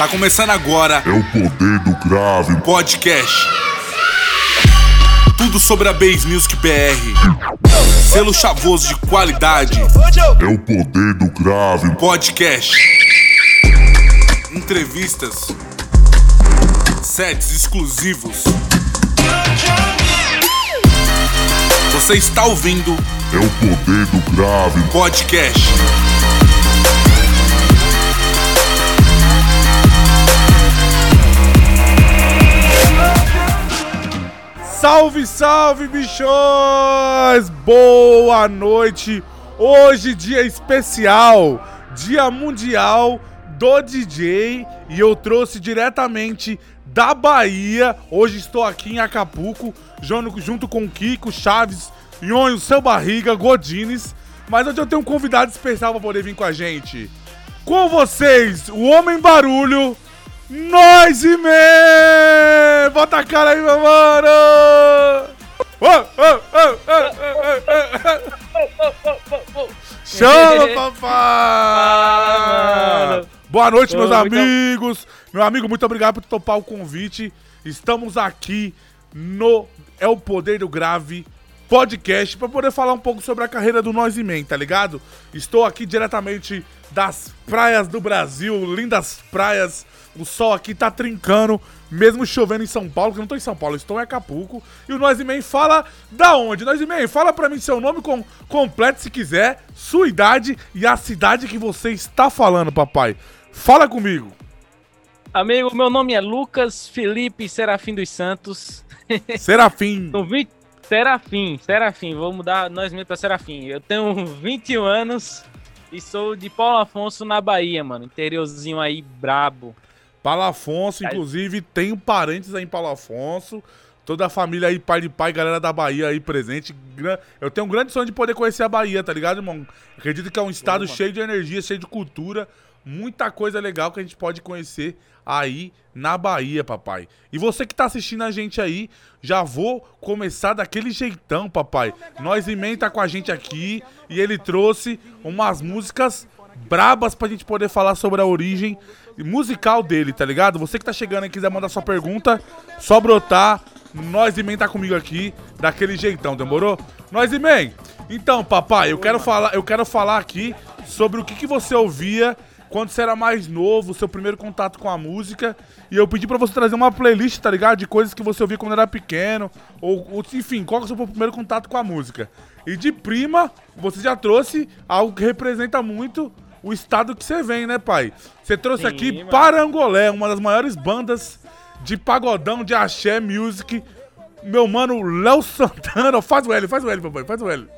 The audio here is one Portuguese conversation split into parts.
Tá começando agora É o poder do grave. podcast. Tudo sobre a Bass Music BR. Selo chavoso de qualidade. É o poder do grave. Podcast. Entrevistas. Sets exclusivos. Você está ouvindo É o poder do grave. podcast. Salve, salve, bichões! Boa noite! Hoje, dia especial, dia mundial do DJ, e eu trouxe diretamente da Bahia. Hoje estou aqui em Acapulco, junto, junto com Kiko, Chaves, Nhonho, Seu Barriga, Godines. Mas hoje eu tenho um convidado especial para poder vir com a gente. Com vocês, o Homem Barulho, nós e me! Bota a cara aí, meu mano! Chama, papai! Boa noite, meus amigos! Meu amigo, muito obrigado por topar o convite. Estamos aqui no É o Poder do Grave podcast para poder falar um pouco sobre a carreira do Nós e Man, tá ligado? Estou aqui diretamente das praias do Brasil, lindas praias. O sol aqui tá trincando, mesmo chovendo em São Paulo, que eu não tô em São Paulo, estou em Acapulco. E o Nós e Man fala da onde? Nós e Man, fala pra mim seu nome com, completo se quiser, sua idade e a cidade que você está falando, papai. Fala comigo. Amigo, meu nome é Lucas Felipe Serafim dos Santos. Serafim. Tô 20... Serafim, Serafim, vou mudar nós mesmo pra Serafim. Eu tenho 21 anos e sou de Paulo Afonso, na Bahia, mano. Interiorzinho aí, brabo. Paulo Afonso, inclusive, tenho parentes aí em Paulo Afonso. Toda a família aí, pai de pai, galera da Bahia aí presente. Eu tenho um grande sonho de poder conhecer a Bahia, tá ligado, irmão? Acredito que é um estado mano. cheio de energia, cheio de cultura. Muita coisa legal que a gente pode conhecer aí na Bahia, papai. E você que tá assistindo a gente aí, já vou começar daquele jeitão, papai. Nós e Man tá com a gente aqui e ele trouxe umas músicas brabas pra gente poder falar sobre a origem musical dele, tá ligado? Você que tá chegando e quiser mandar sua pergunta, só brotar. Nós e tá comigo aqui, daquele jeitão, demorou? Nós e. Então, papai, eu quero falar, eu quero falar aqui sobre o que, que você ouvia quando você era mais novo, seu primeiro contato com a música. E eu pedi pra você trazer uma playlist, tá ligado? De coisas que você ouvia quando era pequeno. Ou, ou, enfim, qual que é o seu primeiro contato com a música. E de prima, você já trouxe algo que representa muito o estado que você vem, né, pai? Você trouxe Sim, aqui mano. Parangolé, uma das maiores bandas de pagodão, de axé music. Meu mano Léo Santana. Faz o L, faz o L, papai, faz o L.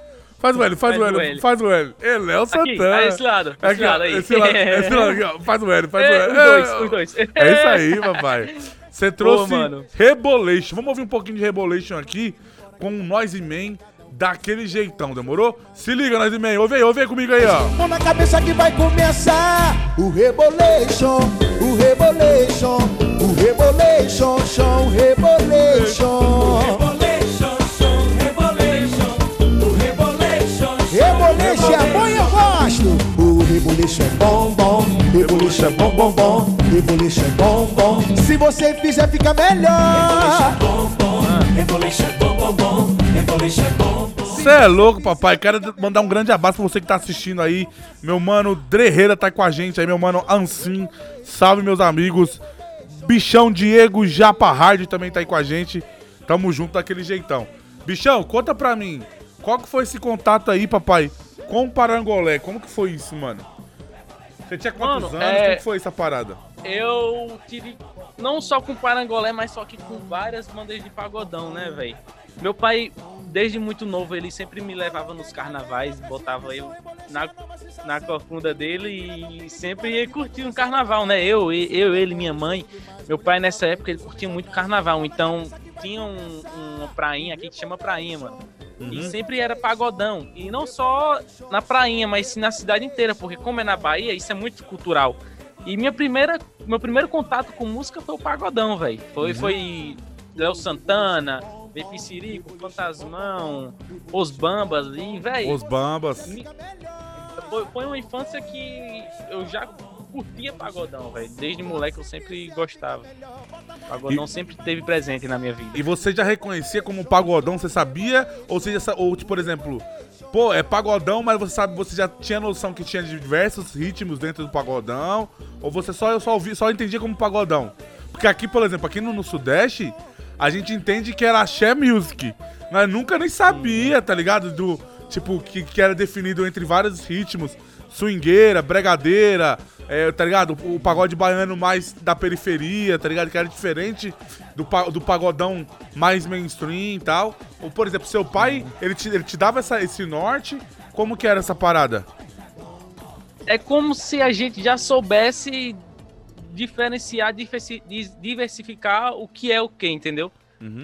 Faz o L, faz, o Faz o L, L. faz o L. É Léo Aqui, Santana. a esse lado, esse Aqui, lado aí. Esse lado, esse lado aqui, ó. Faz o L, faz o É, L. os dois, os dois. É isso aí, papai. Você trouxe mano. Rebolation. Vamos ouvir um pouquinho de Rebolation aqui com o Noise Man daquele jeitão, demorou? Se liga, Noise Man. Ouve aí, ouve aí comigo aí, ó. Mão na cabeça que vai começar o Rebolation, o Rebolation, o Rebolation, chão, Rebolation. Rebolation Rebolation é bom, bom. Rebolation é bom, bom, bom. Rebolation é bom, bom. Se você fizer, fica melhor. Você é louco, papai. Quero mandar um grande abraço pra você que tá assistindo aí. Meu mano Dreheira tá com a gente aí, meu mano Ansim. Salve, meus amigos. Bichão Diego Japa Hard também tá aí com a gente. Tamo junto daquele jeitão. Bichão, conta pra mim. Qual que foi esse contato aí, papai, com o Parangolé? Como que foi isso, mano? Você tinha quantos Mano, anos? é- Como que foi essa parada? Eu tive não só com Parangolé, mas só que com várias bandas de pagodão, né, velho? Meu pai, desde muito novo, ele sempre me levava nos carnavais, botava eu na, na corcunda dele e sempre ia curtir um carnaval, né? Eu, eu, ele, minha mãe. Meu pai, nessa época, ele curtia muito carnaval, então tinha um, uma prainha aqui que chama Prainha, mano. E sempre era pagodão. E não só na prainha, mas sim na cidade inteira, porque como é na Bahia, isso é muito cultural. E minha primeira, meu primeiro contato com música foi o pagodão, velho. Foi, foi Léo Santana, Bepi Sirico, Fantasmão, Os Bambas velho. Os Bambas. Me- Foi, foi uma infância que eu já curtia pagodão, velho. Desde moleque eu sempre gostava. Pagodão sempre teve presente na minha vida. E você já reconhecia como pagodão, você sabia? Ou seja, ou tipo, por exemplo, pô, é pagodão, mas você sabe, você já tinha noção que tinha diversos ritmos dentro do pagodão? Ou você só eu só ouvi, só entendia como pagodão? Porque aqui, por exemplo, aqui no, no Sudeste, a gente entende que era axé music. Mas nunca nem sabia, tá ligado? Do tipo que, que era definido entre vários ritmos, swingueira, bregadeira, é, tá ligado? O, o pagode baiano mais da periferia, tá ligado? Que era diferente do, do pagodão mais mainstream e tal. Ou, por exemplo, seu pai, ele te, ele te dava essa, esse norte, como que era essa parada? É como se a gente já soubesse diferenciar, diversificar o que é o que, entendeu?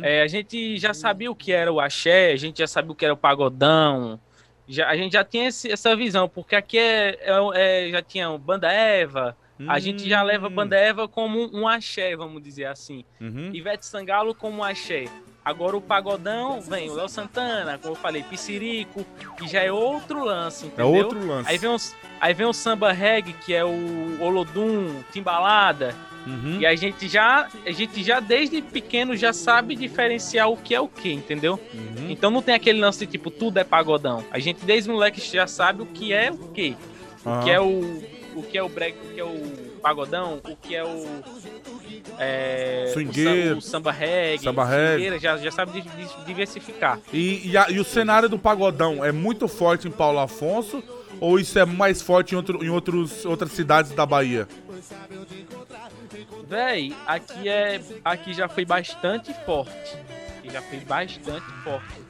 É, a gente já sabia o que era o axé, a gente já sabia o que era o pagodão, já, a gente já tinha esse- essa visão, porque aqui é, é- é- já tinha o Banda Eva, a gente já leva Hum. Banda Eva como um, um axé, vamos dizer assim. Uhum. Ivete Sangalo como axé. Agora o pagodão vem o Léo Santana, como eu falei, Piscirico, que já é outro lance, É entendeu? outro lance. Aí vem, os, aí vem o samba reggae, que é o Olodum, Timbalada. Uhum. E a gente já, a gente já desde pequeno já sabe diferenciar o que é o que, entendeu? Uhum. Então não tem aquele lance de tipo tudo é pagodão. A gente desde moleque já sabe o que é o que. O Aham. que é o o que é o break, o que é o pagodão, o que é o é, o, o samba reggae, samba reggae. já já sabe di- di- diversificar. E, e, a- e o cenário do pagodão é muito forte em Paulo Afonso? Ou isso é mais forte em, outro, em outros, outras cidades da Bahia? Véi, aqui é. Aqui já foi bastante forte. Aqui já foi bastante forte.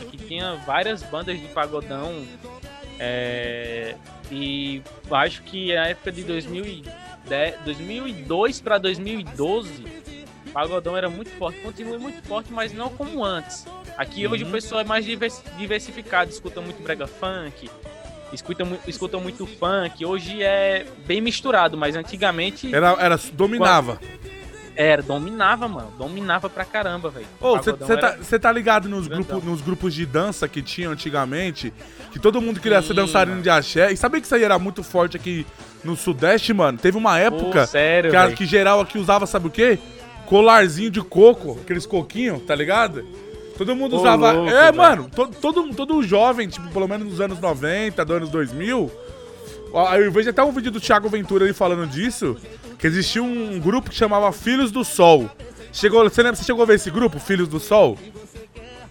Aqui tinha várias bandas de pagodão. é, e acho que na época de 2010, 2002 para 2012, pagodão era muito forte. Continua muito forte, mas não como antes. Aqui hoje o pessoal é mais divers- diversificado, escuta muito brega funk. Escuta, mu- escuta muito funk, hoje é bem misturado, mas antigamente Era, era, dominava. era, dominava, mano. Dominava pra caramba, velho. Ô, você tá, cê tá ligado nos, grupo, nos grupos de dança que tinham antigamente? Que todo mundo queria ser Sim, dançarino mano. de axé. E sabia que isso aí era muito forte aqui no Sudeste, mano? Teve uma Pô, época sério, que, a- que geral aqui usava, sabe o quê? Colarzinho de coco, aqueles coquinhos, tá ligado? Todo mundo Ô, usava. louco, é, velho. mano, todo, todo, todo jovem, tipo, pelo menos nos anos 90, dos anos 2000. ó, Eu vejo até um vídeo do Thiago Ventura ali falando disso. Que existia um grupo que chamava Filhos do Sol. Chegou, você lembra, você chegou a ver esse grupo, Filhos do Sol?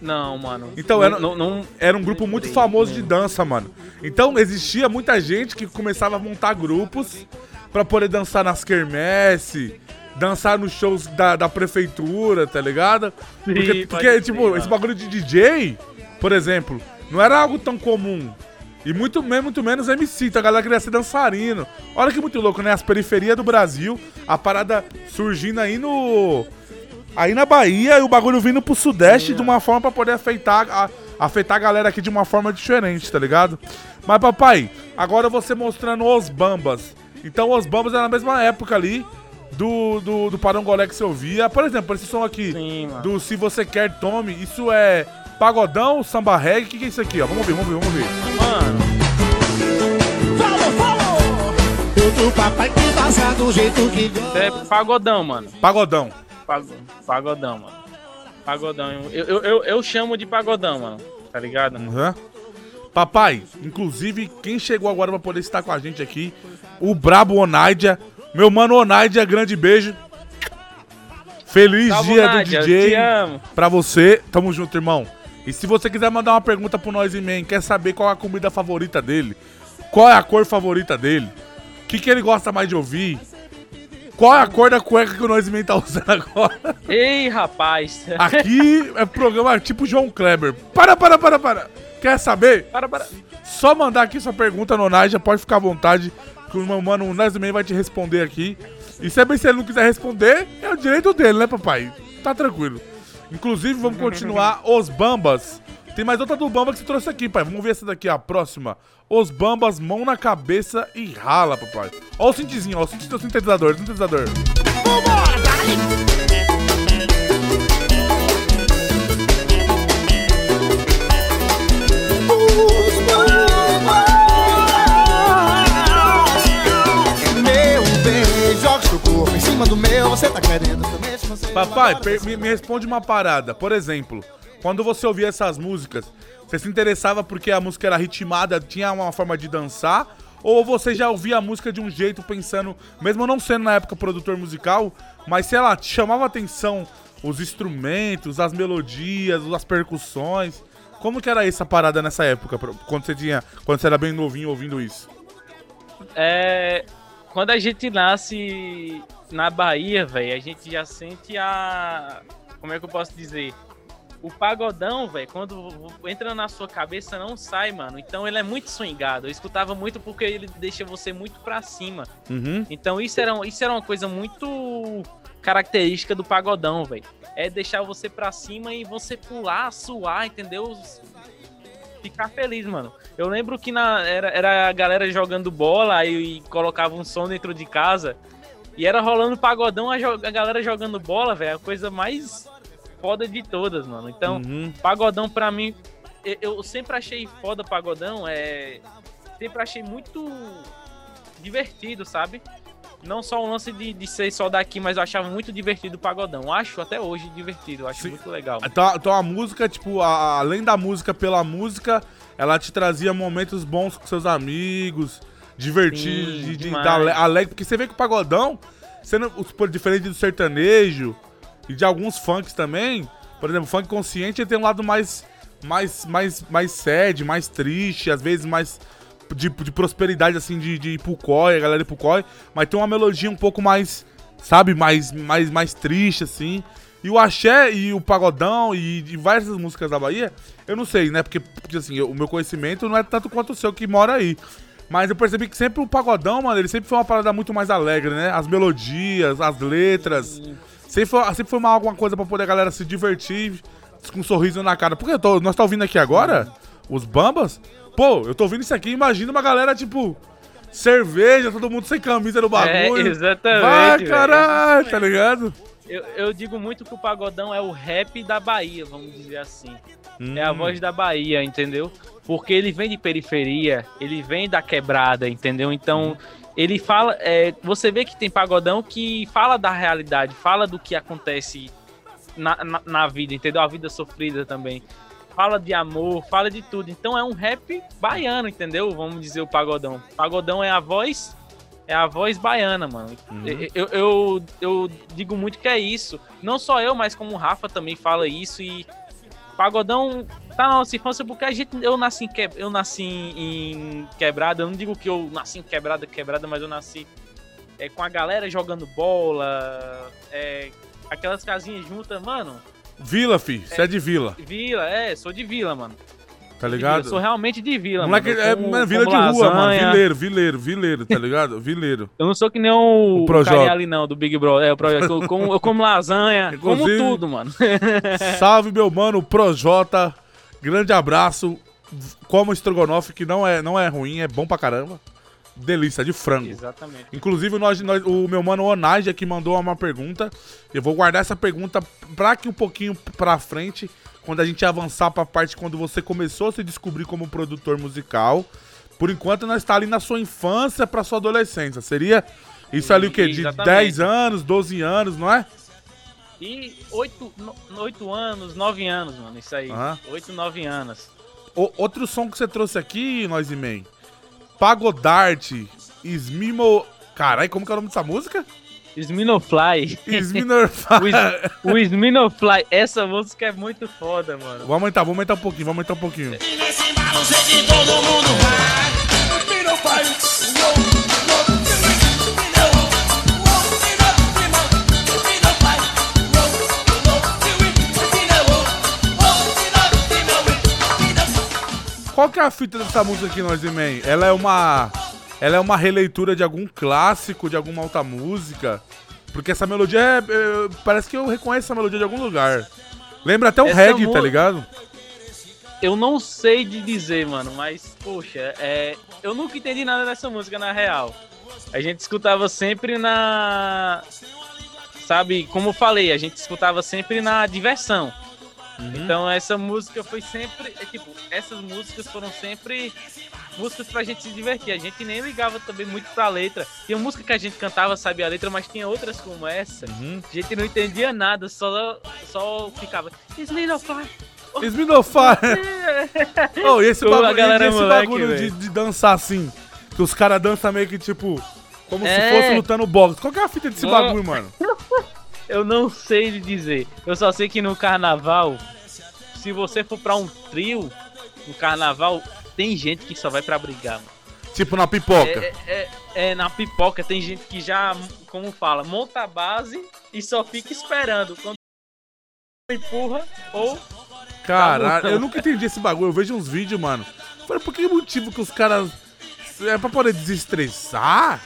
Não, mano. Então, não, era- não, não- Era um grupo muito famoso de dança, mano. Então existia muita gente que começava a montar grupos pra poder dançar nas quermesse, dançar nos shows da, da prefeitura, tá ligado? Porque, Sim, porque, pode tipo, esse bagulho de DJ, por exemplo, não era algo tão comum. E muito, muito menos MC, então a galera queria ser dançarino. Olha que muito louco, né? As periferias do Brasil, a parada surgindo aí no. Aí na Bahia e o bagulho vindo pro Sudeste de uma forma pra poder afetar a, afetar a galera aqui de uma forma diferente, tá ligado? Mas, papai, agora você mostrando os Bambas. Então, os Bambas é na mesma época ali do, do, do Parangolé que você ouvia. Por exemplo, esse som aqui Sim, mano. do Se Você Quer Tome, isso é pagodão, samba reggae? O que, que é isso aqui, ó? Vamos ver, vamos ver, vamos ver. Mano, Falou, falou! Outro papai que passa do jeito que é pagodão, mano. Pagodão. Pago- Pagodão, mano. Pagodão. Eu, eu, eu, eu chamo de pagodão, mano. Tá ligado? Uhum. Papai, inclusive, quem chegou agora pra poder estar com a gente aqui, o Brabo Onaidia. Meu mano Onaidia, grande beijo. Feliz Salve, dia Nádia, do DJ te amo. pra você. Tamo junto, irmão. E se você quiser mandar uma pergunta pro Nós Man, quer saber qual é a comida favorita dele, qual é a cor favorita dele, o que, que ele gosta mais de ouvir, qual é a cor da cueca que o Nós Man tá usando agora. Ei, rapaz. Aqui é programa tipo João Kleber. Para, para, para, para. Quer saber? Para, para. Só mandar aqui sua pergunta no Naja, pode ficar à vontade, que o meu mano Nasman vai te responder aqui. E se ele não quiser responder, é o direito dele, né, papai? Tá tranquilo. Inclusive, vamos continuar os Bambas. Tem mais outra do Bamba que você trouxe aqui, pai. Vamos ver essa daqui, a próxima. Os Bambas, mão na cabeça e rala, papai. Ó o cintizinho, ó o cinti- o sintetizador, o sintetizador. Meu cima do meu, você tá querendo você. Papai, per- me, me responde uma parada. Por exemplo, quando você ouvia essas músicas, você se interessava porque a música era ritmada, tinha uma forma de dançar? Ou você já ouvia a música de um jeito pensando, mesmo não sendo na época produtor musical, mas sei lá, te chamava atenção os instrumentos, as melodias, as percussões? Como que era essa parada nessa época, quando você tinha, quando você era bem novinho ouvindo isso? É, quando a gente nasce na Bahia, velho, a gente já sente a. Como é que eu posso dizer? O pagodão, velho, quando entra na sua cabeça, não sai, mano. Então ele é muito swingado. Eu escutava muito porque ele deixa você muito pra cima. Uhum. Então isso era, isso era uma coisa muito característica do pagodão, velho. É deixar você pra cima e você pular, suar, entendeu? Ficar feliz, mano. Eu lembro que na, era, era a galera jogando bola aí e colocava um som dentro de casa. E era rolando pagodão, a, a galera jogando bola, velho. A coisa mais foda de todas, mano. Então, Uhum. Pagodão pra mim, eu, eu sempre achei foda pagodão, é sempre achei muito divertido, sabe? Não só o lance de, de ser só daqui, mas eu achava muito divertido o pagodão. Acho até hoje divertido, acho Sim. muito legal. Então, então a música, tipo, a- além da música pela música, ela te trazia momentos bons com seus amigos, divertidos, Sim, de, de dar ale- alegre. Porque você vê que o pagodão, sendo diferente do sertanejo e de alguns funks também, por exemplo, o funk consciente ele tem um lado mais, mais, mais, mais sad, mais triste, às vezes mais de, de prosperidade, assim, de, de Pucói, a galera de Pucói, mas tem uma melodia um pouco mais, sabe, mais, mais, mais triste, assim. E o axé e o pagodão e, e várias músicas da Bahia, eu não sei, né? Porque, porque, assim, eu- o meu conhecimento não é tanto quanto o seu que mora aí. Mas eu percebi que sempre o pagodão, mano, ele sempre foi uma parada muito mais alegre, né? As melodias, as letras. Sempre foi, sempre foi uma, alguma coisa pra poder a galera se divertir com um sorriso na cara. Porque eu tô- nós tá ouvindo aqui agora, os Bambas. Pô, eu tô ouvindo isso aqui, imagina uma galera, tipo, cerveja, todo mundo sem camisa no bagulho. É, exatamente, Vai, caralho, tá ligado? Eu, eu digo muito que o pagodão é o rap da Bahia, vamos dizer assim. É a Hum. voz da Bahia, entendeu? Porque ele vem de periferia, ele vem da quebrada, entendeu? Então, ele fala. é, você vê que tem pagodão que fala da realidade, fala do que acontece na, na, na vida, entendeu? A vida sofrida também. Fala de amor, fala de tudo. Então é um rap baiano, entendeu? Vamos dizer o pagodão. Pagodão é a voz. É a voz baiana, mano. Eu, eu, eu digo muito que é isso. Não só eu, mas como o Rafa também fala isso. E Pagodão tá na nossa infância porque a gente, eu nasci em, que, eu nasci em quebrada. Eu não digo que eu nasci em quebrada, quebrada, mas eu nasci é, com a galera jogando bola, é, aquelas casinhas juntas, mano. Vila, fi, você é de vila, Vila, é, sou de vila, mano. Tá ligado? vila, sou realmente de vila, Moleque, mano. é, Eu como- mano, vila de como rua, mano. lasanha. Vileiro, vileiro, vileiro, tá ligado? Vileiro. Eu não sou que nem o, O o ali, não, do Big Brother. É, o Projota. Eu como, eu como lasanha, como Inclusive- tudo, mano. Salve, meu mano, Projota. Grande abraço. Como estrogonofe, que não é, não é ruim, é bom pra caramba. Delícia, de frango. Exatamente. Inclusive, nós, nós- o meu mano Onaja que mandou uma pergunta. Eu vou guardar essa pergunta pra que um pouquinho pra frente, quando a gente avançar pra parte quando você começou a se descobrir como produtor musical. Por enquanto, nós está ali na sua infância pra sua adolescência. Seria isso ali o quê? De Exatamente. 10 anos, 12 anos, não é? E oito, no- oito anos, nove anos, mano, isso aí. Aham. Oito, nove anos. O- outro som que você trouxe aqui, nós e man. Pagodarte, Smimo. Caralho, como que é o nome dessa música? Sminofly. Sminofly. o, o Sminofly, essa música é muito foda, mano. Vamos aumentar, vamos aumentar um pouquinho, vamos aumentar um pouquinho. Qual que é a fita dessa música aqui, nós e man? Ela é uma. Ela é uma releitura de algum clássico, de alguma outra música. Porque essa melodia é. é, parece que eu reconheço essa melodia de algum lugar. Lembra até o Essa reggae, mu- tá ligado? Eu não sei de dizer, mano, mas, poxa, é, eu nunca entendi nada dessa música na real. A gente escutava sempre na. Sabe, como eu falei, a gente escutava sempre na diversão. Então essa música foi sempre. É, tipo, essas músicas foram sempre músicas pra gente se divertir. A gente nem ligava também muito pra letra. Tinha música que a gente cantava, sabia a letra, mas tinha outras como essa. Uhum. A gente não entendia nada, só, só ficava. Little. Esminofar. oh, e esse Pô, bagulho, galera esse moleque, bagulho de, de dançar assim. Que os caras dançam meio que tipo. Como se É. fosse lutando boxe. Qual que é a fita desse bagulho, mano? Eu não sei lhe dizer. Eu só sei que no carnaval, se você for pra um trio, no carnaval, tem gente que só vai pra brigar, mano. Tipo na pipoca. É, é- é, na pipoca tem gente que já, como fala, monta a base e só fica esperando. Quando empurra ou. Caralho, Tá eu nunca entendi esse bagulho. Eu vejo uns vídeos, mano. Falei, por que motivo que os caras. É pra poder desestressar?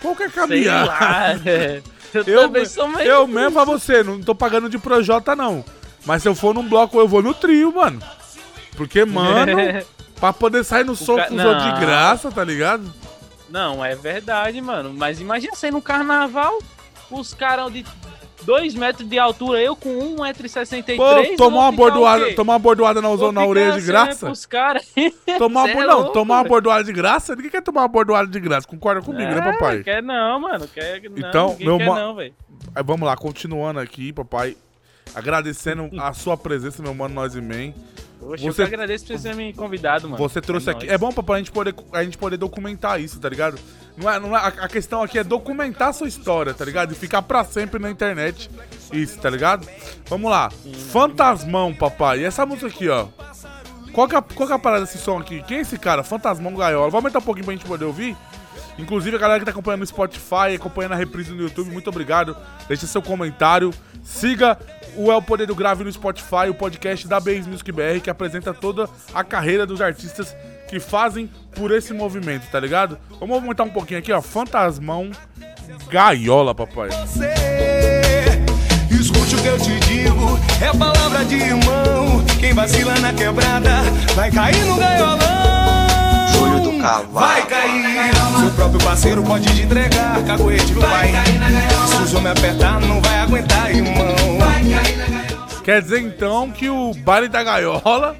Qual que é a Sei caminhada? lá. é. Eu, Eu, também sou meio. eu mesmo pra você, não tô pagando de Projota, não. Mas se eu for num bloco, eu vou no trio, mano. Porque, mano, pra poder sair no som ca- de graça, tá ligado? Não, é verdade, mano. Mas imagina você no carnaval, os caras de 2 metros de altura, eu com 1,63m. Pô, tomar uma bordoada, tomar uma bordoada na, na orelha de graça. Os caras. Tomar uma, é não, louco, tomar uma bordoada de graça? Ninguém quer tomar uma bordoada de graça. Concorda comigo, né, papai? Quer não, mano. Quer, não, Então, meu quer ma- não, velho. Vamos lá, continuando aqui, papai. Agradecendo a sua presença, meu mano Nós e Man. Poxa, Você- eu que agradeço por você ter me convidado, mano. Você trouxe É aqui. nóis. É bom pra gente poder, a gente poder documentar isso, tá ligado? Não é, não é, a, questão aqui é documentar a sua história, tá ligado? E ficar pra sempre na internet. Isso, tá ligado? Vamos lá. Fantasmão, papai. E essa música aqui, ó. Qual que, é, a- qual que é a parada desse som aqui? Quem é esse cara? Fantasmão Gaiola. Vou aumentar um pouquinho pra gente poder ouvir. Inclusive, a galera que tá acompanhando no Spotify, acompanhando a reprise no YouTube, muito obrigado. Deixe seu comentário. Siga o El Poder do Grave no Spotify, o podcast da Base Music BR, que apresenta toda a carreira dos artistas que fazem por esse movimento, tá ligado? Vamos aumentar um pouquinho aqui, ó. Fantasmão Gaiola, papai. você. Escute o que eu te digo, é palavra de irmão. Quem vacila na quebrada vai cair no gaiolão. Júlio do Cavalo. Vai cair, seu próprio parceiro pode te entregar. Cagoete vai, se os homens apertar, não vai aguentar, irmão. Quer dizer então que o baile da gaiola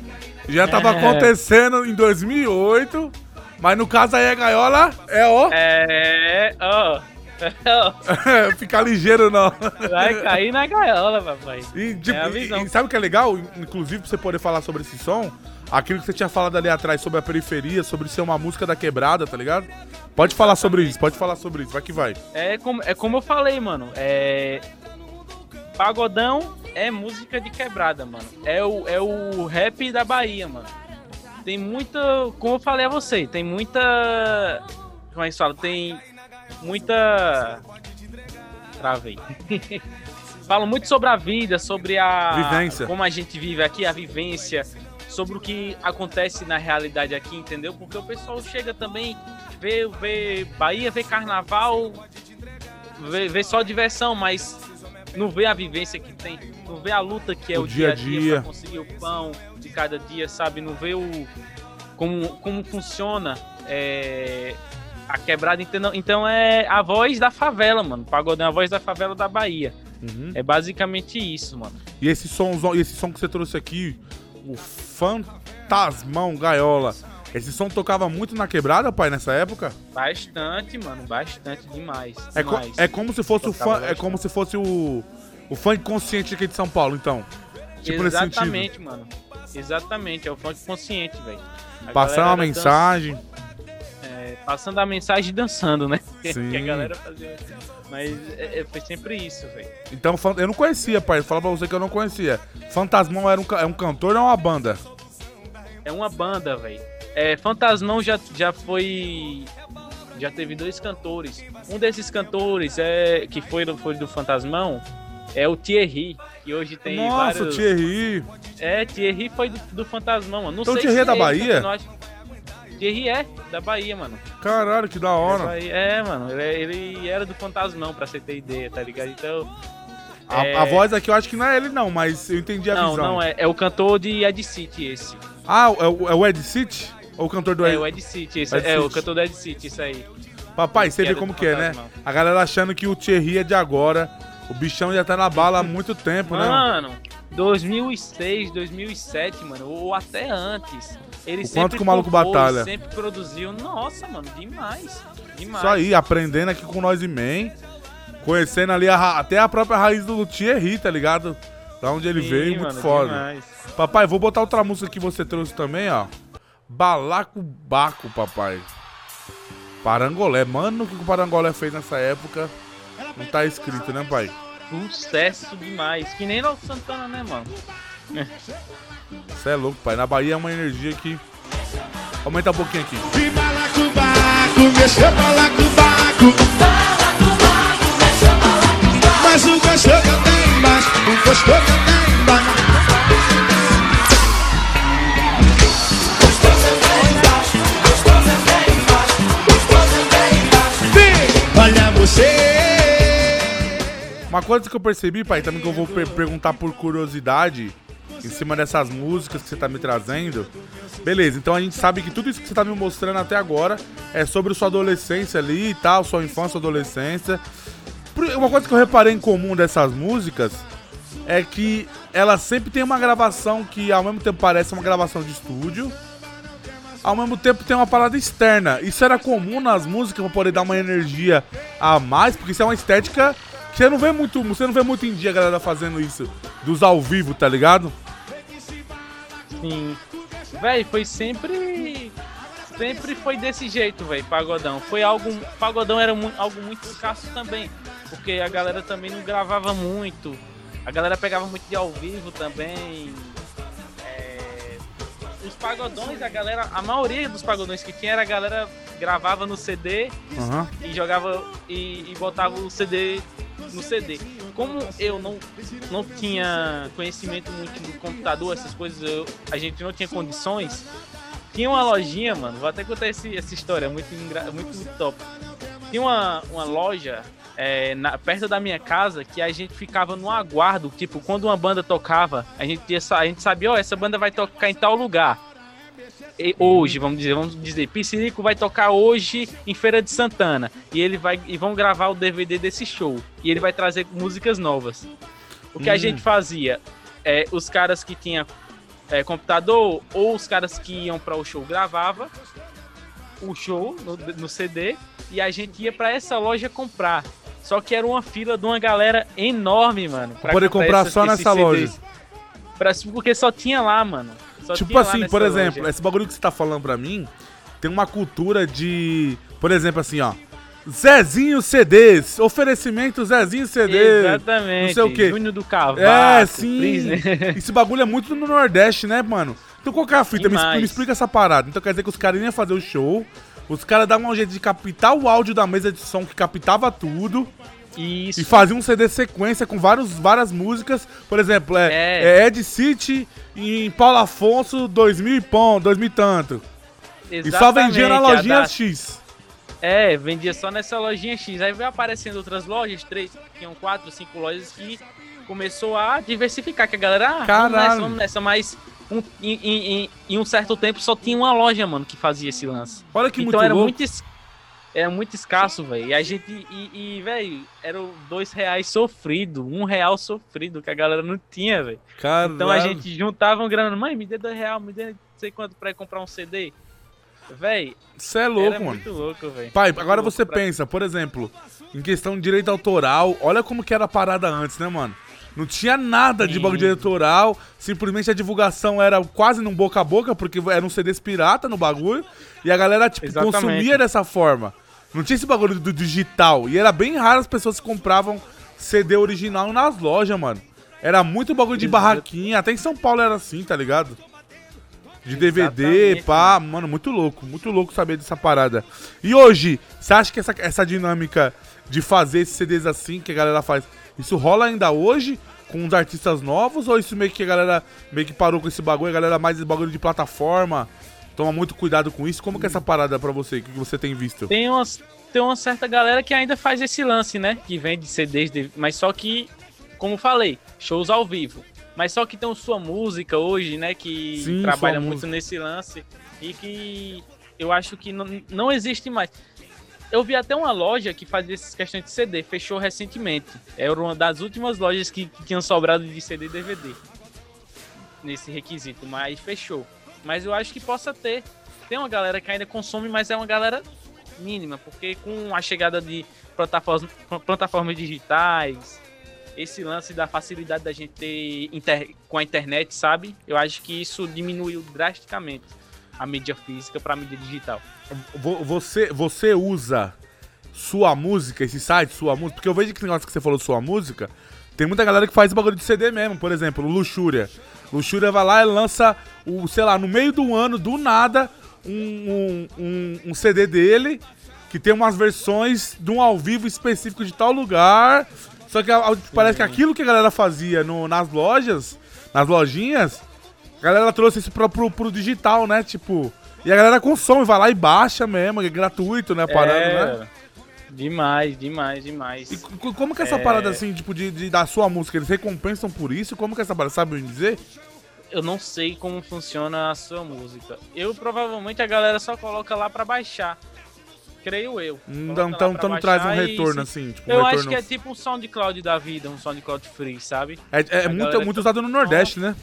já tava É. acontecendo em 2008, mas no caso aí a gaiola é ó, É, ó. ficar ligeiro não. Vai cair na gaiola, papai. E, tipo, É e- e sabe o que é legal? Inclusive pra você poder falar sobre esse som, aquilo que você tinha falado ali atrás sobre a periferia, sobre ser uma música da quebrada, tá ligado? Pode falar sobre isso, pode falar sobre isso, vai que vai. É como, é como eu falei, mano. É. Pagodão é música de quebrada, mano. É o, é o rap da Bahia, mano. Tem muita. Como eu falei a você, tem muita. Como é que fala? Tem muita. Travei. Falam muito sobre a vida, sobre a. Vivência. Como a gente vive aqui, a vivência. Sobre o que acontece na realidade aqui, entendeu? Porque o pessoal chega também, vê, vê Bahia, vê carnaval, vê, vê só diversão, mas não vê a vivência que tem, não vê a luta que é O o, dia a dia dia, pra conseguir o pão de cada dia, sabe? Não vê o como, como funciona é, a quebrada, entendeu? Então é a voz da favela, mano. Pagodão é a voz da favela da Bahia. Uhum. É basicamente isso, mano. E esse som, e esse som que você trouxe aqui, o Fantasmão Gaiola, esse som tocava muito na quebrada, pai, nessa época? Bastante, mano, bastante demais. É, co- é como se fosse o Tocava fã, é bastante. como se fosse o o funk consciente aqui de São Paulo, então. Tipo. Exatamente, mano. Exatamente, é o funk consciente, velho. A Passar uma dança- mensagem. é, passando a mensagem e dançando, né? Sim. que a galera fazia. Mas é, é, foi sempre isso, velho. Então, eu não conhecia, pai. Fala pra você que eu não conhecia. Fantasmão era um, é um cantor ou é uma banda? É uma banda, velho. É, Fantasmão já, já foi. Já teve dois cantores. Um desses cantores é que foi do, foi do Fantasmão é o Thierry, que hoje tem Nossa, vários. o Thierry. É, Thierry foi do, do Fantasmão, mano. Não Então o sei Thierry é se da ele Bahia? Thierry é, da Bahia, mano. Caralho, que da É, hora. É, mano. Ele, ele era do Fantasmão, pra você ter ideia, tá ligado? Então. A, é- a voz aqui eu acho que não é ele, não, mas eu entendi a Não, visão. não, é, é o cantor de Ed City, esse. Ah, é o, é o Ed City? Ou o cantor do É, o Ed City, esse. Ed é, o City. cantor do Ed City, isso aí. Papai, você vê como que é, né? A galera achando que o Thierry é de agora. O bichão já tá na bala há muito tempo, né? Mano, 2006, 2007, mano, ou até antes. Ele O sempre quanto que o maluco compôs, batalha. Sempre produziu. Nossa, mano, demais. Demais. Isso aí, aprendendo aqui com nós e man. Conhecendo ali a até a própria raiz do Thierry, tá ligado? Da onde ele Sim, veio, muito mano, foda. demais. Papai, vou botar outra música que você trouxe também, ó. Balacobaco, papai. Parangolé. Mano, o que o Parangolé fez nessa época não tá escrito, né, pai? Sucesso demais. Que nem Léo Santana, né, mano? Você é louco, pai. Na Bahia é uma energia que. Aumenta um pouquinho aqui. De balacobaco, mexeu balacobaco. Mas o gostoso tem mais, o gostoso tem mais. Você. Uma coisa que eu percebi, pai, também que eu vou per- perguntar por curiosidade, em cima dessas músicas que você tá me trazendo. Beleza, então a gente sabe que tudo isso que você tá me mostrando até agora é sobre sua adolescência ali e tal, sua infância, adolescência. Uma coisa que eu reparei em comum dessas músicas é que ela sempre tem uma gravação que ao mesmo tempo parece uma gravação de estúdio, ao mesmo tempo tem uma parada externa. Isso era comum nas músicas pra poder dar uma energia a mais, porque isso é uma estética que você não vê muito, você não vê muito em dia a galera fazendo isso dos ao vivo, tá ligado? Sim. Véi, foi sempre. Sempre foi desse jeito, véi, pagodão. Foi algo. Pagodão era mu- algo muito escasso também. Porque a galera também não gravava muito. A galera pegava muito de ao vivo também. É, Os pagodões, a galera. A maioria dos pagodões que tinha era a galera gravava no CD Aham. e jogava e, e botava o CD no CD. Como eu não, não tinha conhecimento muito do computador, essas coisas, eu- a gente não tinha condições. Tinha uma lojinha, mano, vou até contar esse, essa história, muito, engra- muito top. Tinha uma, uma loja é, na- perto da minha casa que a gente ficava no aguardo, tipo, quando uma banda tocava, a gente, ia, a gente sabia, ó, essa banda vai tocar em tal lugar e- hoje, vamos dizer, vamos dizer, Piscinico vai tocar hoje em Feira de Santana e ele vai e vão gravar o DVD desse show e ele vai trazer músicas novas. O que a Hum. gente fazia é os caras que tinha é, computador ou os caras que iam para o show gravava o show no, no CD e a gente ia para essa loja comprar. Só que era uma fila de uma galera enorme, mano. Pra poder comprar essas- só nessa loja. Pra, porque só tinha lá, mano. Só Tipo assim, por exemplo, loja. esse bagulho que você tá falando pra mim, tem uma cultura de. Por exemplo, assim, ó. Zezinho CDs, oferecimento Zezinho CDs. Exatamente. não sei o quê. Júnior do Cavaco. É, sim. Esse bagulho é muito no Nordeste, né, mano? Então qual que é a fita? Me, me explica essa parada. Então quer dizer que os caras iam fazer o show, os caras davam um jeito de captar o áudio da mesa de som que captava tudo Isso. e faziam um CD sequência com vários, várias músicas. Por exemplo, é, É. é Ed City em Paulo Afonso 2000 e pão, 2000 e tanto. E só vendia na Exatamente, lojinha da- X. É, vendia só nessa lojinha X. Aí veio aparecendo outras lojas, três, tinham quatro, cinco lojas que começou a diversificar, que a galera, ah, vamos Caralho. nessa, vamos nessa, mas um- em, em- em- um certo tempo só tinha uma loja, mano, que fazia esse lance. Olha que então muito era louco. muito es- era muito escasso, velho. E a gente, e, e velho, era o dois reais sofrido, um real sofrido, que a galera não tinha, velho. Então a gente juntava um grana, mãe, me dê dois reais, me dê não sei quanto pra ir comprar um CD. Véi, Você é louco, era mano. muito louco, velho. Pai, Muito agora você pra- pensa, por exemplo, em questão de direito autoral, olha como que era a parada antes, né, mano? Não tinha nada de Sim. de direito autoral, simplesmente a divulgação era quase num boca a boca, porque eram CDs pirata no bagulho, e a galera, tipo, Exatamente. consumia dessa forma. Não tinha esse bagulho do digital, e era bem raro as pessoas que compravam CD original nas lojas, mano. Era muito bagulho de barraquinha, até em São Paulo era assim, tá ligado? De DVD, Exatamente, pá, mano, muito louco, muito louco saber dessa parada. E hoje, você acha que essa, essa dinâmica de fazer esses CDs assim que a galera faz, isso rola ainda hoje com os artistas novos ou isso meio que a galera meio que parou com esse bagulho, a galera mais esse bagulho de plataforma, toma muito cuidado com isso? Como que é essa parada pra você, o que você tem visto? Tem, umas, tem uma certa galera que ainda faz esse lance, né? Que vende CDs, de- mas só que, como falei, shows ao vivo. Mas só que tem sua música hoje, né? Que Sim, trabalha muito música. nesse lance. E que eu acho que não, não existe mais. Eu vi até uma loja que fazia essas questões de CD, fechou recentemente. Era uma das últimas lojas que, que tinham sobrado de CD e DVD. nesse requisito, mas fechou. Mas eu acho que possa ter. Tem uma galera que ainda consome, mas é uma galera mínima, porque com a chegada de plataformas, plataformas digitais, esse lance da facilidade da gente ter inter, com a internet, sabe? Eu acho que isso diminuiu drasticamente a mídia física para a mídia digital. Vo- Você, você usa sua música, esse site, sua música? Porque eu vejo que negócio que você falou sua música, tem muita galera que faz bagulho de CD mesmo. Por exemplo, o Luxúria. Luxúria vai lá e lança, o, sei lá, no meio do ano, do nada, um, um, um, um CD dele que tem umas versões de um ao vivo específico de tal lugar. Só que a- a- parece que aquilo que a galera fazia no- nas lojas, nas lojinhas, a galera trouxe isso pro, pro, pro digital, né? Tipo. E a galera consome, vai lá e baixa mesmo, é gratuito, né? Parando, né? Demais, demais, demais. E co- como que é essa parada assim, tipo, de, de- da sua música? Eles recompensam por isso? Como que é essa parada? Sabe me dizer? Eu não sei como funciona a sua música. Eu provavelmente a galera só coloca lá pra baixar. Creio eu. Então, lá então, pra então não traz um e retorno assim, tipo, um Eu retorno. acho que é tipo um SoundCloud da vida, um SoundCloud free, sabe? É, é muito, muito usado no Nordeste, né?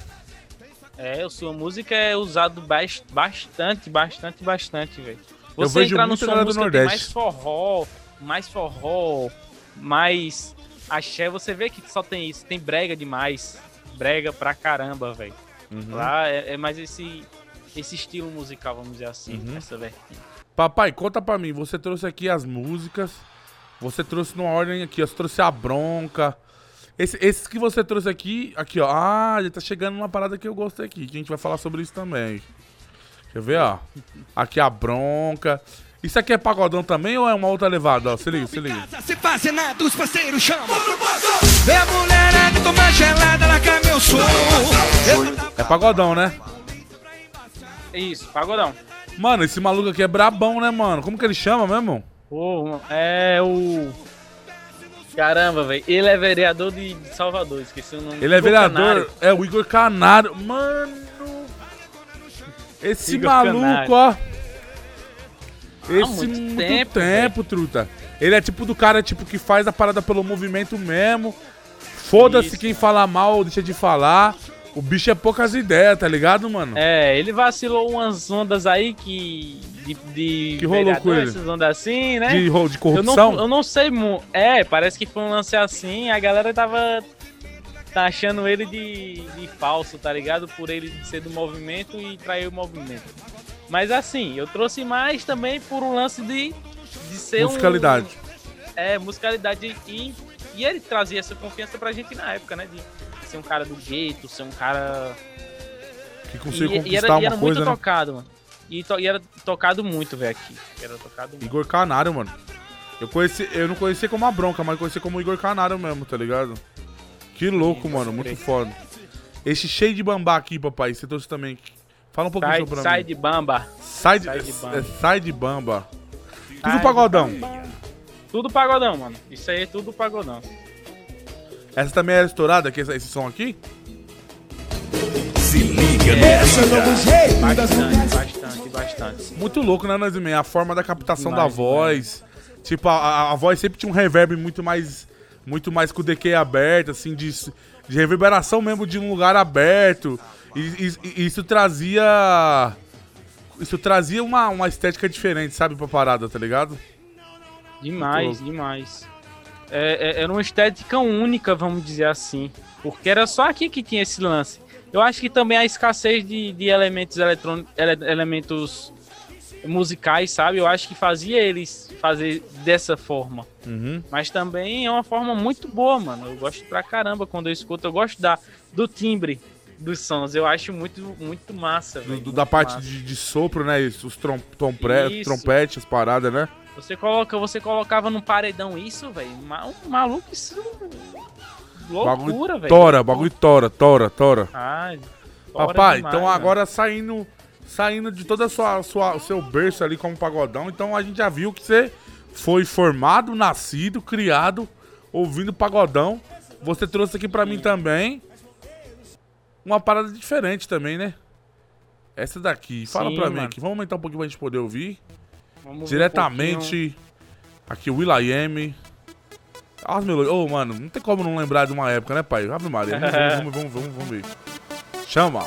É, sua música é usado bas- bastante, bastante, bastante, velho. Eu Você vejo entrar no sua galera do música tem mais Nordeste. forró, mais forró, mais axé, você vê que só tem isso, tem brega demais. Brega pra caramba, velho. Uhum. Lá é, é mais esse esse estilo musical, vamos dizer assim, Uhum. essa vertente. Papai, conta pra mim, você trouxe aqui as músicas, você trouxe numa ordem aqui, você trouxe a bronca. Esse- esses que você trouxe aqui, aqui ó, ah, já tá chegando uma parada que eu gostei aqui, que a gente vai falar sobre isso também. Eu ver, ó. Aqui a bronca. Isso aqui é pagodão também ou é uma outra levada? Ó, se liga, se liga. Se fazer nada, os parceiros chamam. Vem a mulherada tomar gelada, larga meu som. É pagodão, né? É isso, pagodão. Mano, esse maluco aqui é brabão, né, mano? Como que ele chama mesmo? Pô, é o. Caramba, velho. Ele é vereador de Salvador, esqueci o nome. Ele é Igor vereador, Canário. é o Igor Canário. Mano, esse Igor maluco, Canário. ó. Esse muito muito, tempo, tempo, truta. Ele é tipo do cara tipo que faz a parada pelo movimento mesmo. Foda-se quem mano. fala mal, deixa de falar. O bicho é poucas ideias, tá ligado, mano? É, ele vacilou umas ondas aí que. De, de Que rolou com ele? Essas ondas assim, né? De, de eu, corrupção. não, eu não sei. É, parece que foi um lance assim. A galera tava. Tá achando ele de, de falso, tá ligado? Por ele ser do movimento e trair o movimento. Mas assim, eu trouxe mais também por um lance de, de ser um- Musicalidade. é, musicalidade e, e ele trazia essa confiança pra gente na época, né? De ser um cara do gueto, ser um cara. Que conseguiu E, e conquistar era, e uma era coisa, muito né? tocado, mano. E, to- e era tocado muito, velho, aqui. Era tocado muito. Igor Canário, mano. Eu, conheci, eu não conhecia como a bronca, mas conheci como Igor Canário mesmo, tá ligado? Que louco, mano. pode Muito foda. Esse cheio de bambá aqui, papai, você trouxe também. Fala um pouquinho Sai, sobre sai mim. de bamba. Sai de, sai de bamba. é, sai de bamba. Sai Tudo de pagodão. Tudo pagodão, mano. Isso aí é tudo pagodão. Essa também era estourada, aqui, esse, esse som aqui? Esse é o novo jeito. Bastante, bastante, bastante. Muito louco, né, Nazimé? A forma da captação Demais, da voz. Tipo, a, a- a voz sempre tinha um reverb muito mais. Muito mais com o DQ aberto, assim, de, de reverberação mesmo de um lugar aberto. E, e- e isso trazia. Isso trazia uma, uma estética diferente, sabe, pra parada, tá ligado? Demais, demais. É, é- era uma estética única, vamos dizer assim. Porque era só aqui que tinha esse lance. Eu acho que também a escassez de, de elementos eletrônicos, elementos musicais, sabe? Eu acho que fazia eles fazer dessa forma. Uhum. Mas também é uma forma muito boa, mano. Eu gosto pra caramba quando eu escuto. Eu gosto da, do timbre dos sons. Eu acho muito, muito massa, Do- velho. do- muito da parte massa. de, de sopro, né? Os trom, trompre, trompetes, as paradas, né? Você, coloca, você colocava num paredão isso, velho. Um maluco, isso. Loucura, velho. tora, bagulho tora, tora, tora. Ai, tora Papai, demais, então agora saindo saindo de toda a sua, sua o seu berço ali como pagodão, então a gente já viu que você foi formado, nascido, criado ouvindo pagodão. Você trouxe aqui pra mim também uma parada diferente também, né? Essa daqui, fala Sim, pra mim mano. aqui. Vamos aumentar um pouquinho pra gente poder ouvir. Vamos ver um. Diretamente aqui o Will.i.am. As melodias. Ô, mano, não tem como não lembrar de uma época, né, pai? Ave Maria. Vamos, vamos, vamos, vamos, ver. Chama.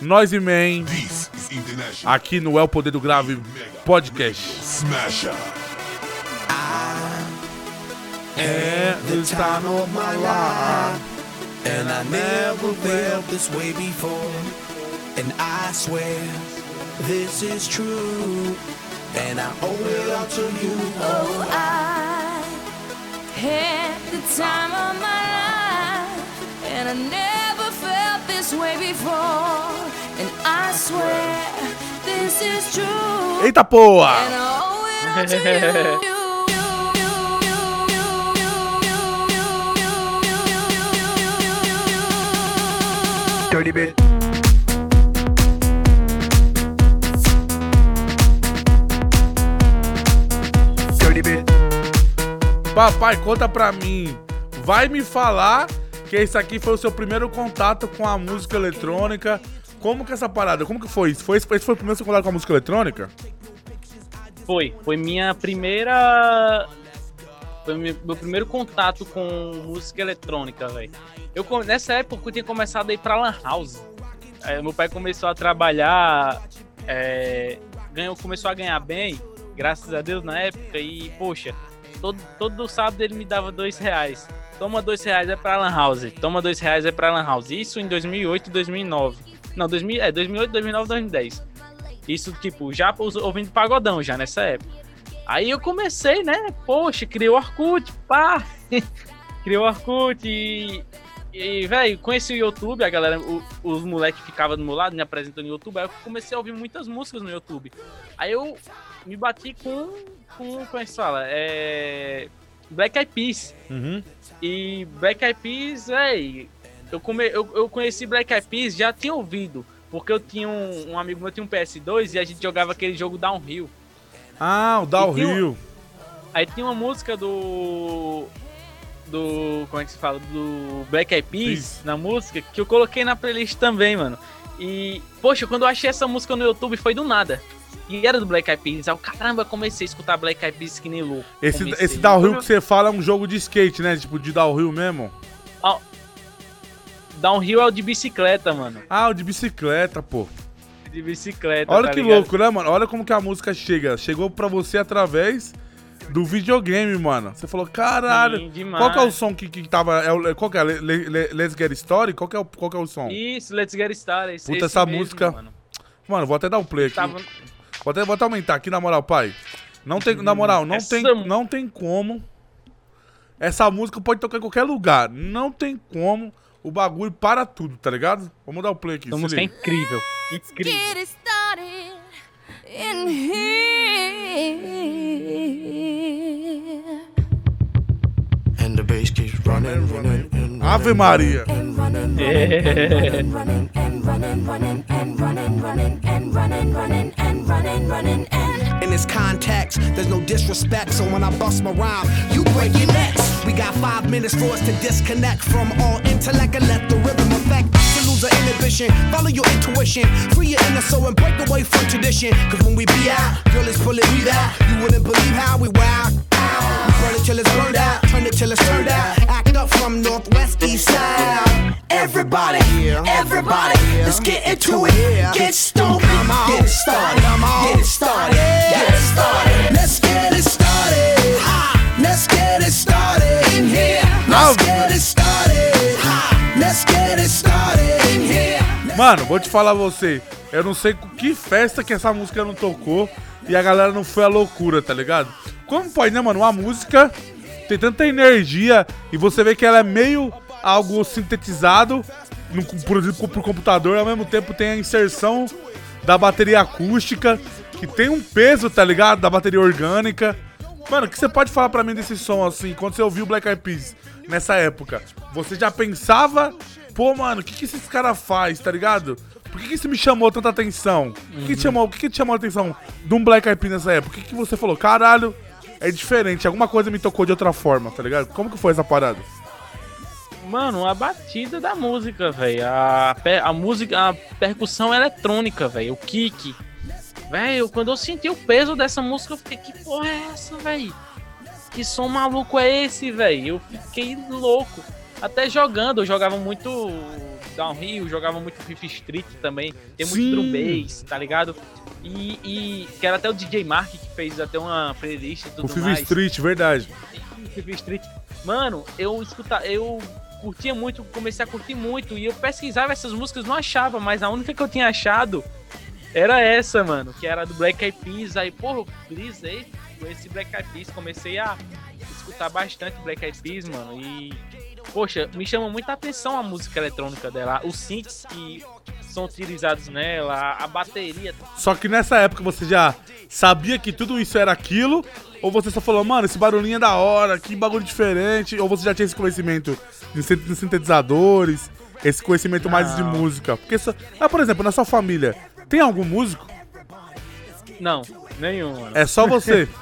Nós e Man, This is international. aqui no É o Poder do Grave Podcast. Smasher. É, the time of my life. And I never felt this way before. And I swear this is true. And I owe it all to you. Oh, I had the time of my life, and I never felt this way before. And I swear this is true. Eita porra! And I owe it all to you. Dirty bit. Papai, conta pra mim. Vai me falar que esse aqui foi o seu primeiro contato com a música eletrônica. Como que é essa parada? Como que foi isso? Foi, esse foi o primeiro seu contato com a música eletrônica? Foi, foi minha primeira. Foi meu, primeiro contato com música eletrônica, velho. Eu nessa época eu tinha começado a ir pra Lan House. Aí meu pai começou a trabalhar, é, ganhou, começou a ganhar bem, graças a Deus na época, e poxa, todo, todo sábado ele me dava dois reais. Toma dois reais é pra Lan House, toma dois reais é pra Lan House. Isso em 2008 e 2009. Não, 2000, é 2008, 2009, 2010. Isso, tipo, já ouvindo pagodão já nessa época. Aí eu comecei, né? Poxa, criei o Orkut, pá! criei o Orkut e. E, velho, conheci o YouTube, a galera, o- os moleques ficavam do meu lado, me apresentando no YouTube, aí eu comecei a ouvir muitas músicas no YouTube. Aí eu me bati com. com como é que se fala? É. Black Eyed Peas. Uhum. E Black Eyed Peas, véi, eu, come, eu, eu conheci Black Eyed Peas, já tinha ouvido, porque eu tinha um, um amigo meu tinha um PS2 e a gente jogava aquele jogo Downhill. Ah, o Downhill. Aí tinha uma música do do como é que se fala do Black Eyed Peas Peas. na música que eu coloquei na playlist também, mano. E poxa, quando eu achei essa música no YouTube foi do nada. E era do Black Eyed Peas. Aí eu, caramba, comecei a escutar Black Eyed Peas que nem louco. Esse, Comecei. esse Downhill que você fala é um jogo de skate, né? Tipo, de Downhill mesmo. Downhill é o de bicicleta, mano. Ah, o de bicicleta, pô. De bicicleta. Olha tá que ligado? louco, né, mano? Olha como que a música chega. Chegou pra você através do videogame, mano. Você falou, caralho. Sim, demais. qual que é o som que, que tava. É o, qual que é? Le- Le- Le- Let's Get Story? Qual que é o, qual que é o som? Isso, Let's Get Started. esse- Puta, esse essa mesmo, música- Mano. Mano, vou até dar um play aqui. Tava... Vou, até, vou até aumentar aqui, na moral, pai. Não tem, na moral, não Essa tem, não tem como. Essa música pode tocar em qualquer lugar. Não tem como. O bagulho para tudo, tá ligado? Vamos dar o play aqui. Essa música é incrível. Incrível. Get it started in here. And the bass keeps running, running, and Ave Maria. And running, and running, and running, running, and running, running, and running, running, and running, running, and In this context, there's no disrespect, so when I bust my rhyme, you break your necks. We got five minutes for us to disconnect from all intellect and let the rhythm affect. To lose our inhibition, follow your intuition, free your inner soul and break away from tradition. Cause when we be out, girl, it's pulling me out. You wouldn't believe how we wow. Burn it till it's burned out, turn it till it's turned out. Act up from northwest east side. Everybody, everybody, let's get into it. Get stoked, get it started, get it started, get it started. Let's get it started. Let's get it started in here. Let's get it started. Let's get it started in here. Mano, vou te falar você. Eu não sei com que festa que essa música não tocou e a galera não foi a loucura, tá ligado? Como pode, né, mano? Uma música tem tanta energia e você vê que ela é meio algo sintetizado, no, produzido por computador, ao mesmo tempo tem a inserção da bateria acústica, que tem um peso, tá ligado? Da bateria orgânica. Mano, o que você pode falar pra mim desse som, assim, quando você ouviu Black Eyed Peas nessa época? Você já pensava, pô, mano, o que, que esses caras faz, tá ligado? Por que, que isso me chamou tanta atenção? O que, que, te chamou, o que, que te chamou a atenção de um Black Eyed Peas nessa época? O que, que você falou? Caralho, é diferente, alguma coisa me tocou de outra forma, tá ligado? Como que foi essa parada? Mano, a batida da música, velho. A, a música, a percussão eletrônica, velho. O kick. Velho, quando eu senti o peso dessa música, eu fiquei, que porra é essa, velho? Que som maluco é esse, velho? Eu fiquei louco. Até jogando, eu jogava muito Downhill, jogava muito Fifth Street também. Tem muito drum bass, tá ligado? E, e que era até o DJ Mark que fez até uma playlist e tudo O mais. Street, verdade. Fifth Street. Mano, eu escuta, eu curtia muito, comecei a curtir muito e eu pesquisava essas músicas, não achava, mas a única que eu tinha achado era essa, mano, que era do Black Eyed Peas. Aí, porra, brisei com esse Black Eyed Peas, comecei a escutar bastante Black Eyed Peas, mano, e poxa, me chama muita atenção a música eletrônica dela, os synths que são utilizados nela, a bateria. Só que nessa época você já sabia que tudo isso era aquilo? Ou você só falou, mano, esse barulhinho é da hora, que bagulho diferente? Ou você já tinha esse conhecimento de sin- de sintetizadores, esse conhecimento mais de Não. música? Porque, só... ah, por exemplo, na sua família, tem algum músico? Não, nenhum, mano. É só você.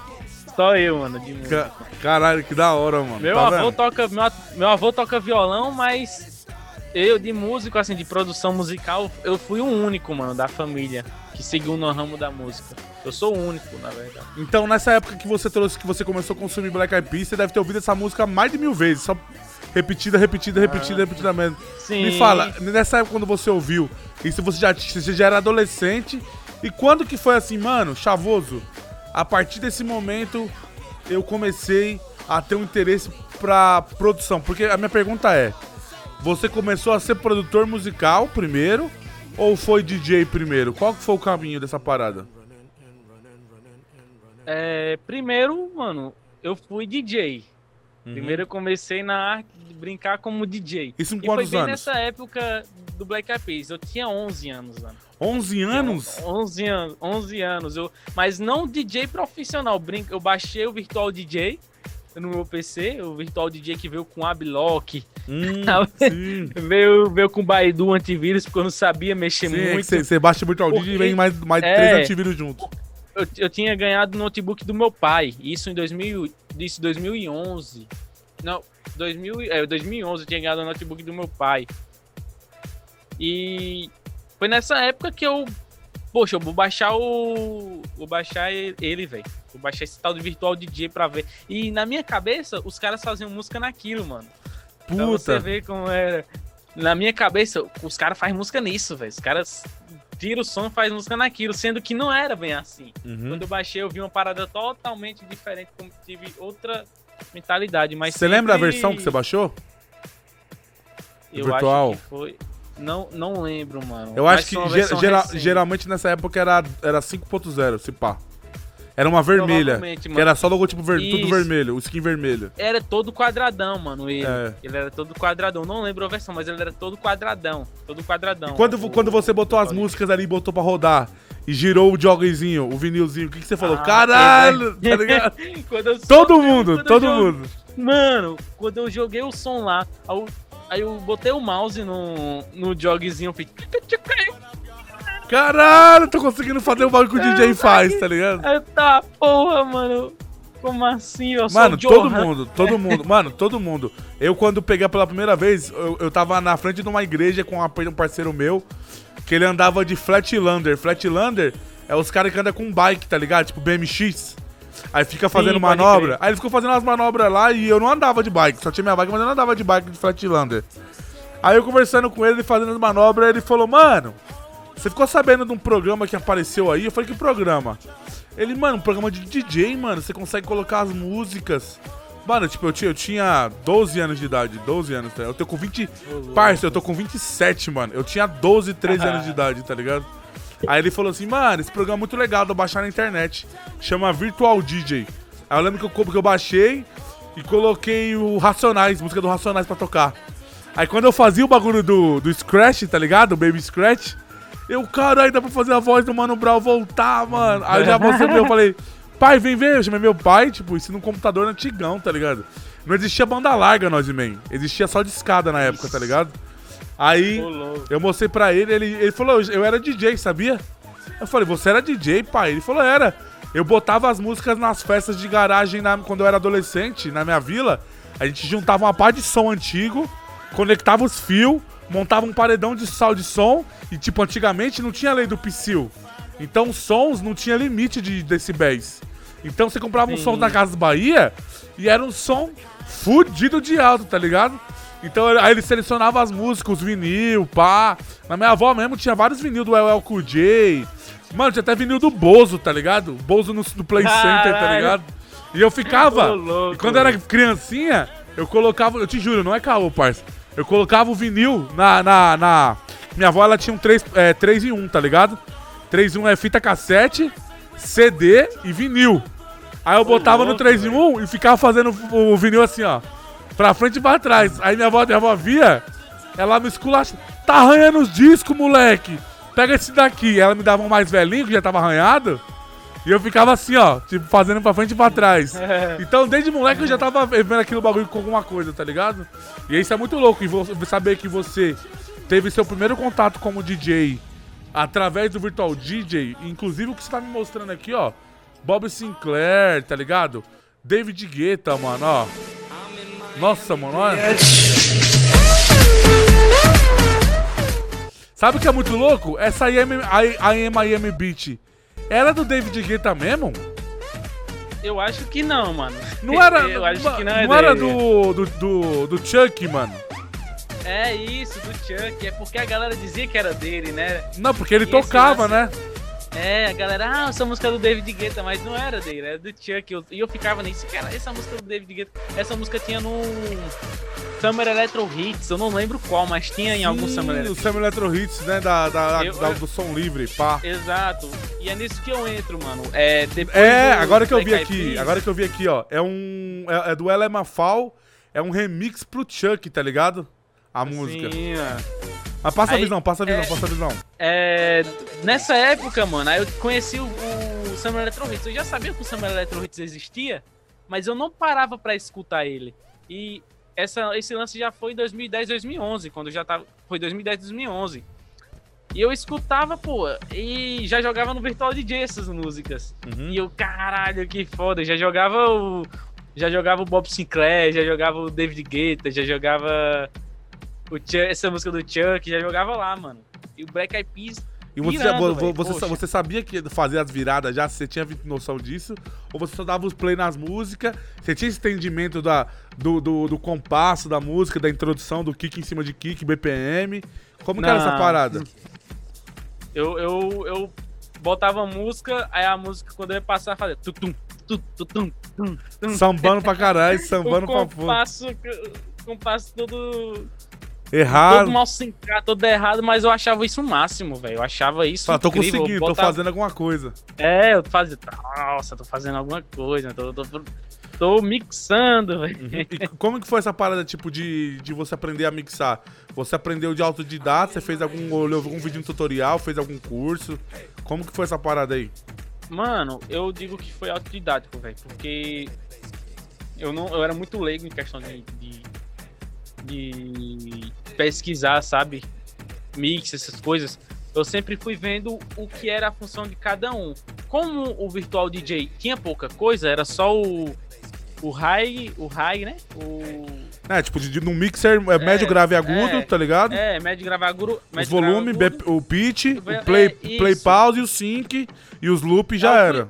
Só eu, mano, de música. Ca- Caralho, que da hora, mano. Meu tá avô vendo? toca, meu, meu avô toca violão, mas eu de músico, assim, de produção musical, eu fui o único, mano, da família que seguiu no ramo da música. Eu sou o único, na verdade. Então, nessa época que você trouxe, que você começou a consumir Black Eyed Peas, você deve ter ouvido essa música mais de mil vezes, só repetida, repetida, repetida, repetida mesmo. Sim. Me fala, nessa época quando você ouviu, isso você já, você já era adolescente, e quando que foi assim, mano, chavoso, a partir desse momento eu comecei a ter um interesse pra produção? Porque a minha pergunta é, você começou a ser produtor musical primeiro, ou foi DJ primeiro? Qual que foi o caminho dessa parada? É, primeiro, mano, eu fui DJ. Primeiro eu comecei na arte de brincar como DJ. Isso com E foi quantos bem anos? nessa época do Black Eyed Peas. Eu tinha 11 anos, mano. 11 anos? 11 anos, 11 anos. Eu, mas não DJ profissional. Eu baixei o Virtual DJ no meu PC, o Virtual DJ que veio com Ablock, Hum, sim. veio, veio com Baidu antivírus, porque eu não sabia mexer Sim, é muito. você você baixa audio e Porque- vem mais, mais É. três antivírus junto. Eu, eu tinha ganhado o notebook do meu pai, isso em 2000, isso 2011. Não, 2000, é, 2011 eu tinha ganhado o notebook do meu pai. E foi nessa época que eu, poxa, eu vou baixar o, vou baixar ele, velho. Vou baixar esse tal de Virtual DJ pra ver. E na minha cabeça, os caras faziam música naquilo, mano. Pra você Puta. ver como era. Na minha cabeça, os caras fazem música nisso, velho. Os caras tiram o som e fazem música naquilo, sendo que não era bem assim. Uhum. Quando eu baixei, eu vi uma parada totalmente diferente, como tive outra mentalidade. Mas Você lembra a sempre- versão que você baixou? Eu virtual? acho que foi. Não, não lembro, mano. Eu Mas acho que foi uma ge- versão gera- recente. geralmente nessa época era, era 5.0, se pá. Era uma vermelha. Que era só logotipo ver, tudo vermelho, o skin vermelho. Era todo quadradão, mano. Ele. É. ele era todo quadradão. Não lembro a versão, mas ele era todo quadradão. Todo quadradão. Quando, O- quando você botou as músicas ali e botou pra rodar e girou o jogozinho, o vinilzinho, o que, que você falou? Ah, Caralho! é, Tá eu Todo mundo, todo joguei- mundo. Mano, quando eu joguei o som lá, aí eu, aí eu botei o mouse no, no jogzinho, eu fiz. Caralho, tô conseguindo fazer o bagulho que o DJ faz, tá ligado? Tá, porra, mano. Como assim? Eu sou Mano, o todo Johan. mundo, todo mundo, mano, todo mundo. Eu, quando peguei pela primeira vez, eu, eu tava na frente de uma igreja com um parceiro meu, que ele andava de Flatlander. Flatlander é os caras que andam com bike, tá ligado? Tipo BMX. Aí fica fazendo Sim, manobra. Aí ele ficou fazendo umas manobras lá e eu não andava de bike. Só tinha minha bike, mas eu não andava de bike de Flatlander. Aí eu conversando com ele, fazendo as manobras, ele falou, mano, você ficou sabendo de um programa que apareceu aí? Eu falei, que programa? Ele, mano, um programa de DJ, mano. Você consegue colocar as músicas. Mano, tipo, eu tinha, eu tinha 12 anos de idade. 12 anos, tá? Eu tô com 20. Parça, eu tô com 27, mano. Eu tinha 12, 13 anos de idade, tá ligado? Aí ele falou assim, mano, esse programa é muito legal, dá baixar na internet. Chama Virtual DJ. Aí eu lembro que eu, que eu baixei e coloquei o Racionais, música do Racionais pra tocar. Aí quando eu fazia o bagulho do, do Scratch, tá ligado? O Baby Scratch. Eu, caralho, dá pra fazer a voz do Mano Brown voltar, mano. Aí eu já pro meu, falei, pai, vem ver. Eu chamei meu pai, tipo, isso num computador antigão, tá ligado? Não existia banda larga, nós man. Existia só de escada na época, tá ligado? Aí eu mostrei pra ele, ele, ele falou, eu era DJ, sabia? Eu falei, você era DJ, pai? Ele falou, era. Eu botava as músicas nas festas de garagem na- quando eu era adolescente, na minha vila. A gente juntava uma pá de som antigo, conectava os fios, montava um paredão de sal de som. E, tipo, antigamente não tinha lei do Psyll. Então, os sons não tinha limite de decibéis. Então, você comprava um Sim. som na Casa Bahia e era um som fudido de alto, tá ligado? Então aí ele selecionava as músicas, os vinil, pá. Na minha avó mesmo tinha vários vinil do LL Cool J. Mano, tinha até vinil do Bozo, tá ligado? Bozo no, no Play Center, tá Caralho. ligado? E eu ficava. Ô, louco, e quando eu era criancinha, eu colocava. Eu te juro, não é caô, parça. Eu colocava o vinil na. na, na- minha avó ela tinha um 3, é, 3 em 1, tá ligado? 3 em 1 é fita cassete, CD e vinil. Aí eu botava no louco, 3 em 1 e ficava fazendo o, o vinil assim, ó. Pra frente e pra trás. Aí minha avó, minha avó via, ela me esculacha. Tá arranhando os discos, moleque. Pega esse daqui. Ela me dava um mais velhinho, que já tava arranhado. E eu ficava assim, ó, tipo, fazendo pra frente e pra trás. Então, desde moleque, eu já tava vendo aquilo bagulho com alguma coisa, tá ligado? E isso é muito louco. E saber que você teve seu primeiro contato como DJ através do Virtual DJ, inclusive o que você tá me mostrando aqui, ó. Bob Sinclair, tá ligado? David Guetta, mano, ó. Nossa, mano, olha. Sabe o que é muito louco? Essa I Am, I, I Am, I Am Beat era do David Guetta mesmo? Eu acho que não, mano. Não era, Eu acho que não é era dele. do, do, do, do Chuck, mano. É isso, do Chuck. É porque a galera dizia que era dele, né? Não, porque ele E tocava, né? É, a galera, ah, essa música é do David Guetta, mas não era dele, era do Chuck. Eu- E eu, ficava nisso, cara, essa música é do David Guetta. Essa música tinha no Summer Electro Hits, eu não lembro qual, mas tinha em algum Sim, Summer Electro Summer Electro Hits, né? Da, da, Eu- da- do som livre, pá. Exato. E é nisso que eu entro, mano. É, depois É, do agora que eu vi aqui, agora que eu vi aqui, ó. É um. É, é do Ela Mafal, é um remix pro Chuck, tá ligado? A música. Sim, mano. Mas passa a Aí, visão, passa a visão, é- passa a visão. É, nessa época, mano, aí eu conheci o, o Summer Electro Hits. Eu já sabia que o Summer Electro Hits existia, mas eu não parava pra escutar ele. E essa, esse lance já foi em 2010, 2011, quando já tava. Foi 2010, 2011. E eu escutava, pô, e já jogava no Virtual DJ essas músicas. Uhum. E eu, caralho, que foda. Já jogava o. Já jogava o Bob Sinclair, já jogava o David Guetta, já jogava o Chuck, essa música do Chuck, já jogava lá, mano. E o Black Eyed Peas E você, Pirando, você, poxa. você sabia que ia fazer as viradas já? Você tinha noção disso? Ou você só dava os play nas músicas? Você tinha esse entendimento da, do, do, do compasso da música, da introdução, do kick em cima de kick, BPM? Como que era essa Não. parada? Eu, eu, eu botava a música, aí a música, quando eu ia passar, fazia tutum, tutum, tutum, tum, tum. Sambando pra caralho, sambando pra fundo. compasso, o compasso todo, Errado. todo mal sincado, todo errado, mas eu achava isso o máximo, velho. Eu achava isso Fala, tô incrível. conseguindo, tô fazendo alguma coisa. É, eu fazia, nossa, tô fazendo alguma coisa, tô, tô, tô mixando, velho. E como que foi essa parada, tipo, de, de você aprender a mixar? Você aprendeu de autodidata? Você fez algum, olhou algum vídeo tutorial? Fez algum curso? Como que foi essa parada aí? Mano, eu digo que foi autodidático, velho, porque eu não, eu era muito leigo em questão de, de, de pesquisar, sabe? Mix, essas coisas. Eu sempre fui vendo o que era a função de cada um. Como o virtual DJ tinha pouca coisa, era só o o high, o high, né? O É, tipo, de, num mixer é, médio, grave e agudo, é, tá ligado? é, médio gravar guru, Os médio volume, grave agudo. bep- o pitch, É, o play, isso. play pause e o sync e os loop já eu fui- era.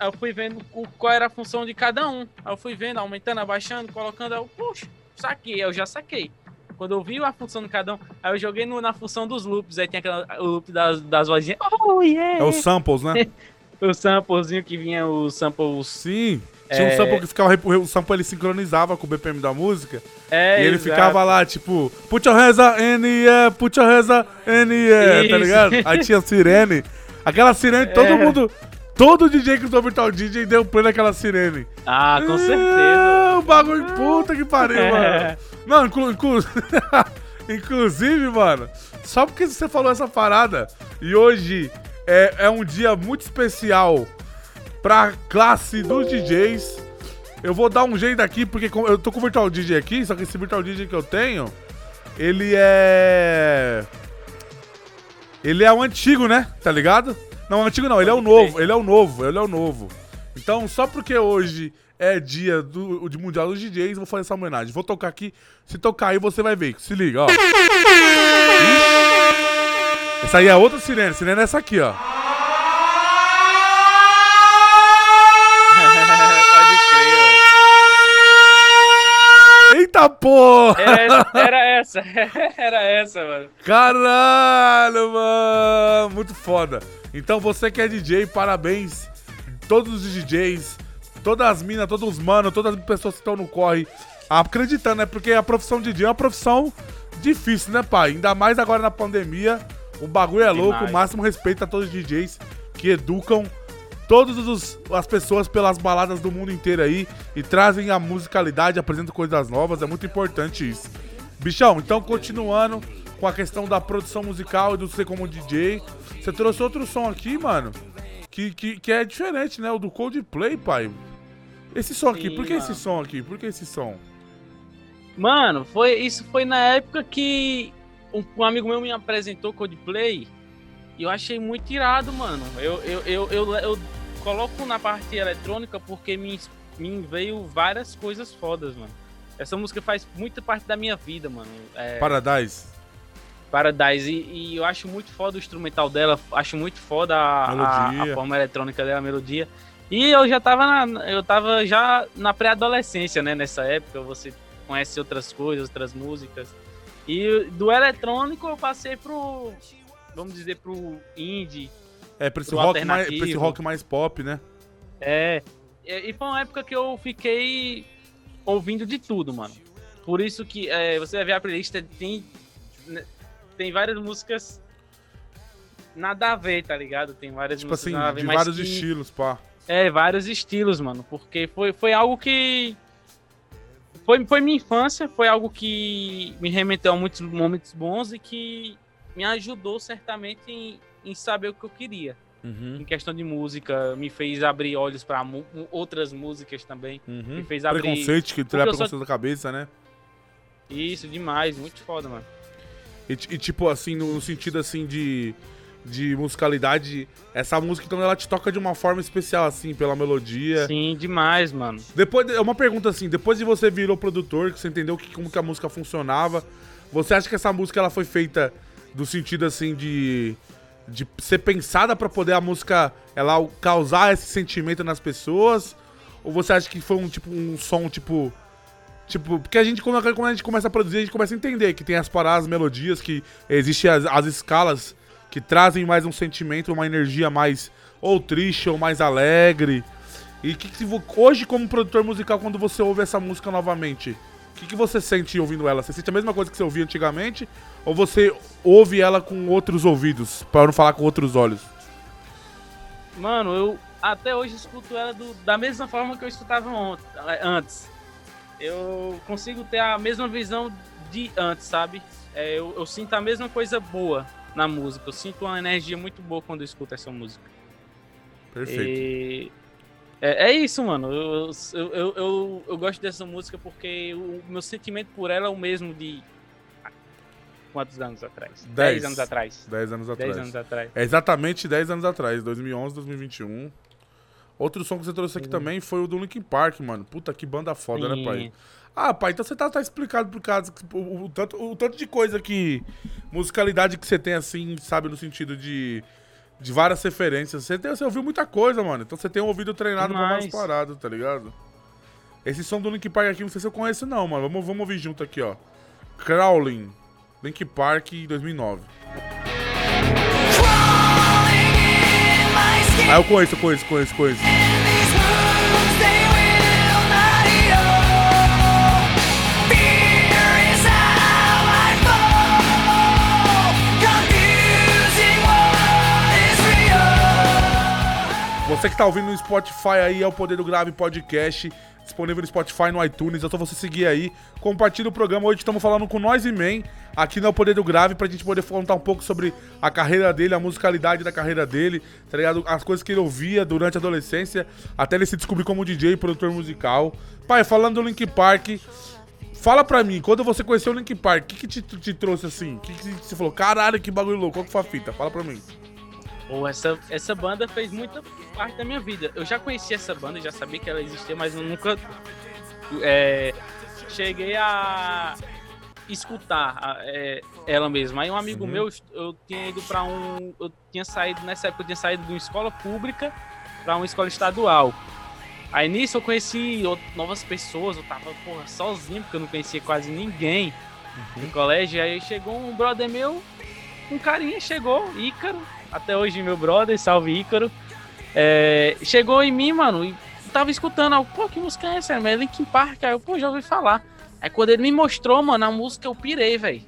Aí eu fui vendo o, qual era a função de cada um. Aí eu fui vendo, aumentando, abaixando, colocando. Eu, puxa, saquei. Eu já saquei. Quando eu vi a função de cada um, aí eu joguei no- na função dos loops. Aí tem aquela, o loop das, das vozinhas. Oh, yeah! É os samples, né? O samplezinho que vinha, os samples. Sim. Tinha um É. sample que ficava. O sample ele sincronizava com o BPM da música. É, e ele exato. ficava lá, tipo, put your hands up, NE, put your hands up, NE, tá Isso. ligado? Aí tinha sirene. Aquela sirene, todo É. mundo. Todo DJ que usou Virtual DJ deu play naquela sirene. Ah, com É, certeza. O bagulho, puta que pariu, É. mano. Não, inclu, inclu- inclusive, mano, só porque você falou essa parada e hoje é, é um dia muito especial pra classe dos DJs. Eu vou dar um jeito aqui, porque eu tô com o Virtual DJ aqui, só que esse Virtual DJ que eu tenho, ele é. Ele é o antigo, né? Tá ligado? Não, o antigo não, ele é o novo, ele é o novo, ele é o novo. Então, só porque hoje é dia do, de Mundial dos DJs, vou fazer essa homenagem. Vou tocar aqui, se tocar aí você vai ver. Se liga, ó. Ixi. Essa aí é outra sirene, sirene é essa aqui, ó. Pode crer, Eita Eita porra! Era era essa, era essa, mano. Caralho, mano! Muito foda. Então você que é DJ, parabéns. Todos os DJs, todas as minas, todos os manos, todas as pessoas que estão no corre, acreditando, né? Porque a profissão de DJ é uma profissão difícil, né, pai? Ainda mais agora na pandemia. O bagulho é louco, o máximo respeito a todos os DJs que educam todas as pessoas pelas baladas do mundo inteiro aí e trazem a musicalidade, apresentam coisas novas, é muito importante isso. Bichão, então continuando com a questão da produção musical e do você como DJ, você trouxe outro som aqui, mano, que, que, que é diferente, né? O do Coldplay, pai. Esse som aqui, Sim, por que mano. esse som aqui? Por que esse som? Mano, foi, isso foi na época que um, um amigo meu me apresentou Coldplay e eu achei muito irado, mano. Eu, eu, eu, eu, eu coloco na parte eletrônica porque me, me veio várias coisas fodas, mano. Essa música faz muita parte da minha vida, mano. É, Paradise. Paradise. E, e eu acho muito foda o instrumental dela, acho muito foda a, a- a forma eletrônica dela, a melodia. E eu já tava na, eu tava já na pré-adolescência, né? Nessa época, você conhece outras coisas, outras músicas. E do eletrônico eu passei pro, vamos dizer, pro indie. É, pra esse, Pro rock mais, pra esse rock mais pop, né? É. E foi uma época que eu fiquei ouvindo de tudo, mano. Por isso que é, você vai ver a playlist, tem, né, tem várias músicas nada a ver, tá ligado? Tem várias Tipo músicas assim, nada a ver, de vários que- estilos, pá. É, vários estilos, mano. Porque foi, foi algo que. Foi, foi minha infância, foi algo que me remeteu a muitos momentos bons e que me ajudou certamente em, em saber o que eu queria. Uhum, Em questão de música, me fez abrir olhos pra mu- outras músicas também. uhum. Me fez abrir. Preconceito, que Porque leva eu sou- preconceito da cabeça, né? Isso, demais, muito foda, mano. E, e, tipo, assim, no, no sentido assim de, de musicalidade, essa música então ela te toca de uma forma especial, assim, pela melodia. Sim, demais, mano. Depois, de- é uma pergunta assim, depois de você virou produtor, que você entendeu que, como que a música funcionava, você acha que essa música ela foi feita do sentido assim de de ser pensada pra poder a música ela causar esse sentimento nas pessoas? Ou você acha que foi um tipo um som tipo Tipo, porque a gente, quando a gente começa a produzir, a gente começa a entender que tem as paradas, as melodias, que existem as, as escalas que trazem mais um sentimento, uma energia mais ou triste ou mais alegre. E que, que hoje, como produtor musical, quando você ouve essa música novamente, que, que você sente ouvindo ela? Você sente a mesma coisa que você ouvia antigamente? Ou você ouve ela com outros ouvidos, para não falar com outros olhos? Mano, eu até hoje escuto ela do- da mesma forma que eu escutava ont- eh, antes. Eu consigo ter a mesma visão de antes, sabe? É, eu, eu sinto a mesma coisa boa na música. Eu sinto uma energia muito boa quando eu escuto essa música. Perfeito. E é, é isso, mano. Eu, eu, eu, eu, gosto dessa música porque o meu sentimento por ela é o mesmo de. Quantos anos atrás? Dez. Dez anos atrás. 10 anos atrás. Dez anos atrás. É exatamente 10 anos atrás, 2011, 2021. Outro som que você trouxe aqui também foi o do Linkin Park, mano. Puta, que banda foda, né, Sim. pai? Ah, pai, então você tá, tá explicado por causa que o, o tanto, o tanto de coisa que. musicalidade que você tem, assim, sabe, no sentido de. De várias referências. Você, tem, você ouviu muita coisa, mano. Então você tem um ouvido treinado pra várias Demais. paradas, tá ligado? Esse som do Linkin Park aqui, não sei se eu conheço, não, mano. Vamos, vamos ouvir junto aqui, ó. Crawling, Linkin Park 2009. Ah, eu conheço, eu conheço, conheço, conheço. Você que tá ouvindo no Spotify aí, é o Poder do Grave Podcast, disponível no Spotify, no iTunes, é só você seguir aí. Compartilha o programa, hoje estamos falando com nós e Man, aqui no É o Poder do Grave, pra gente poder contar um pouco sobre a carreira dele, a musicalidade da carreira dele, tá ligado? As coisas que ele ouvia durante a adolescência, até ele se descobrir como DJ e produtor musical. Pai, falando do Link Park, fala pra mim, quando você conheceu o Link Park, o que, que te, te trouxe assim? O que, que você falou? Caralho, que bagulho louco, qual que foi a fita? Fala pra mim. Pô, essa, essa banda fez muita parte da minha vida. Eu já conhecia essa banda, já sabia que ela existia, mas eu nunca é, cheguei a escutar é, ela mesma. Aí um amigo meu, eu tinha ido pra um. Eu tinha saído, nessa época eu tinha saído de uma escola pública pra uma escola estadual. Aí nisso eu conheci novas pessoas, eu tava, porra, sozinho, porque eu não conhecia quase ninguém no colégio. Aí chegou um brother meu, um carinha chegou, Ícaro, até hoje meu brother, salve Ícaro. É, chegou em mim, mano, e tava escutando, eu, pô, que música é essa? É Linkin Park, aí eu, pô, já ouvi falar. Aí quando ele me mostrou, mano, a música eu pirei, velho.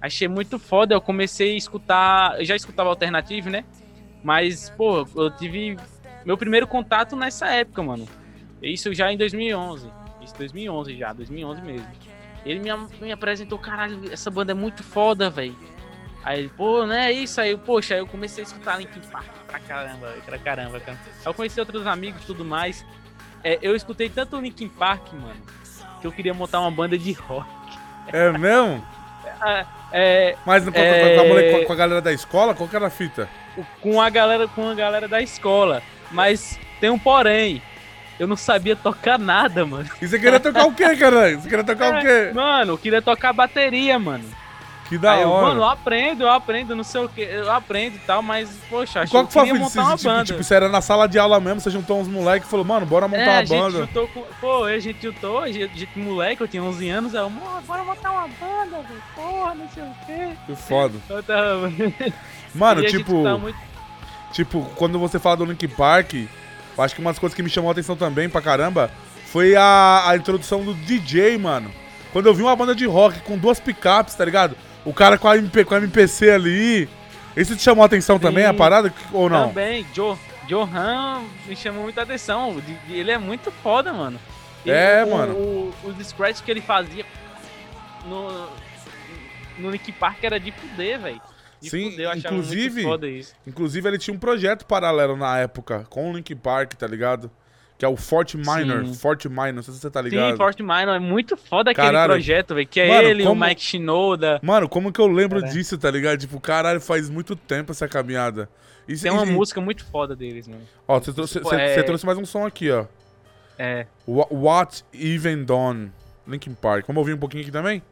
Achei muito foda, eu comecei a escutar, eu já escutava alternativo, né? Mas, pô, eu tive meu primeiro contato nessa época, mano. Isso já em 2011. Isso 2011 já, 2011 mesmo. Ele me, me apresentou, caralho, essa banda é muito foda, velho. Aí ele, pô, não é isso aí, poxa, aí eu comecei a escutar Linkin Park pra caramba, pra caramba, cara. Aí eu conheci outros amigos e tudo mais. É, eu escutei tanto Linkin Park, mano, que eu queria montar uma banda de rock. É mesmo? É, Mas com, É. com a mole- com a galera da escola, qual que era a fita? com a galera, com a galera da escola. Mas tem um porém. Eu não sabia tocar nada, mano. E você queria tocar o quê, caralho? Você queria tocar o quê? Mano, eu queria tocar bateria, mano. Que da Aí eu, hora. mano, eu aprendo, eu aprendo, não sei o que, eu aprendo e tal, mas, poxa, acho Qual que eu queria montar uma Tipo, banda. tipo, você era na sala de aula mesmo, você juntou uns moleques e falou, mano, bora montar é, uma a gente banda. juntou com. Pô, a gente juntou, a gente, a gente moleque, eu tinha 11 anos, aí eu, mano, bora montar uma banda, velho, porra, não sei o quê. Que foda. Eu tava. Mano, tipo, tá muito- tipo, quando você fala do Linkin Park, eu acho que uma das coisas que me chamou a atenção também pra caramba foi a, a introdução do DJ, mano. Quando eu vi uma banda de rock com duas picapes, tá ligado? O cara com a, MP, com a MPC ali. Isso te chamou a atenção também, a Sim. parada? Ou não? Também, Joe, Johan me chamou muita atenção. Ele é muito foda, mano. É, o, mano. O, os scratch que ele fazia no, no Link Park era de fuder, velho. Sim, fuder, inclusive- muito foda isso. Inclusive, ele tinha um projeto paralelo na época com o Linkin Park, tá ligado? Que é o Fort Minor. Sim. Fort Minor, não sei se você tá ligado. Sim, Fort Minor é muito foda aquele Caralho. projeto, velho. Que é Mano, ele, como- o Mike Shinoda. Mano, como que eu lembro Cara. disso, tá ligado? Tipo, caralho, faz muito tempo essa caminhada. E, Tem uma e- música muito foda deles, mano. Ó, você trouxe, Tipo, é- trouxe mais um som aqui, ó. É. Wha- What Even Done, Linkin Park. Vamos ouvir um pouquinho aqui também?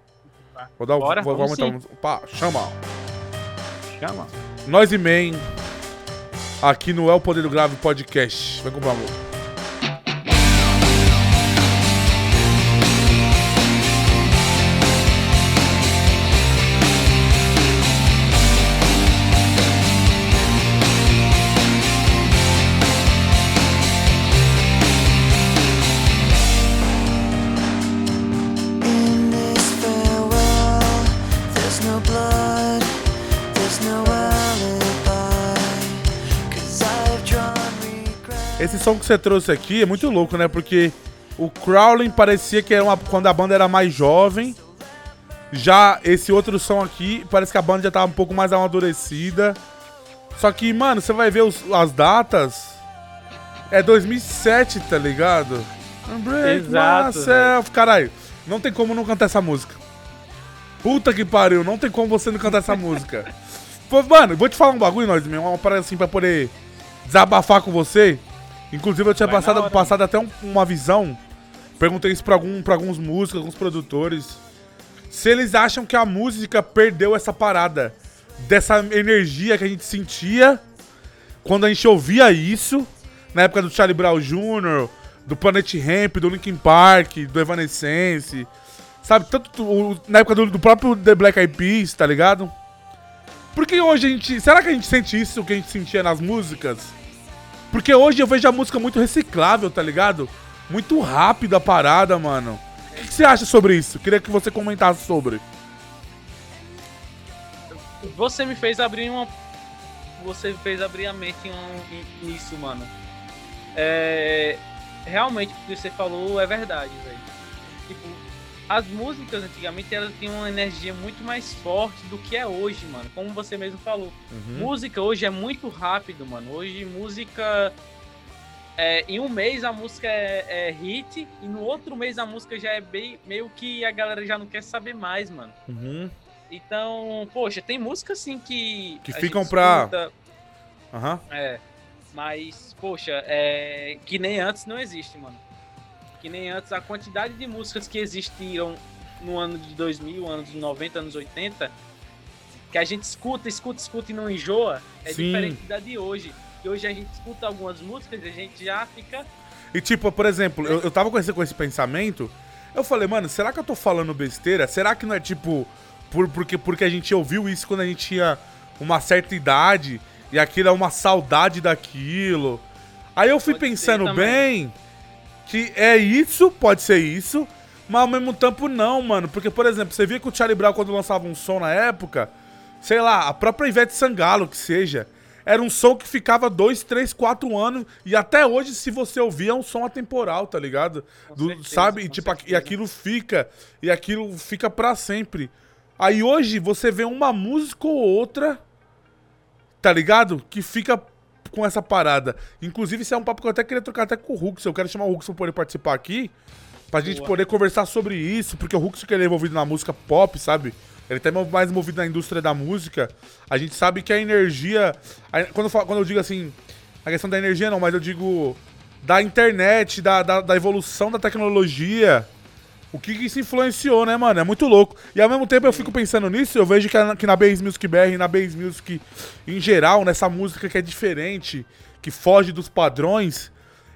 Vou dar o. Bora, vou, vamos vamos então. Pá, chama. Chama. Nós e Man. Aqui no É o Poder do Grave Podcast. Vem comprar amor. Som que você trouxe aqui é muito louco, né? Porque o Crawling parecia que era uma, quando a banda era mais jovem. Já esse outro som aqui, parece que a banda já tava um pouco mais amadurecida. Só que, mano, você vai ver os- as datas. É 2007, tá ligado? Break Exato, myself. Caralho, não tem como não cantar essa música. Puta que pariu, não tem como você não cantar essa música. Pô, mano, vou te falar um bagulho, nós, mesmo, uma parada assim pra poder desabafar com você. Inclusive, eu tinha Vai passado, hora. passado até um- uma visão. Perguntei isso pra, algum, pra alguns músicos, alguns produtores. Se eles acham que a música perdeu essa parada. Dessa energia que a gente sentia quando a gente ouvia isso. Na época do Charlie Brown Jr., do Planet Ramp, do Linkin Park, do Evanescence. Sabe, tanto o- na época do, do próprio The Black Eyed Peas, tá ligado? Porque hoje a gente. Será que a gente sente isso que a gente sentia nas músicas? Porque hoje eu vejo a música muito reciclável, tá ligado? Muito rápida a parada, mano. O que, você acha sobre isso? Queria que você comentasse sobre. Você me fez abrir uma. Você me fez abrir a mente um- nisso, mano. É. Realmente, o que você falou é verdade, velho. Tipo, as músicas antigamente elas tinham uma energia muito mais forte do que é hoje, mano. Como você mesmo falou. Música hoje é muito rápido, mano. Hoje música. É, em um mês a música é, é hit e no outro mês a música já é bem, meio que a galera já não quer saber mais, mano. Uhum. Então, poxa, tem música assim que. Que ficam pra- Aham. É. Mas, poxa, é. Que nem antes não existe, mano. Que nem antes a quantidade de músicas que existiram no ano de 2000, anos 90, anos 80, que a gente escuta, escuta, escuta e não enjoa, é Sim. diferente da de hoje. E hoje a gente escuta algumas músicas e a gente já fica. E tipo, por exemplo, eu, eu tava com esse, com esse pensamento, eu falei, mano, será que eu tô falando besteira? Será que não é tipo, por, porque, porque a gente ouviu isso quando a gente tinha uma certa idade e aquilo é uma saudade daquilo? Aí eu fui Pode pensando bem que é isso, pode ser isso, mas ao mesmo tempo não, mano. Porque, por exemplo, você via que o Charlie Brown quando lançava um som na época, sei lá, a própria Ivete Sangalo, que seja, era um som que ficava dois, três, quatro anos e até hoje, se você ouvir, é um som atemporal, tá ligado? Do- certeza, sabe? E, com tipo, certeza. e aquilo fica, e aquilo fica pra sempre. Aí hoje você vê uma música ou outra, tá ligado? Que fica com essa parada. Inclusive, isso é um papo que eu até queria trocar até com o Hux. Eu quero chamar o Hux pra poder participar aqui. Pra gente Boa. poder conversar sobre isso, porque o Hux que ele é envolvido na música pop, sabe? Ele tá mais envolvido na indústria da música. A gente sabe que a energia. a- quando, eu falo- quando eu digo assim, a questão da energia não, mas eu digo da internet, da, da, da evolução da tecnologia. O que, que isso influenciou, né, mano? É muito louco. E ao mesmo tempo eu fico pensando nisso, eu vejo que, na- que na Base Music BR e na Base Music em geral, nessa música que é diferente, que foge dos padrões,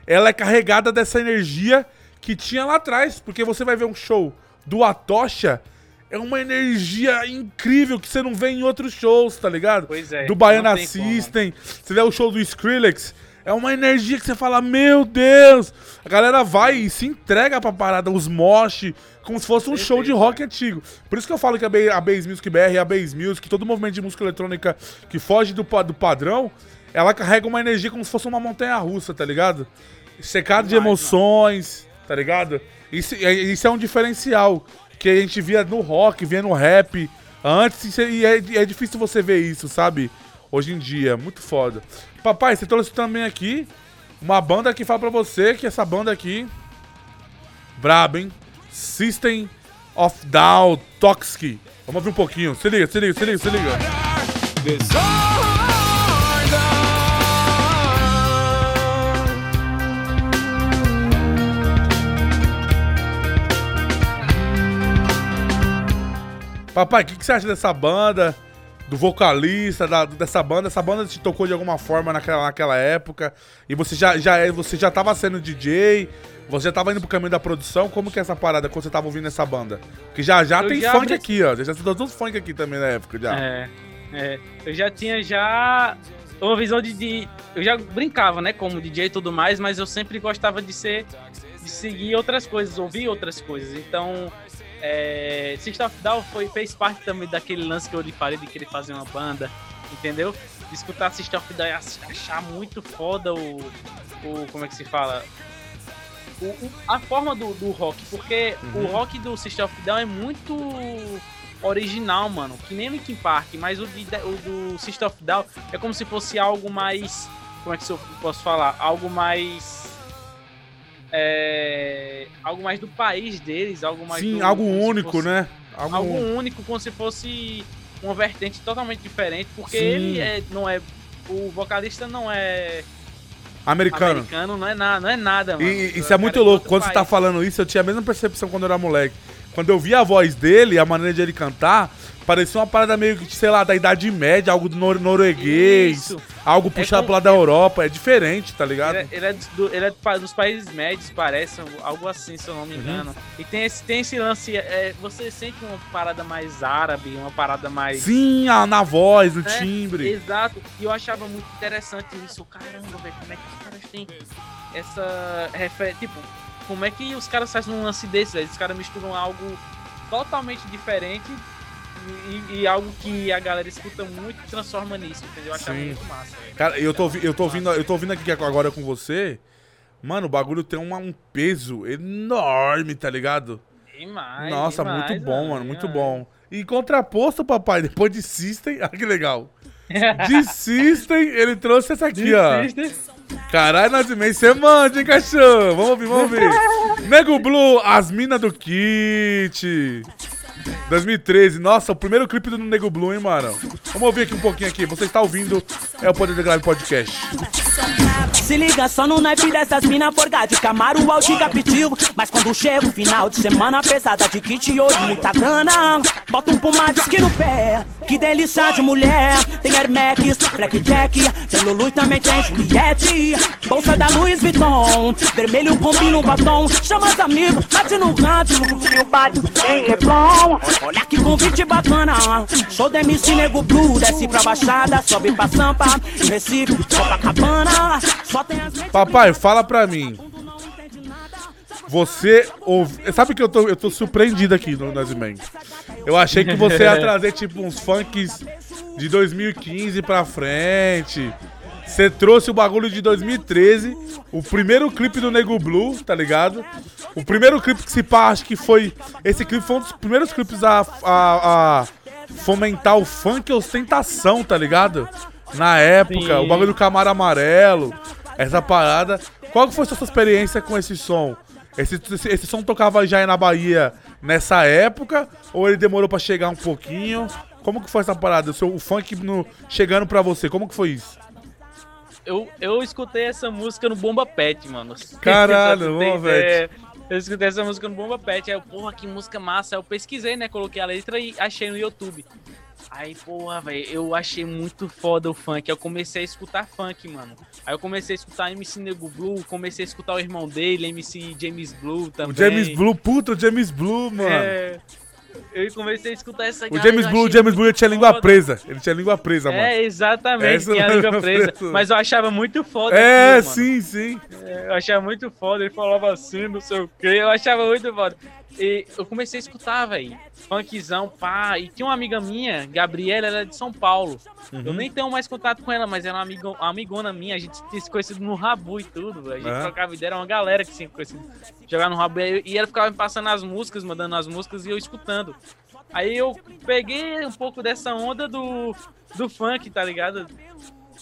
ela é carregada dessa energia que tinha lá atrás. Porque você vai ver um show do Atocha, é uma energia incrível que você não vê em outros shows, tá ligado? Pois é, Do Baiana não tem como. System, você vê o show do Skrillex, é uma energia que você fala, meu Deus! A galera vai e se entrega pra parada, os mosh, como se fosse um show de rock antigo. Por isso que eu falo que a, Ba- a Base Music BR, a Base Music, todo movimento de música eletrônica que foge do, do padrão, ela carrega uma energia como se fosse uma montanha russa, tá ligado? Secado de emoções, tá ligado? Isso, é- isso é um diferencial que a gente via no rock, via no rap antes, e e é, é difícil você ver isso, sabe? Hoje em dia, muito foda. Papai, você trouxe também aqui uma banda que fala pra você que essa banda aqui, braba, hein? System of Down Toxic. Vamos ouvir um pouquinho. Se liga, se liga, se liga, se liga. Papai, o que, que você acha dessa banda? Do vocalista, da- dessa banda? Essa banda te tocou de alguma forma naquela, naquela época? E você já, já, é- você já tava sendo DJ? Você já tava indo pro caminho da produção? Como que é essa parada quando você tava ouvindo essa banda? Porque já já Eu tem já funk abri- aqui, ó. Já citou todos funk aqui também na época, já. É, é. Eu já tinha já uma visão de, de- Eu já brincava, né, como DJ e tudo mais, mas eu sempre gostava de ser. de seguir outras coisas, ouvir outras coisas. Então. É, System of Down foi, fez parte também daquele lance que eu lhe falei de querer fazer uma banda, entendeu? De escutar System of Down e ach- achar muito foda o. o como é que se fala? O- o- a forma do, do rock, porque o rock do System of Down é muito original, mano. Que nem Linkin Park, mas o, de- o do System of Down é como se fosse algo mais. Como é que eu posso falar? Algo mais. É, algo mais do país deles, algo mais. Sim, do- algo único, fosse- né? Algo, Algo único, como se fosse uma vertente totalmente diferente, porque Sim. ele é, não é. O vocalista não é americano. americano, não é nada, não é nada, mano. E, isso é muito de louco. Quando você tá país. falando isso, eu tinha a mesma percepção quando eu era moleque. Quando eu vi a voz dele, a maneira de ele cantar, parecia uma parada meio que, sei lá, da Idade Média, algo do nor norueguês, Isso. algo puxado com- pro lado da Europa. É diferente, tá ligado? Ele, é- ele é do- ele é dos países médios, parece, algo assim, se eu não me Uhum. engano. E tem esse, tem esse lance, é, você sente uma parada mais árabe, uma parada mais. Sim, a- na voz, no né? timbre. Exato. E eu achava muito interessante isso. Caramba, velho, como é que os caras têm essa. Tipo, como é que os caras fazem um lance desse, velho? Os caras misturam algo totalmente diferente e, e algo que a galera escuta muito transforma nisso, entendeu? Eu achava Sim. muito massa, velho. Cara, eu tô, eu tô ouvindo, eu tô ouvindo aqui agora com você. Mano, o bagulho tem uma- um peso enorme, tá ligado? Demais, Nossa, demais, muito bom, mano, muito bom. E contraposto, papai, depois de System, ah, que legal. De System, ele trouxe essa aqui, ó. Caralho, Nazimei, você manda, hein, cachorro? Vamos ouvir, vamos ouvir. Nego Blue, as minas do kit. 2013. Nossa, o primeiro clipe do Nego Blue, hein, mano? Vamos ouvir aqui um pouquinho aqui. Você está ouvindo é o Poder da Grave Podcast. Se liga só no naipe dessas mina forgada de Camaro ao capitivo Mas quando chega o final de semana pesada de kit ouro, muita grana. Bota um pomade no pé, que delícia de mulher. Tem Hermes, Blackjack, tem Lulu e também tem Juliette. Bolsa da Louis Vuitton, vermelho combina o batom. Chama os amigos, bate no canto e o bate tem Olha que convite bacana, show da MC Nego Blue Desce pra Baixada, sobe pra Sampa, Recife, Copacabana Só tem as Papai, fala pra mim. Você ouve. Sabe que eu tô, eu tô surpreendido aqui no Naziman. Eu achei que você ia trazer, tipo, uns funks de 2015 pra frente. Você trouxe o bagulho de 2013, o primeiro clipe do Nego Blue, tá ligado? O primeiro clipe que se pá, acho que foi. Esse clipe foi um dos primeiros clipes a, a, a fomentar o funk ostentação, tá ligado? Na época, Sim. o bagulho do Camaro Amarelo, essa parada. Qual que foi a sua experiência com esse som? Esse, esse, esse som tocava já aí na Bahia nessa época? Ou ele demorou pra chegar um pouquinho? Como que foi essa parada? O, seu, o funk no, chegando pra você, como que foi isso? Eu, eu escutei essa música no Bomba Pet, mano. Caralho, Bomba Pet. Eu escutei essa música no Bomba Pet. Aí eu, porra, que música massa. Aí eu pesquisei, né? Coloquei a letra e achei no YouTube. Aí, porra, velho, eu achei muito foda o funk. Aí eu comecei a escutar funk, mano. Aí eu comecei a escutar MC Nego Blue, comecei a escutar o irmão dele, MC James Blue também. O James Blue, puta, o James Blue, mano. É, eu comecei a escutar essa O James Blue, o James Blue tinha língua presa. Ele tinha língua presa, mano. É, exatamente, Essa tinha não língua presa. presa. Mas eu achava muito foda É, aquilo, sim, sim. É, Eu achava muito foda, ele falava assim, não sei o que, eu achava muito foda. E eu comecei a escutar, velho, funkzão, pá, e tinha uma amiga minha, Gabriela, ela é de São Paulo. Uhum. Eu nem tenho mais contato com ela, mas ela é uma, amigo, uma amigona minha, a gente tinha se conhecido no Rabu e tudo, a gente É. trocava ideia, era uma galera que tinha conhecido jogar no Rabu, e e ela ficava me passando as músicas, mandando as músicas e eu escutando. Aí eu peguei um pouco dessa onda do, do funk, tá ligado?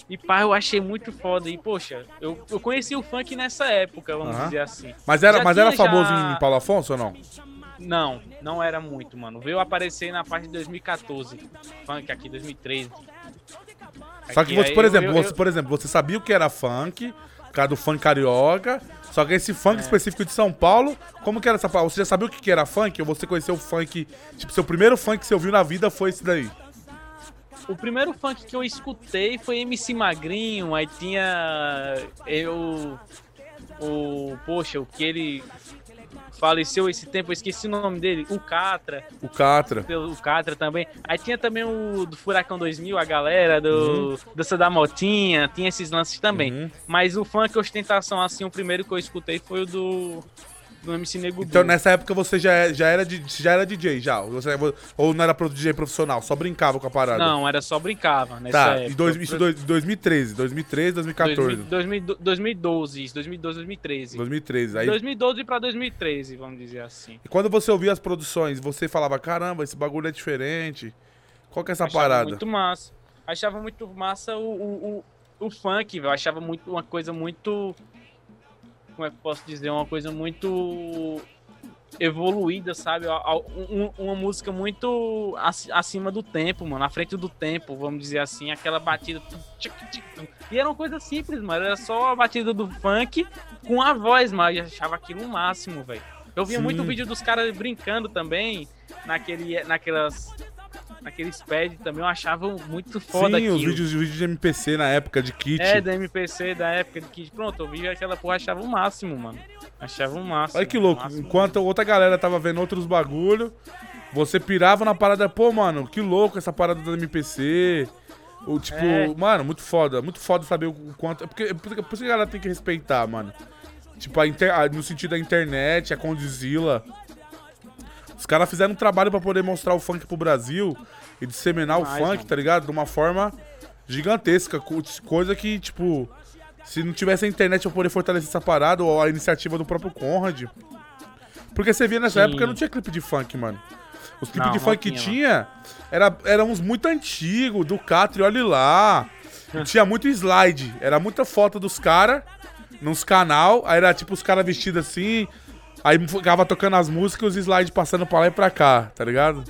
E pá, eu achei muito foda. E, poxa, eu, eu conheci o funk nessa época, vamos Aham. dizer assim. Mas era, Já mas era famoso já- em Paulo Afonso ou não? Não, não era muito, mano. Veio aparecer na parte de 2014. Funk aqui, 2013. Só que Aqui, você, por exemplo, eu- você, eu- por exemplo, você sabia o que era funk, por causa do funk carioca, só que esse É. funk específico de São Paulo, como que era essa? Você já sabia o que que era funk? Ou você conheceu o funk, tipo, seu primeiro funk que você ouviu na vida foi esse daí? O primeiro funk que eu escutei foi MC Magrinho, aí tinha eu o poxa, o que ele faleceu esse tempo, eu esqueci o nome dele, o Catra, O Catra. o Catra também. Aí tinha também o do Furacão 2000, a galera do dança da motinha, tinha esses lances também. Uhum. Mas o funk ostentação assim, o primeiro que eu escutei foi o do do MC Nego Então Blue. nessa época você já, é- já, era, di- já era DJ já? Ou, você, ou não era pro DJ profissional, só brincava com a parada? Não, era só brincava nessa Tá, época. e dois, isso dois- 2013, 2013, 2014. 2000, 2012, isso, 2012, 2013. 2013. Aí, 2012 pra 2013, vamos dizer assim. e quando você ouvia as produções, você falava, caramba, esse bagulho é diferente. Qual que é essa Achava parada? muito massa. Achava muito massa o, o, o, o funk, velho. Achava muito uma coisa muito. Como é que eu posso dizer? Uma coisa muito evoluída, sabe? Um- uma música muito ac- acima do tempo, mano. À frente do tempo, vamos dizer assim. Aquela batida. E era uma coisa simples, mano. Era só a batida do funk com a voz, mas eu achava aquilo o máximo, velho. Eu via Sim. muito vídeo dos caras brincando também naquele, naquelas naqueles pads também, eu achava muito foda Sim, os aquilo. vídeos, os vídeos de MPC na época de kit. É, da MPC da época de Kid. Pronto, eu vi aquela porra, achava o máximo, mano. Achava o máximo. Olha que louco, máximo. enquanto outra galera tava vendo outros bagulho, você pirava na parada, pô, mano, que louco essa parada do MPC. O, tipo, É. mano, muito foda, muito foda saber o quanto. É porque, é por por isso que a galera tem que respeitar, mano. Tipo, a inter- a- no sentido da internet, a Condizila. Os caras fizeram um trabalho pra poder mostrar o funk pro Brasil e disseminar o funk, mano. tá ligado? De uma forma gigantesca. co- Coisa que, tipo, se não tivesse a internet pra poder fortalecer essa parada, ou a iniciativa do próprio Conrad. Porque você via nessa Sim. época não tinha clipe de funk, mano. Os clipes de funk que tinha, tinha era, eram uns muito antigos, do Catri, olha lá. E tinha muito slide. Era muita foto dos caras nos canal. Aí era tipo os caras vestidos assim. Aí ficava tocando as músicas e os slides passando pra lá e pra cá, tá ligado?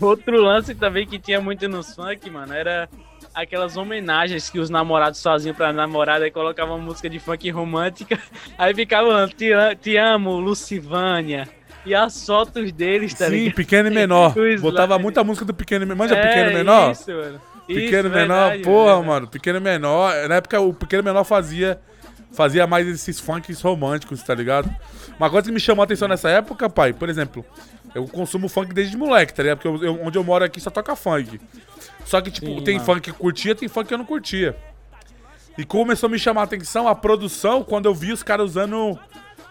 Outro lance também que tinha muito nos funk, mano, era aquelas homenagens que os namorados faziam pra namorada e colocavam música de funk romântica. Aí ficava te, a- te amo, Lucivânia. E as fotos deles, tá Sim, ligado? pequeno e menor. Botava muita música do pequeno e menor. Manja É, pequeno e menor? Isso, mano. Pequeno Isso, menor, verdade, porra, verdade. mano. Pequeno menor. Na época o pequeno menor fazia fazia mais esses funks românticos, tá ligado? Uma coisa que me chamou a atenção nessa época, pai, por exemplo, eu consumo funk desde moleque, tá ligado? Porque eu- eu- onde eu moro aqui só toca funk. Só que, tipo, Sim, tem mano. funk que eu curtia, tem funk que eu não curtia. E começou a me chamar a atenção a produção quando eu vi os caras usando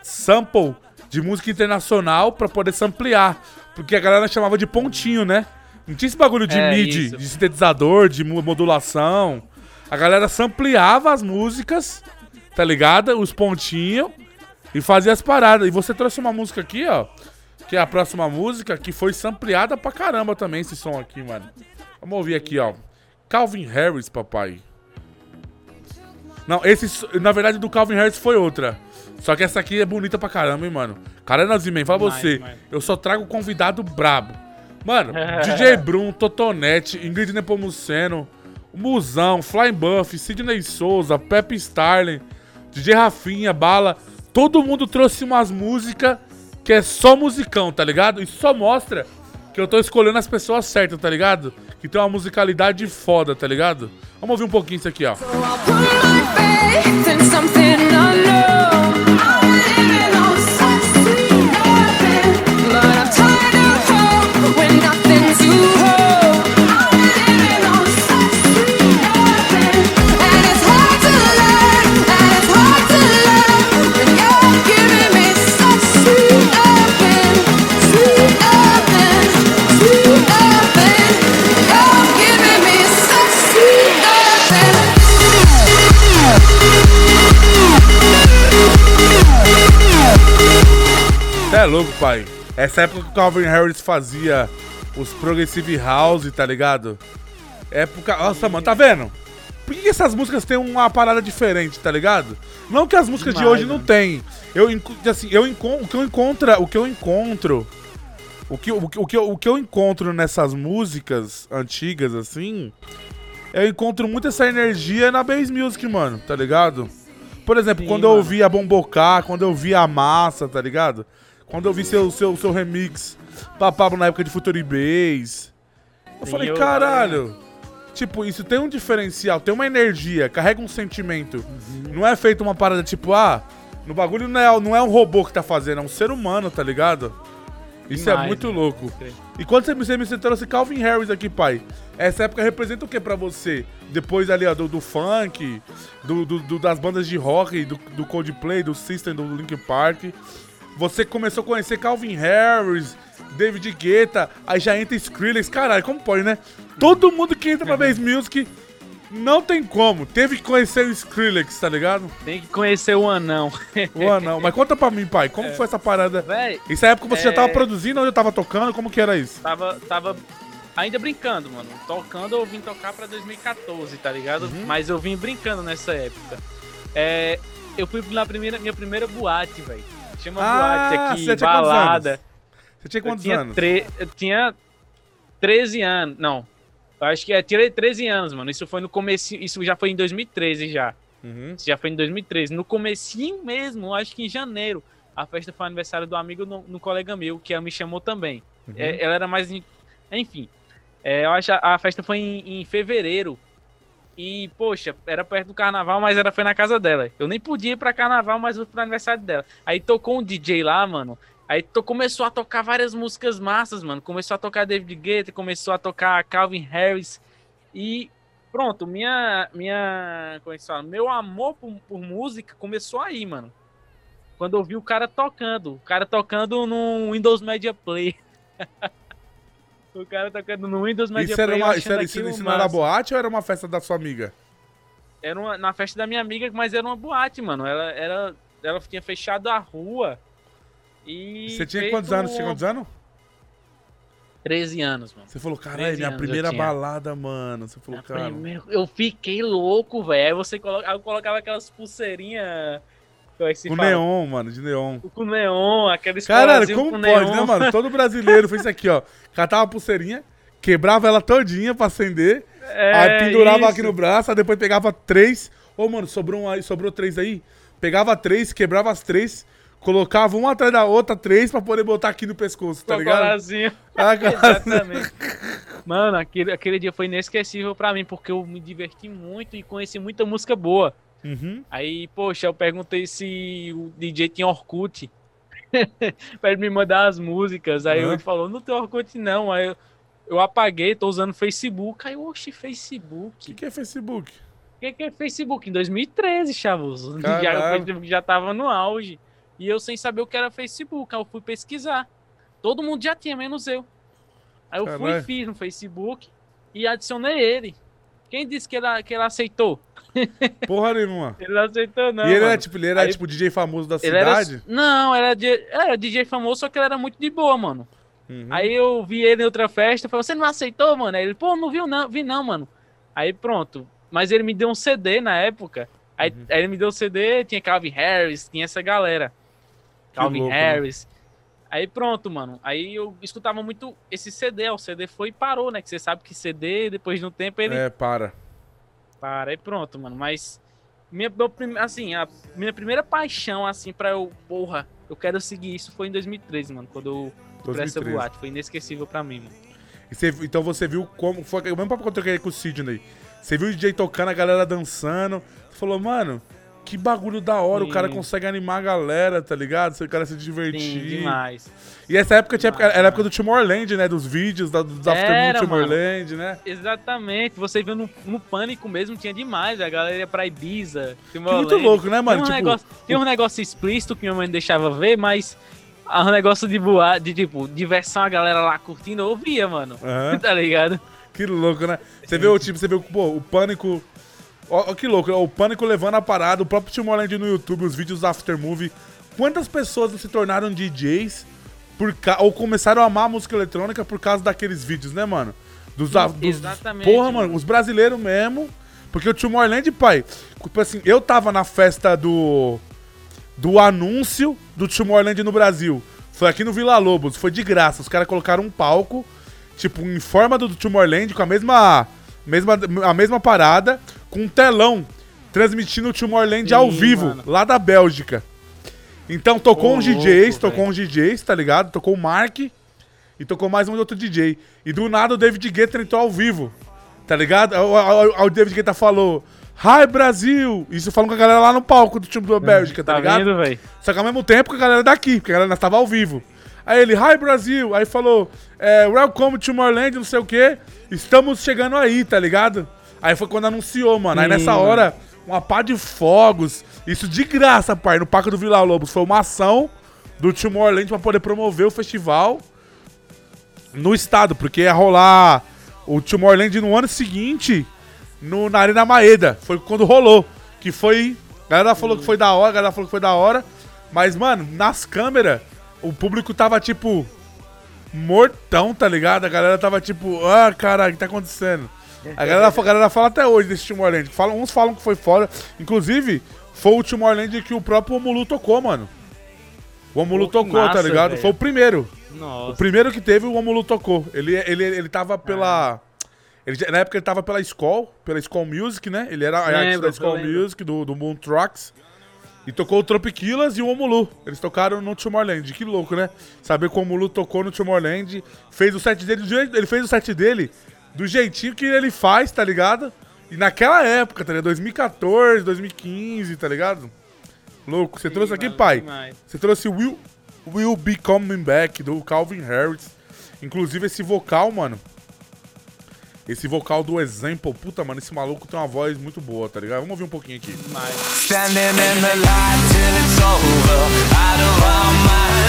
sample de música internacional pra poder samplear. Porque a galera chamava de pontinho, né? Não tinha esse bagulho de É, MIDI, isso. de sintetizador, de mo- modulação. A galera sampleava as músicas, tá ligado? Os pontinhos e fazia as paradas. E você trouxe uma música aqui, ó. Que é a próxima música, que foi sampleada pra caramba também, esse som aqui, mano. Vamos ouvir aqui, ó. Calvin Harris, papai. Não, esse, na verdade, do Calvin Harris foi outra. Só que essa aqui é bonita pra caramba, hein, mano. Caramba, Zimen, fala Demais, você. Eu só trago convidado brabo. Mano, DJ Brum, Totonete, Ingrid Nepomuceno, Musão, Flying Buff, Sidney Souza, Pepe Starling, DJ Rafinha, Bala. Todo mundo trouxe umas músicas que é só musicão, tá ligado? E só mostra que eu tô escolhendo as pessoas certas, tá ligado? Que tem uma musicalidade foda, tá ligado? Vamos ouvir um pouquinho isso aqui, ó. in é louco, pai. Essa época que o Calvin Harris fazia os Progressive House, tá ligado? Época. Nossa, mano, tá vendo? Por que essas músicas têm uma parada diferente, tá ligado? Não que as músicas de Demais, hoje não mano. tem. Eu, assim, eu o que eu encontro, o que eu encontro, o que, o, que, o, que eu, o que eu encontro nessas músicas antigas, assim, eu encontro muito essa energia na bass music, mano, tá ligado? Por exemplo, Sim, quando eu mano. ouvi a Bombocá, quando eu vi a Massa, tá ligado? Quando eu vi seu, seu, seu remix Papabo na época de Future Bass. Eu Sim, falei, eu- caralho. Tipo, isso tem um diferencial, tem uma energia, carrega um sentimento. Uhum. Não é feito uma parada tipo, ah, no bagulho não é, não é um robô que tá fazendo, é um ser humano, tá ligado? Isso é Demais, muito mano. louco. E quando você me, você me você trouxe Calvin Harris aqui, pai, essa época representa o que pra você? Depois ali, ó, do, do funk, do, do- do- das bandas de rock, do, do Coldplay, do System, do Linkin Park. Você começou a conhecer Calvin Harris, David Guetta, aí já entra Skrillex. Caralho, como pode, né? Todo mundo que entra pra Bass Music não tem como. Teve que conhecer o Skrillex, tá ligado? Tem que conhecer o anão. O anão. Mas conta pra mim, pai, como foi essa parada? Véi, Essa época você já É. tava produzindo ou já tava tocando? Como que era isso? tava, tava ainda brincando, mano. Tocando, eu vim tocar pra 2014, tá ligado? Uhum. Mas eu vim brincando nessa época. É, eu fui na primeira, minha primeira boate, velho. Chama boate Ah, aqui, você tinha balada. Você tinha Eu quantos tinha, anos? tre- eu tinha 13 anos. Não. Eu acho que é, tirei 13 anos, mano. Isso foi no começo. Isso já foi em 2013 já. Uhum. Isso já foi em 2013. No comecinho mesmo, eu acho que em janeiro. A festa foi aniversário do amigo no, no colega meu, que ela me chamou também. Uhum. É, ela era mais. Enfim. É, eu acho a, a festa foi em, em fevereiro. E, poxa, era perto do carnaval, mas era foi na casa dela. Eu nem podia ir pra carnaval, mas fui pro aniversário dela. Aí tocou um DJ lá, mano. Aí começou a tocar várias músicas massas, mano. Começou a tocar David Guetta, começou a tocar Calvin Harris. E pronto, minha. minha como é que fala? Meu amor por, por música começou aí, mano. Quando eu vi o cara tocando. O cara tocando no Windows Media Play. o cara tocando no Windows Media Isso, era uma, eu isso, era, isso, isso não era boate ou era uma festa da sua amiga? Era uma, na festa da minha amiga, mas era uma boate, mano. Ela, era, ela tinha fechado a rua. E. Você tinha quantos anos? Você tinha quantos anos? 13 anos, mano. Você falou, caralho, 13 minha primeira balada, mano. Você falou, cara. primeira- Eu fiquei louco, velho. Aí você coloca, aí eu colocava aquelas pulseirinhas Como é que se Com fala? neon, mano, de neon. Com neon, aqueles Caralho, colazinhos como com pode, neon. né, mano? Todo brasileiro fez isso aqui, ó. Catava a pulseirinha, quebrava ela todinha pra acender, É, aí pendurava isso. aqui no braço, aí depois pegava três. Ô, mano, sobrou um aí, sobrou três aí. Pegava três, quebrava as três, colocava uma atrás da outra, três, pra poder botar aqui no pescoço, tá Com ligado? colazinho. Ah. Exatamente. Mano, aquele, aquele dia foi inesquecível pra mim, porque eu me diverti muito e conheci muita música boa. Uhum. Aí, poxa, eu perguntei se o DJ tinha Orkut. pra ele me mandar as músicas. Aí Aham. ele falou, não tem Orkut não. Aí eu, eu apaguei, tô usando Facebook. Aí, oxe, Facebook. O que, que é Facebook? O que, que é Facebook? Em 2013, chavos. Já, o. Facebook já tava no auge. E eu sem saber o que era Facebook. Aí eu fui pesquisar. Todo mundo já tinha, menos eu. Aí eu fui Caralho. e fiz no Facebook e adicionei ele. Quem disse que ele, que ele aceitou? Porra nenhuma. Ele não aceitou, não. e ele era mano. tipo, ele era Aí- tipo DJ famoso da Ele era, cidade? não, era, era DJ famoso, só que ele era muito de boa, mano. Uhum. Aí eu vi ele em outra festa, falei, você não aceitou, mano? Aí ele, pô, não viu não, vi não, mano. Aí pronto. Mas ele me deu um CD na época. Aí, Uhum. aí ele me deu um CD, tinha Calvin Harris, tinha essa galera. Calvin louco, né? Aí pronto, mano. Aí eu escutava muito esse CD, ó, o CD foi e parou, né? Que você sabe que CD, depois de um tempo, ele É, para. para. Aí pronto, mano. Mas, minha, meu assim, a minha primeira paixão, assim, pra eu, porra, eu quero seguir isso foi em 2013, mano. Quando eu pra essa 2013. boate. Foi inesquecível pra mim, mano. Você- então você viu como. Foi o mesmo papo que eu troquei com o Sidney. Você viu o DJ tocando, a galera dançando. Você falou, mano, que bagulho da hora. O Sim. cara consegue animar a galera, tá ligado? O cara se divertir. Sim, demais. E essa época tinha, Demais, era a época do Timorland, né? Dos vídeos, da, dos afternoon Era, Timorland, né? Exatamente. Você viu no, no Pânico mesmo, tinha demais. A galera ia pra Ibiza. muito louco, né, mano? Tinha um, Tipo, negócio, tinha um negócio explícito que minha mãe não deixava ver, mas... ah, Um negócio de voar, de tipo, diversão, a galera lá curtindo, eu via, mano. Aham. tá ligado? Que louco, né? Você vê o tipo, você vê o- pô, o pânico. Ó, ó que louco, o pânico levando a parada, o próprio Timorland no YouTube, os vídeos after movie. Quantas pessoas se tornaram DJs por ca... ou começaram a amar a música eletrônica por causa daqueles vídeos, né, mano? Dos, a- dos- Exatamente, Porra, mano. mano, os brasileiros mesmo. Porque o Timorland, pai, tipo assim, eu tava na festa do do anúncio do Timorland no Brasil. Foi aqui no Vila Lobos, foi de graça. Os caras colocaram um palco, tipo, em forma do Timorland, com a mesma, mesma, a mesma parada, com um telão, transmitindo o Timorland Sim, ao vivo, mano. lá da Bélgica. Então tocou Ô, uns DJs, louco, tocou uns DJs, tá ligado? Tocou o Mark e tocou mais um outro DJ. E do nada o David Guetta entrou ao vivo, tá ligado? O- o- o David Guetta falou, Hi Brasil! Isso falando com a galera lá no palco do time da Bélgica, tá, Tá ligado? vendo? Só que ao mesmo tempo com a galera daqui, porque a galera estava ao vivo. Aí ele, Hi Brasil! Aí falou, é, Welcome to Tomorrowland, não sei o quê. Estamos chegando aí, tá ligado? Aí foi quando anunciou, mano. Aí Sim, nessa mano. hora, uma pá de fogos. Isso de graça, pai, no Parque do Vila Lobos. Foi uma ação do Tomorrowland pra poder promover o festival no estado, porque ia rolar o Tomorrowland no ano seguinte no, na Arena Maeda. Foi quando rolou. Que foi. A galera falou que foi da hora, a galera falou que foi da hora. Mas, mano, nas câmeras, o público tava tipo. Mortão, tá ligado? A galera tava tipo, ah, caralho, o que tá acontecendo? A galera, a galera fala até hoje desse Tomorrowland. Falam, uns falam que foi foda. Inclusive, foi o Tomorrowland que o próprio Omulu tocou, mano. O Omulu Pô, tocou, tá massa, ligado? velho. Foi o primeiro. O Nossa. primeiro que teve, o Omulu tocou. Ele, ele, ele tava pela. Ele, na época ele tava pela Skol, pela Skol Music, né? Ele era a Lembro, da lembro. Music, do, do Moon Trucks. E tocou o Tropiquilas e o Omulu. Eles tocaram no Tomorrowland. Que louco, né? Saber que o Omulu tocou no Tomorrowland. Fez o set dele do jeito. Ele fez o set dele do jeitinho que ele faz, tá ligado? E naquela época, tá ligado? 2014, 2015, tá ligado? Louco. Você trouxe aqui, pai? demais. Você trouxe Will, Will Be Coming Back, do Calvin Harris. Inclusive, esse vocal, mano. Esse vocal do Example, puta, mano, esse maluco tem uma voz muito boa, tá ligado? Vamos ouvir um pouquinho aqui. Standing in the light till it's over, out of our minds.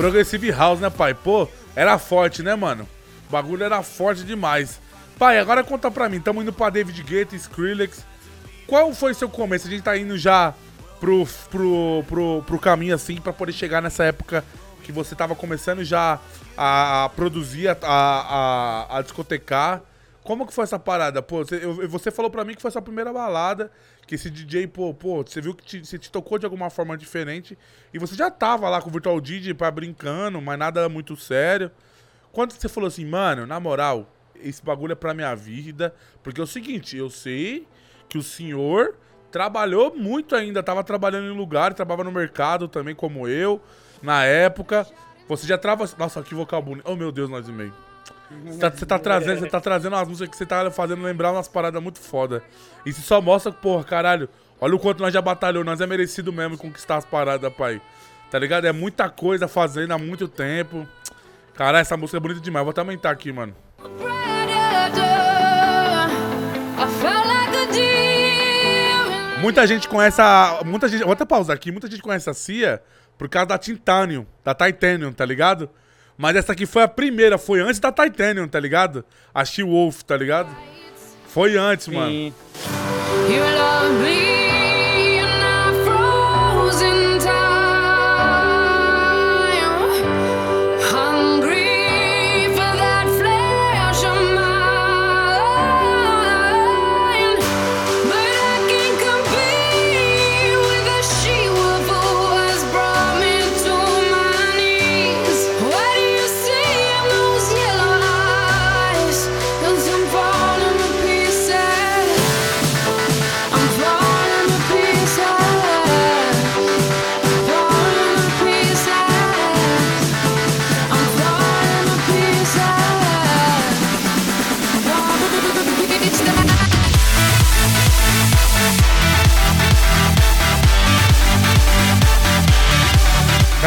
Progressive House, né, pai? Pô, era forte, né, mano? O bagulho era forte demais. Pai, agora conta pra mim, tamo indo pra David Guetta, Skrillex. Qual foi seu começo? A gente tá indo já pro, pro, pro, pro caminho assim, pra poder chegar nessa época que você tava começando já a, a produzir, a, a, a discotecar. Como que foi essa parada? Pô, você, eu- você falou pra mim que foi a sua primeira balada, que esse DJ, pô, pô, você viu que te, você te tocou de alguma forma diferente, e você já tava lá com o Virtual DJ pra brincando, mas nada muito sério. Quando você falou assim, mano, na moral, esse bagulho é pra minha vida, porque é o seguinte, eu sei que o senhor trabalhou muito ainda, tava trabalhando em lugar, trabalhava no mercado também, como eu, na época. Você já trava. Nossa, que vocal bonito. Oh, meu Deus, nós e meio. Você tá, você tá trazendo, você tá trazendo umas músicas que você tá fazendo lembrar umas paradas muito foda. Isso só mostra, porra, caralho. Olha o quanto nós já batalhou, nós é merecido mesmo conquistar as paradas, pai. Tá ligado? É muita coisa fazendo há muito tempo. Caralho, essa música é bonita demais. Vou até aumentar aqui, mano. Muita gente conhece a. Muita gente. Vou até pausar aqui. Muita gente conhece a Cia por causa da Titanium, da Titanium, tá ligado? Mas essa aqui foi a primeira, foi antes da Titanium, tá ligado? A She-Wolf, tá ligado? Foi antes, mano. You love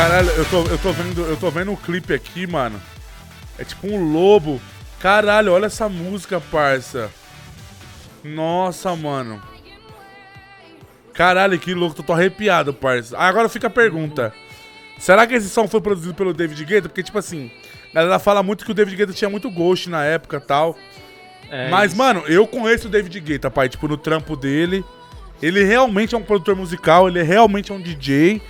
Caralho, eu tô, eu tô vendo, eu tô vendo o clipe aqui, mano. É tipo um lobo. Caralho, olha essa música, parça. Nossa, mano. Caralho, que louco, tô, tô arrepiado, parça. Agora fica a pergunta. Será que esse som foi produzido pelo David Guetta? Porque, tipo assim, a galera fala muito que o David Guetta tinha muito ghost na época e tal. É Mas, isso. mano, eu conheço o David Guetta, pai, tipo, no trampo dele. Ele realmente é um produtor musical, ele realmente é um DJ.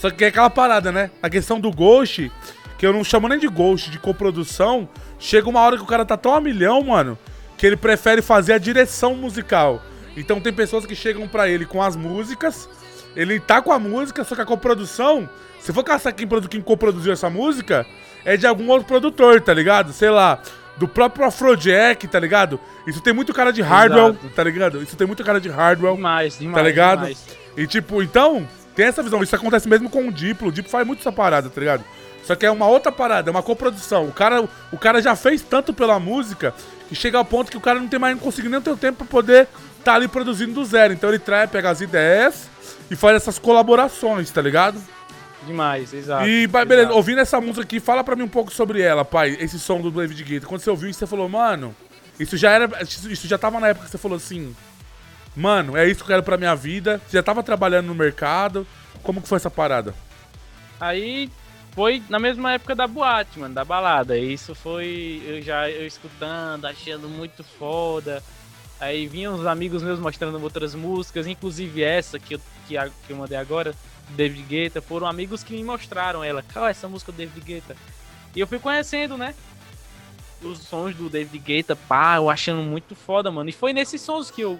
Só que é aquela parada, né? A questão do Ghost, que eu não chamo nem de Ghost, de coprodução, chega uma hora que o cara tá tão a milhão, mano, que ele prefere fazer a direção musical. Então tem pessoas que chegam pra ele com as músicas, ele tá com a música, só que a coprodução, se for caçar quem, quem coproduziu essa música, é de algum outro produtor, tá ligado? Sei lá, do próprio Afrojack, tá ligado? Isso tem muito cara de hardware, Exato. tá ligado? Isso tem muito cara de hardware. Demais, demais. Tá ligado? demais. E tipo, então, tem essa visão. Isso acontece mesmo com o Diplo. O Diplo faz muito essa parada, tá ligado? Só que é uma outra parada, é uma coprodução. O cara, o cara já fez tanto pela música que chega ao ponto que o cara não tem mais não consegue nem ter o tempo pra poder tá ali produzindo do zero. Então ele traz, pega as ideias e faz essas colaborações, tá ligado? Demais, exato. E, pai, beleza, exato. ouvindo essa música aqui, fala pra mim um pouco sobre ela, pai. Esse som do David Guetta. Quando você ouviu isso, você falou, mano, isso já era. Isso já tava na época que você falou assim. Mano, é isso que eu quero pra minha vida. Você já tava trabalhando no mercado. Como que foi essa parada? Aí foi na mesma época da boate, mano, da balada. Isso foi eu já eu escutando, achando muito foda. Aí vinham os amigos meus mostrando outras músicas, inclusive essa que eu, que, a- que eu mandei agora, David Guetta, foram amigos que me mostraram ela. Qual é essa música do David Guetta? E eu fui conhecendo, né? Os sons do David Guetta, pá, eu achando muito foda, mano. E foi nesses sons que eu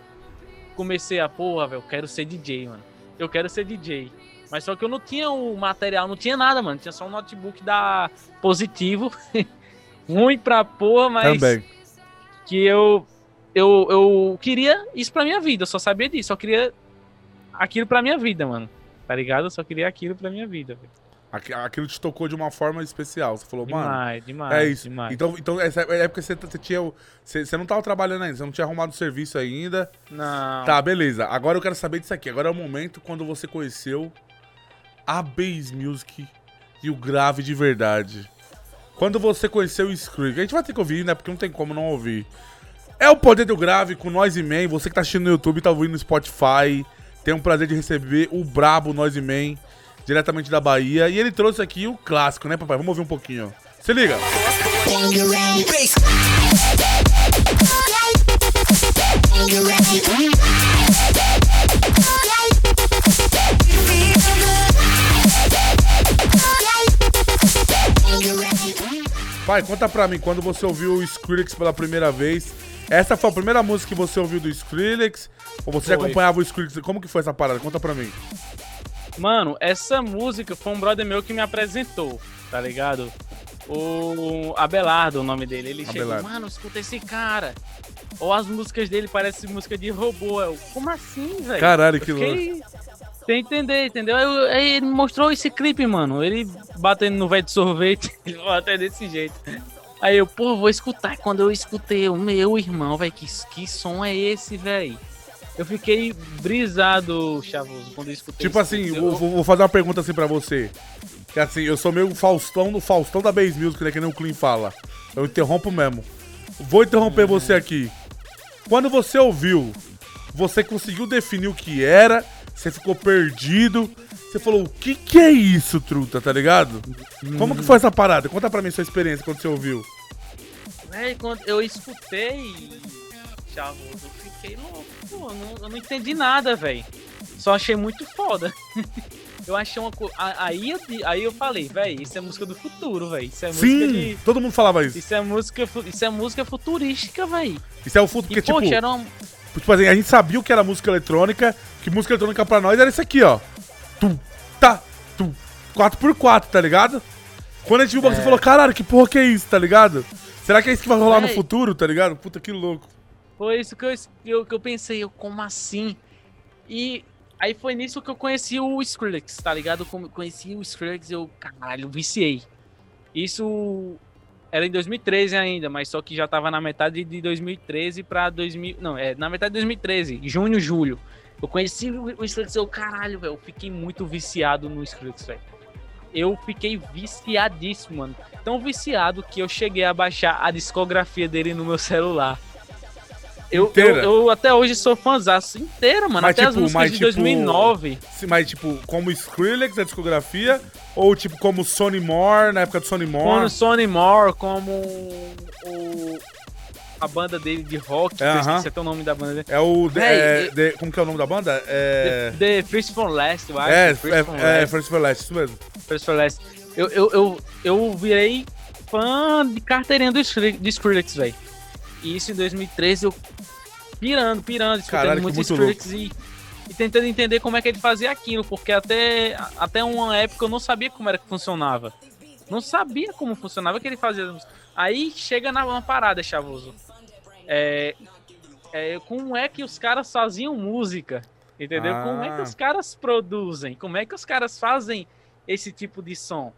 comecei a, porra, velho, eu quero ser DJ, mano. Eu quero ser DJ. Mas só que eu não tinha o material, não tinha nada, mano. Tinha só um notebook da Positivo. Ruim pra porra, mas Também. que eu, eu eu queria isso pra minha vida. Eu só sabia disso. Só queria aquilo pra minha vida, mano. Tá ligado? Eu só queria aquilo pra minha vida, velho. Aqui- Aquilo te tocou de uma forma especial. Você falou, mano. Demais, demais. É isso. Demais. Então, então, essa época você, você tinha. o- Você, você não tava trabalhando ainda, você não tinha arrumado serviço ainda. Não. Tá, beleza. Agora eu quero saber disso aqui. Agora é o momento quando você conheceu a bass music e o grave de verdade. Quando você conheceu o Skrillex. A gente vai ter que ouvir, né? Porque não tem como não ouvir. É o poder do grave com Noise Man. Você que tá assistindo no YouTube, tá ouvindo no Spotify. Tem um prazer de receber o brabo Noise Man, diretamente da Bahia. E ele trouxe aqui o clássico, né, papai? Vamos ouvir um pouquinho. Se liga. Pai, conta pra mim, quando você ouviu o Skrillex pela primeira vez, Essa foi a primeira música que você ouviu do Skrillex? Ou você já Foi. acompanhava o Skrillex? Como que foi essa parada? Conta pra mim. Mano, essa música foi um brother meu que me apresentou, tá ligado? O Abelardo, o nome dele. Ele chegou, Abelardo. mano, escuta esse cara. Ou as músicas dele parecem música de robô. Eu, como assim, velho? Caralho, que fiquei Sem entender, entendeu? Aí, ele mostrou esse clipe, mano. Ele batendo no velho de sorvete. Ele falou até desse jeito. Aí eu, pô, vou escutar. Quando eu escutei, o meu irmão, velho, que, que som é esse, velho? Eu fiquei brisado, Chavoso, quando eu escutei Tipo esse assim, Eu- vou- vou fazer uma pergunta assim pra você. Que assim, eu sou meio Faustão do Faustão da Base Music, né? Que nem o Clean fala. Eu interrompo mesmo. Vou interromper você aqui. Quando você ouviu, você conseguiu definir o que era, você ficou perdido. Você falou, o que que é isso, truta, tá ligado? Como que foi essa parada? Conta pra mim sua experiência quando você ouviu. Véi, quando eu escutei, Chavoso, eu fiquei louco, pô. Eu não, eu não entendi nada, velho. Só achei muito foda. Eu achei uma coisa. Aí, eu- aí eu falei, velho, isso é música do futuro, velho. Isso é música Sim, de. todo mundo falava isso. Isso é música, isso é música futurística, velho. Isso é o futuro, E, porque poxa, tipo... era um. Tipo assim, a gente sabia o que era música eletrônica, que música eletrônica pra nós era isso aqui, ó. Tum, tá, tum. 4x4, tá ligado? Quando a gente viu o É. você falou, caralho, que porra que é isso, tá ligado? Será que é isso que vai rolar no futuro, tá ligado? Puta que louco. Foi isso que eu, eu, que eu pensei, eu, como assim? E aí foi nisso que eu conheci o Skrillex, tá ligado? Conheci o Skrillex, eu, caralho, viciei. Isso era em 2013 ainda, mas só que já tava na metade de 2013 pra 2000. Não, é na metade de 2013, junho, julho. Eu conheci o o Skrillex, eu, caralho, velho, eu fiquei muito viciado no Skrillex, velho. Eu fiquei viciadíssimo, mano. Tão viciado que eu cheguei a baixar a discografia dele no meu celular. Eu, eu, eu até hoje sou fãzaço inteira, mano. Mas até as tipo, músicas mas de tipo- 2009. Se- Mas, tipo, como Skrillex, a discografia, ou tipo, como Sonny Moore, na época do Sonny Como Moore. Sonny Moore, como o, a banda dele de rock, eu Aham. esqueci até o nome da banda dele. É o... de- é, eu- de- como que é o nome da banda? É... The, The First from Last, eu acho. É, First from é, é, Last. First for Last, isso mesmo. First for Last. Eu, eu, eu, eu virei fã de carteirinha do Skrillex, velho. E isso em 2013, eu pirando, pirando, escutando Caralho, que muito muito Skrillex e, e tentando entender como é que ele fazia aquilo, porque até, até uma época eu não sabia como era que funcionava. Não sabia como funcionava que ele fazia. Aí chega na, na parada, Chavoso. É, é, como é que os caras faziam música? Entendeu? Como é que Ah. os caras produzem? Como é que os caras fazem esse tipo de som?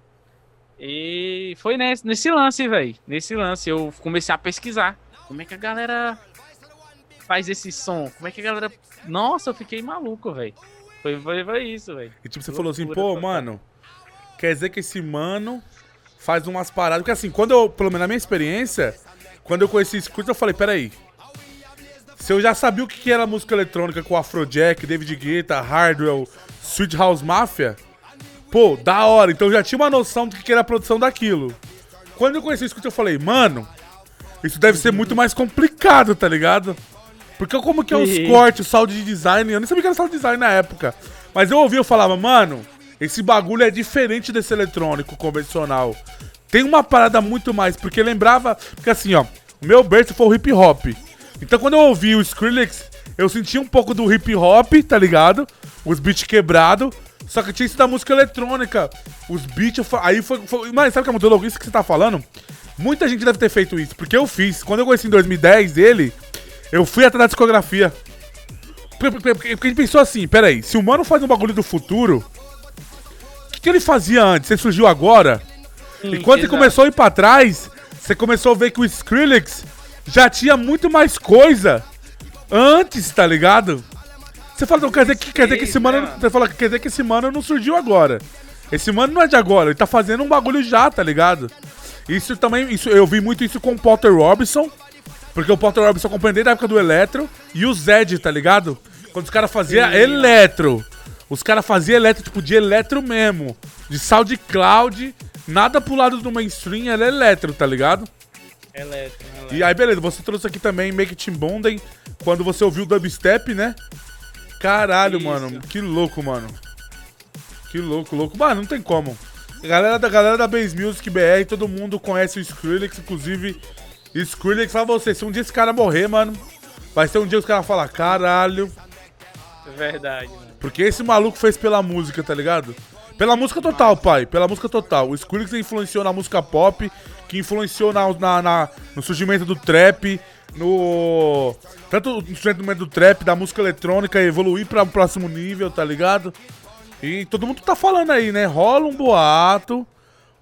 E foi nesse, nesse lance, velho. Nesse lance eu comecei a pesquisar. Como é que a galera faz esse som? Como é que a galera. Nossa, eu fiquei maluco, velho. Foi, foi, foi isso, velho. E tipo, você falou assim, Loucura pô, mano, quer dizer que esse mano faz umas paradas. Porque assim, quando eu, pelo menos na minha experiência, quando eu conheci Skrillex, eu falei, peraí. Se eu já sabia o que era música eletrônica com Afrojack, David Guetta, Hardwell, Sweet House Mafia, pô, da hora. Então eu já tinha uma noção do que era a produção daquilo. Quando eu conheci o Skrillex, eu falei, mano, isso deve ser muito mais complicado, tá ligado? Porque como que é os cortes, o sound de design, eu nem sabia que era sound design na época. Mas eu ouvia, eu falava, mano, esse bagulho é diferente desse eletrônico convencional. Tem uma parada muito mais, porque lembrava, porque assim, ó, o meu berço foi o hip hop. Então quando eu ouvi o Skrillex, eu sentia um pouco do hip hop, tá ligado? Os beats quebrados, só que tinha isso da música eletrônica. Os beats, aí foi, foi... Mas sabe o que é muito louco? Isso que você tá falando? Muita gente deve ter feito isso, porque eu fiz. Quando eu conheci em 2010 ele, eu fui atrás da discografia. Porque, a gente pensou assim, peraí, se o mano faz um bagulho do futuro, o que, que ele fazia antes? Ele surgiu agora? e quando exato. começou a ir pra trás, você começou a ver que o Skrillex já tinha muito mais coisa antes, tá ligado? Você fala, quer dizer que, quer dizer que esse mano. Você fala, quer dizer que esse mano não surgiu agora. Esse mano não é de agora, ele tá fazendo um bagulho já, tá ligado? Isso também, isso, eu vi muito isso com o Potter Robinson, porque o Potter Robinson eu acompanhei da época do Eletro, e o Zed, tá ligado? Quando os caras faziam. Eletro. Os caras faziam Eletro, tipo, de Eletro mesmo. De SoundCloud, nada pro lado do mainstream, era Eletro, tá ligado? Eletro, eletro. E aí, beleza, você trouxe aqui também Make It Bonden, quando você ouviu o dubstep, né? Caralho, Isso. mano, que louco, mano. Que louco, louco. Mano, não tem como. Galera da, galera da Base Music BR, todo mundo conhece o Skrillex, inclusive Skrillex pra você, se um dia esse cara morrer, mano, vai ser um dia que os caras falar, caralho. Verdade, mano. Porque esse maluco fez pela música, tá ligado? Pela música total, pai. Pela música total. O Skrillex influenciou na música pop, que influenciou na, na- na- no surgimento do trap, no. Tanto no surgimento do trap, da música eletrônica, evoluir pra um próximo nível, tá ligado? E todo mundo tá falando aí, né? Rola um boato.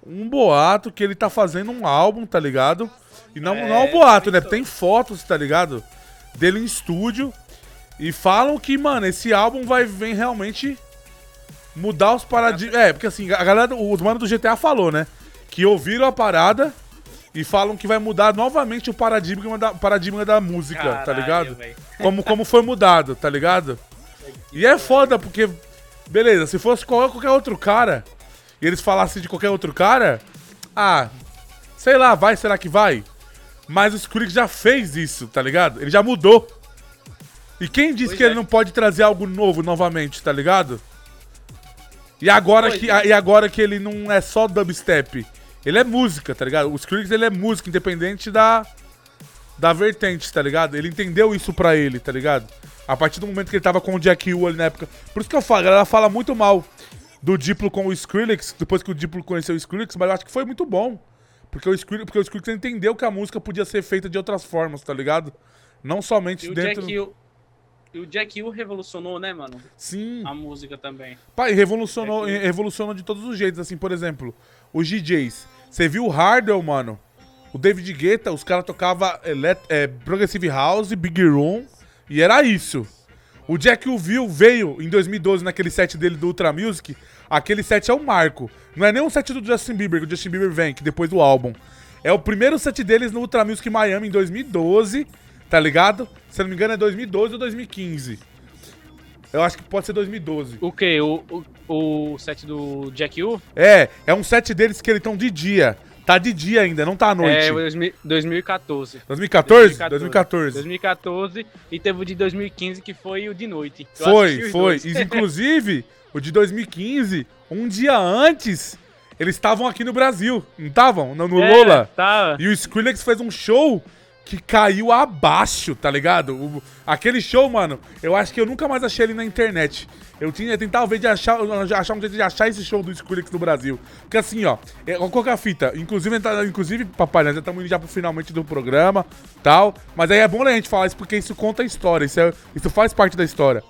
Um boato que ele tá fazendo um álbum, tá ligado? E não, não é um boato, né? Tem fotos, tá ligado? Dele em estúdio. E falam que, mano, esse álbum vai vir realmente mudar os paradigmas. É, porque assim, a galera, os manos do GTA falou, né? Que ouviram a parada e falam que vai mudar novamente o paradigma da, paradigma da música, tá Caralho, ligado? véi. Como, como foi mudado, tá ligado? E é foda, porque, beleza, se fosse qual- qualquer outro cara e eles falassem de qualquer outro cara, ah, sei lá, vai, será que vai? Mas o Skrillex já fez isso, tá ligado? Ele já mudou. E quem disse Pois que é. ele não pode trazer algo novo novamente, tá ligado? E agora, Pois que, é. e agora que ele não é só dubstep, ele é música, tá ligado? O Skrillex ele é música, independente da, da vertente, tá ligado? Ele entendeu isso pra ele, tá ligado? A partir do momento que ele tava com o Jack U ali na época. Por isso que eu falo, a galera fala muito mal do Diplo com o Skrillex, depois que o Diplo conheceu o Skrillex, mas eu acho que foi muito bom. Porque o Skrillex, porque o Skrillex entendeu que a música podia ser feita de outras formas, tá ligado? Não somente E o dentro... Jack U. E o Jack U revolucionou, né, mano? Sim. A música também. Pai, revolucionou, revolucionou de todos os jeitos, assim, por exemplo, os DJs. Você viu o Hardwell, mano? O David Guetta, os caras tocavam é, Progressive House, Big Room, e era isso. O Jack Will veio em 2012 naquele set dele do Ultra Music. Aquele set é um marco. Não é nem um set do Justin Bieber, que o Justin Bieber vem, que depois do álbum. É o primeiro set deles no Ultra Music Miami em 2012, tá ligado? Se não me engano é 2012 ou 2015. Eu acho que pode ser 2012. O quê? O, o, o set do Jack U? É, é um set deles que eles estão de dia. Tá de dia ainda, não tá à noite. É, 2000 2014. 2014? 2014. 2014. E teve o de 2015, que foi o de noite. Eu Foi, foi. dois. E, Inclusive, o de 2015, um dia antes, eles estavam aqui no Brasil, não estavam? No, no É, Lola. tava. E o Skrillex fez um show que caiu abaixo, tá ligado? O- aquele show, mano, eu acho que eu nunca mais achei ele na internet. Eu tinha tentar ver de achar, achar um jeito de achar esse show do Skrillex no Brasil. Porque assim, ó, é, qual que é a fita? Inclusive, tá- inclusive, papai, nós já estamos indo já pro finalmente do programa, tal. Mas aí é bom a gente falar isso porque isso conta a história, isso, é- isso faz parte da história.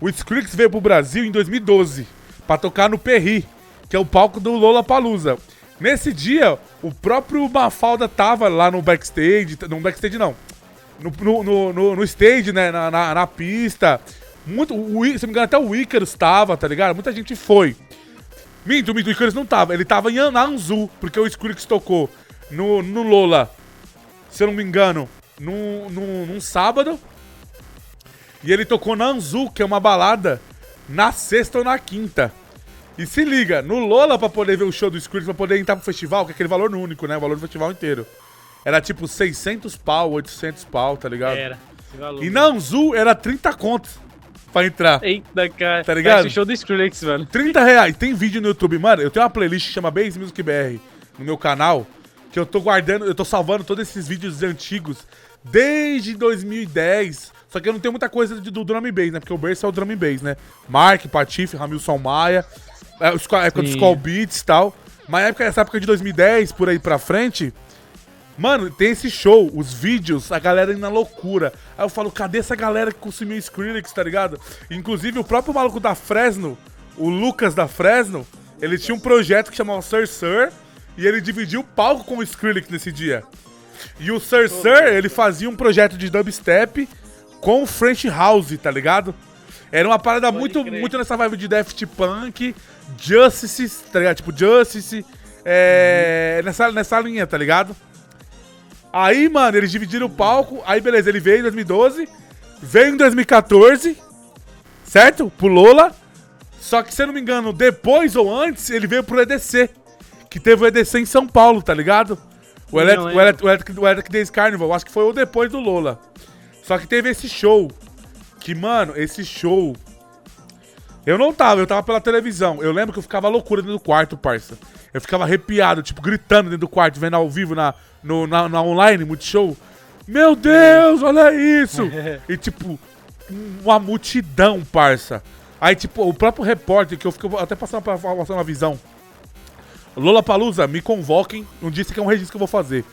O Skrillex veio pro Brasil em 2012 pra tocar no Perri, que é o palco do Lola Palusa. Nesse dia, o próprio Mafalda tava lá no backstage, no backstage não, no, no, no, no- no stage, né, na, na, na pista. Muito, o, se não me engano, até o Icarus tava, tá ligado? Muita gente foi. Minto, minto, o Icarus não tava. Ele tava em Anzu, porque o Skrillex tocou no, no Lola, se eu não me engano, num, num, num sábado. E ele tocou na Anzu, que é uma balada, na sexta ou na quinta. E se liga, no Lola, pra poder ver o show do Skrillex, pra poder entrar pro festival, que é aquele valor único, né? O valor do festival inteiro. Era tipo 600 pau, 800 pau, tá ligado? Era. esse valor. E na Anzu era 30 contos pra entrar. Eita, cara. Tá ligado? O show do Skrillex, mano. 30 reais. Tem vídeo no YouTube, mano. Eu tenho uma playlist que chama Base Music BR no meu canal. Que eu tô guardando, eu tô salvando todos esses vídeos antigos desde 2010. Só que eu não tenho muita coisa de- do drum bass, né? Porque o berço é o drum bass, né? Mark, Patife, Ramilson Maia, a época dos. Call Beats e tal. Mas época, essa época de 2010, por aí pra frente, Mano, tem esse show, os vídeos, a galera indo na loucura. Aí eu falo, cadê essa galera que consumiu Skrillex, tá ligado? Inclusive, o próprio maluco da Fresno, o Lucas da Fresno, ele tinha um projeto que chamava Sir Sir, e ele dividiu o palco com o Skrillex nesse dia. E o Sir Sir, ele fazia um projeto de dubstep com French House, tá ligado? Era uma parada muito, crer. muito nessa vibe de Daft Punk, Justice, tá ligado? Tipo, Justice, é, nessa, nessa linha, tá ligado? Aí, mano, eles dividiram o palco. Aí, beleza, ele veio em 2012. Veio em 2014. Certo? Pro Lola. Só que, se eu não me engano, depois ou antes, ele veio pro EDC. Que teve o EDC em São Paulo, tá ligado? O Electric, o. Electric, o Electric, o Electric Days Carnival. Acho que foi o depois do Lola. Só que teve esse show. Que, mano, esse show. Eu não tava, eu tava pela televisão. Eu lembro que eu ficava loucura dentro do quarto, parça. Eu ficava arrepiado, tipo, gritando dentro do quarto, vendo ao vivo na, no, na, na online, Multishow. Meu Deus, olha isso! e tipo, uma multidão, parça. Aí, tipo, o próprio repórter, que eu fico até passando pra passar uma visão. Lola Palusa, me convoquem. Um dia isso aqui é um registro que eu vou fazer.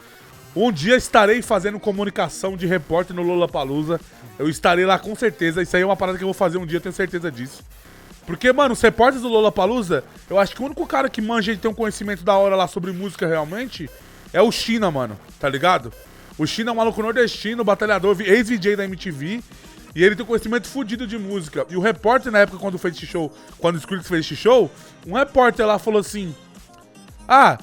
Um dia estarei fazendo comunicação de repórter no Lola Palusa. Eu estarei lá com certeza. Isso aí é uma parada que eu vou fazer um dia, tenho certeza disso. Porque, mano, os repórteres do Lola Palusa, eu acho que o único cara que manja e tem um conhecimento da hora lá sobre música realmente é o China, mano. Tá ligado? O China é um maluco nordestino, batalhador, ex-VJ da MTV. E ele tem um conhecimento fudido de música. E o repórter, na época, quando fez esse show, quando o Skrillex fez esse show, um repórter lá falou assim: Ah,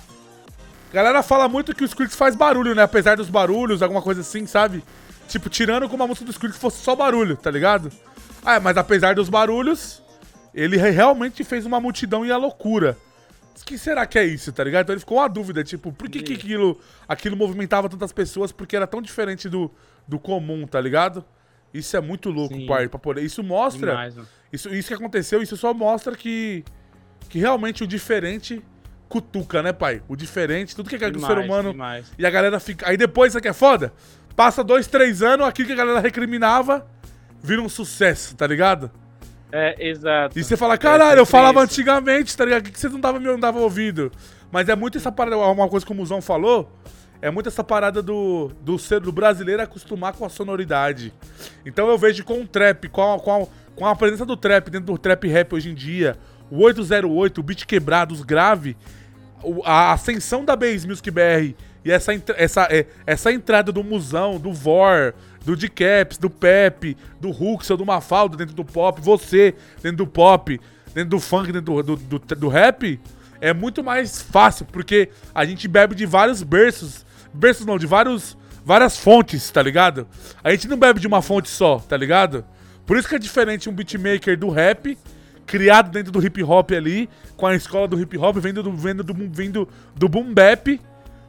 galera fala muito que o Skrillex faz barulho, né? Apesar dos barulhos, alguma coisa assim, sabe? Tipo, tirando como a música do Skrillex fosse só barulho, tá ligado? Ah, mas apesar dos barulhos, ele re- realmente fez uma multidão e a loucura. O que será que é isso, tá ligado? Então ele ficou uma dúvida, tipo, por que, que aquilo, aquilo movimentava tantas pessoas? Porque era tão diferente do, do comum, tá ligado? Isso é muito louco, Sim. pai. Pra poder... Isso mostra. Demais. Isso, isso que aconteceu, isso só mostra que, que realmente o diferente cutuca, né, pai? O diferente, tudo que é que o Demais, ser humano. demais. E a galera fica. Aí depois, isso aqui é foda? Passa dois, três anos, aquilo que a galera recriminava vira um sucesso, tá ligado? É, exato. E você fala, caralho, eu sempre falava isso. antigamente, tá ligado? O que vocês não me não davam ouvido? Mas é muito essa parada, uma coisa que o Musão falou, é muito essa parada do, do ser do brasileiro acostumar com a sonoridade. Então eu vejo com o trap, com a, com a, com a presença do trap dentro do trap rap hoje em dia, o 808, o beat quebrado, os grave, a ascensão da Bass Music BR e essa, essa, é, essa entrada do Musão, do Vor, do D-Caps, do Pepe, do Huxel, do Mafaldo dentro do pop, você dentro do pop, dentro do funk, dentro do, do, do, do rap, é muito mais fácil, porque a gente bebe de vários berços, berços não, de vários, várias fontes, tá ligado? A gente não bebe de uma fonte só, tá ligado? Por isso que é diferente um beatmaker do rap, criado dentro do hip hop ali, com a escola do hip hop, vindo do, vindo do, vindo do boom bap,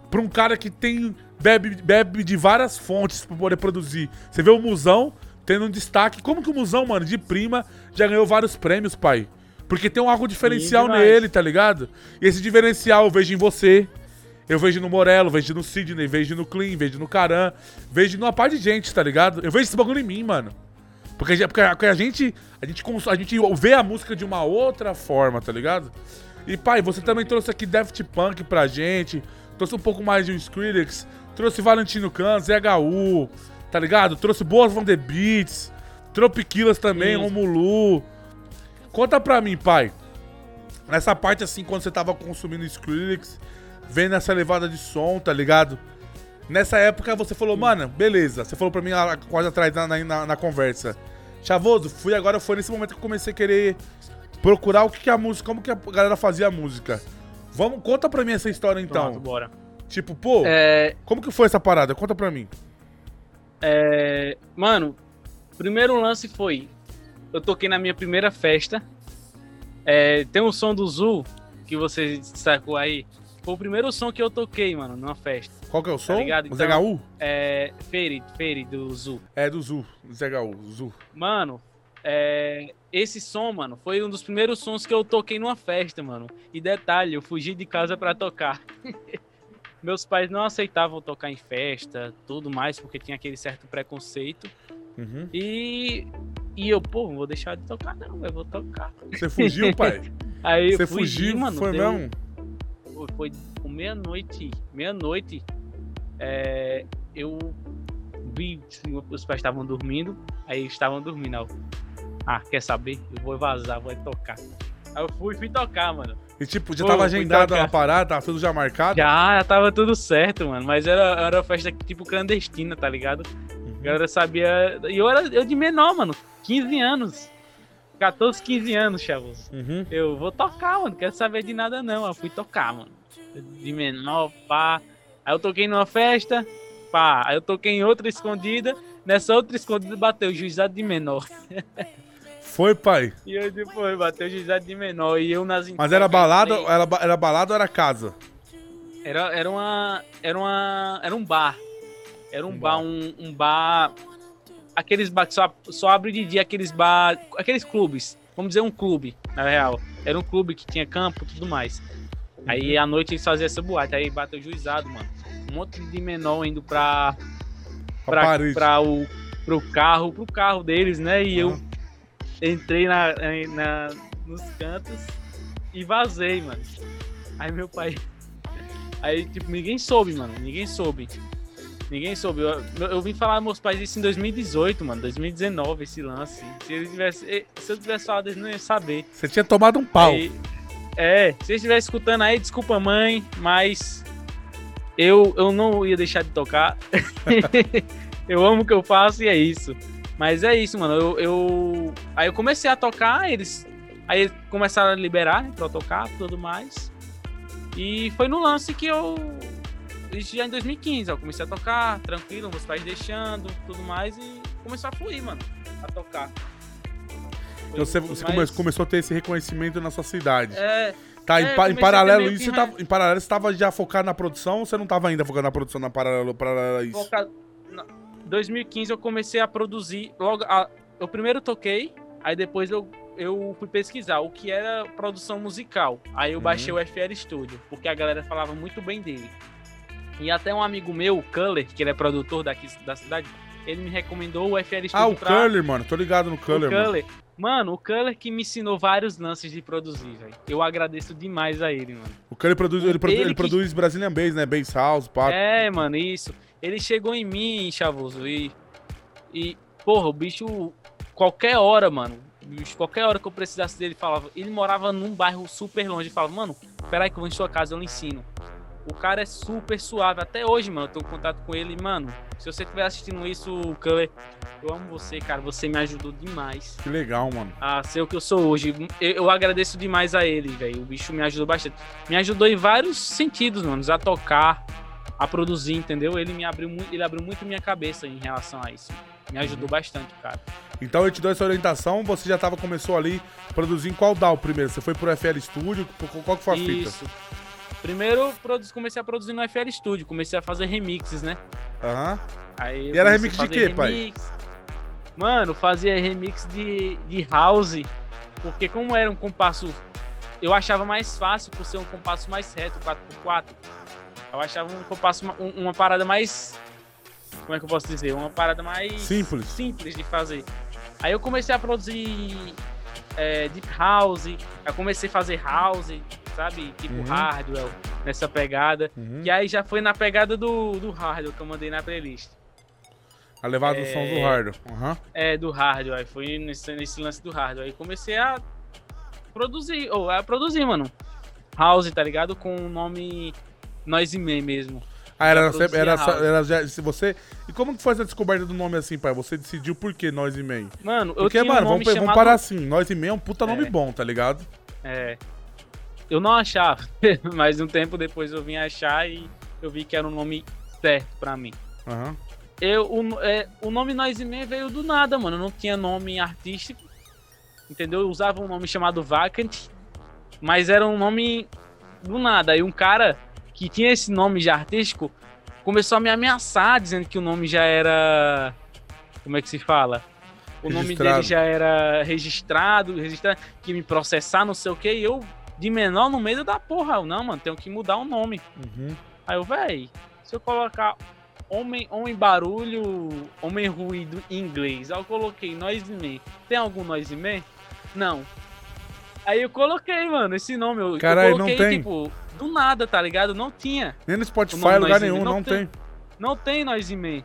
pra um cara que tem bebe, bebe de várias fontes pra poder produzir. Você vê o Musão tendo um destaque. Como que o Musão, mano, de prima, já ganhou vários prêmios, pai? Porque tem um algo diferencial nele, tá ligado? E esse diferencial eu vejo em você. Eu vejo no Morello, vejo no Sidney, vejo no Clean, vejo no Caran, vejo numa parte de gente, tá ligado? Eu vejo esse bagulho em mim, mano. Porque, a gente- porque a- porque a gente a gente, a gente vê a música de uma outra forma, tá ligado? E pai, você também trouxe aqui Daft Punk pra gente, trouxe um pouco mais de um Skrillex, trouxe Valentino Khan, ZHU, tá ligado? Trouxe Boas Van The Beats, Tropiquilas também, Isso. Omulu. Conta pra mim, pai. Nessa parte assim, quando você tava consumindo Skrillex, vendo essa levada de som, tá ligado? Nessa época você falou, mano, beleza. Você falou pra mim lá quase atrás na, na, na conversa. Chavoso, fui agora, foi nesse momento que eu comecei a querer procurar o que, que a música, como que a galera fazia a música. Vamos, conta pra mim essa história então. Pronto, bora. Tipo, pô, É, como que foi essa parada? Conta pra mim. é, mano, primeiro lance foi. Eu toquei na minha primeira festa. É, tem um som do Zul que você sacou aí. Foi o primeiro som que eu toquei, mano, numa festa. Qual que é o som? ligado? o Então- ZHU? É. Feire, Feire do Zul. É do Zu, ZHU, Zu. Mano, é, esse som, mano, foi um dos primeiros sons que eu toquei numa festa, mano. E detalhe, eu fugi de casa pra tocar. Meus pais não aceitavam tocar em festa, tudo mais, porque tinha aquele certo preconceito. Uhum. E, e eu, pô, não vou deixar de tocar, não, eu vou tocar. Você fugiu, pai? Aí Você fugi, fugiu, mano. foi deu-? Foi, com meia-noite. Meia-noite. é, eu vi que os pais estavam dormindo. Aí estavam dormindo. Eu, ah, quer saber? Eu vou vazar, vou tocar. Aí eu fui fui tocar, mano. E tipo, já Pô, tava agendado na parada, tava tudo já marcado? Já, já tava tudo certo, mano. Mas era, era uma festa tipo clandestina, tá ligado? Uhum. A galera sabia. E eu era eu de menor, mano. 15 anos. 14, 15 anos, chavos. Uhum. Eu vou tocar, mano. Quero saber de nada, não. Eu fui tocar, mano. De menor, pá. Aí eu toquei numa festa, pá. Aí eu toquei em outra escondida. Nessa outra escondida bateu o juizado de menor. Foi, pai. E eu depois bateu o juizado de menor. E eu nas Mas era balada, era, era balada ou era casa? Era, era uma. Era uma. Era um bar. Era um, Um bar, bar. um, um bar. Aqueles bar que só, só abre de dia, aqueles bar. Aqueles clubes. vamos dizer, um clube, na real. Era um clube que tinha campo e tudo mais. Aí à noite eles faziam essa boate, aí bateu juizado, mano. Um monte de menor indo pra. Pra pra, pra o, pro carro, pro carro deles, né? E eu entrei na, na, nos cantos e vazei, mano. Aí meu pai. Aí, tipo, ninguém soube, mano. Ninguém soube. Ninguém soube. Eu, eu vim falar meus pais isso em 2018, mano. 2019, esse lance. Se, eles tivesse, se eu tivesse falado, eles não iam saber. Você tinha tomado um pau. Aí- é, se vocês estivessem escutando aí, desculpa, mãe, mas eu, eu não ia deixar de tocar. eu amo o que eu faço e é isso. Mas é isso, mano. Eu, eu- Aí eu comecei a tocar, eles. Aí eles começaram a liberar, né, pra eu tocar e tudo mais. E foi no lance que eu. Isso já em 2015, ó, eu comecei a tocar, tranquilo, meus pais deixando, tudo mais, e começou a fluir, mano, a tocar. Foi Então você, você mais- come- começou a ter esse reconhecimento na sua cidade. É, Tá, em, é, em ter paralelo isso, que você tava, em paralelo você tava já focado na produção ou você não tava ainda focado na produção na paralelo, paralelo a isso? Focado- na- 2015 eu comecei a produzir. Logo, a- eu primeiro toquei, aí depois eu, eu fui pesquisar o que era produção musical. Aí eu Uhum. baixei o FL Studio, porque a galera falava muito bem dele. E até um amigo meu, o Culler, que ele é produtor daqui da cidade, ele me recomendou o FL Studio. Ah, o pra- Curler, mano. Tô ligado no Curler, o mano. Culler. Mano, o Culler que me ensinou vários lances de produzir, velho. Eu agradeço demais a ele, mano. O Curler produz, ele, produ- Ele ele que- produz Brazilian Bass, né? Bass House, pá. É, mano, isso. Ele chegou em mim, chavoso, e. E, porra, o bicho, qualquer hora, mano. qualquer hora que eu precisasse dele, falava. Ele morava num bairro super longe. Ele falava, mano, peraí que eu vou em sua casa, eu lhe ensino. O cara é super suave. Até hoje, mano, eu tô em contato com ele. Mano, se você estiver assistindo isso, Culler, eu amo você, cara. Você me ajudou demais Que legal, mano. a ser o que eu sou hoje. Eu, eu agradeço demais a ele, velho. O bicho me ajudou bastante. Me ajudou em vários sentidos, mano. A tocar, a produzir, entendeu? Ele me abriu muito, ele abriu muito minha cabeça em relação a isso. Me ajudou bastante, cara. Então eu te dou essa orientação, você já tava, começou ali produzindo qual DAO primeiro? Você foi pro FL Studio? Qual que foi a fita? Isso. Primeiro produzi- comecei a produzir no FL Studio, comecei a fazer remixes, né? Aham. Aí E era remix de quê, pai? remix. Mano, fazia remix de, de house, porque como era um compasso, eu achava mais fácil por ser um compasso mais reto, 4x4. Eu achava um compasso, uma, um- uma parada mais, como é que eu posso dizer? Uma parada mais Simples. simples de fazer. Aí eu comecei a produzir é, deep house, eu comecei a fazer house, sabe? Tipo Uhum. hardware, nessa pegada. Uhum. E aí já foi na pegada do, do hardware que eu mandei na playlist. A levada dos sons do É. hardware. Aham. É, do hardware. Aí foi nesse, nesse lance do hardware. Aí comecei a produzir, ou a produzir, mano. House, tá ligado? Com o nome Noise Man mesmo. Ah, era, era, era já, se você. E como que foi essa descoberta do nome assim, pai? Você decidiu por que Noise Man? Mano, eu Porque, mano, um vamos, pe- vamos chamado... parar assim. Noise Man é um puta nome É. bom, tá ligado? É. Eu não achava, mas um tempo depois eu vim achar e eu vi que era um nome certo pra mim. Aham. Eu, o, é, o nome Noise Man veio do nada, mano. Eu não tinha nome artístico. Entendeu? Eu usava um nome chamado Vacant. Mas era um nome do nada. Aí um cara que tinha esse nome já artístico começou a me ameaçar, dizendo que o nome já era. Como é que se fala? O nome dele já era registrado, registrado, que me processar, não sei o que. E eu, de menor, no meio da porra. Eu, não, mano, tenho que mudar o nome. Uhum. Aí eu, véi, se eu colocar homem, homem barulho, homem ruído em inglês, aí eu coloquei noise man. Tem algum noise man? Não. Aí eu coloquei, mano, esse nome. Eu, Caralho, eu não coloquei, tem? tipo, do nada, tá ligado? Não tinha. Nem no Spotify, lugar nenhum, não não tem. tem. Não tem noise man,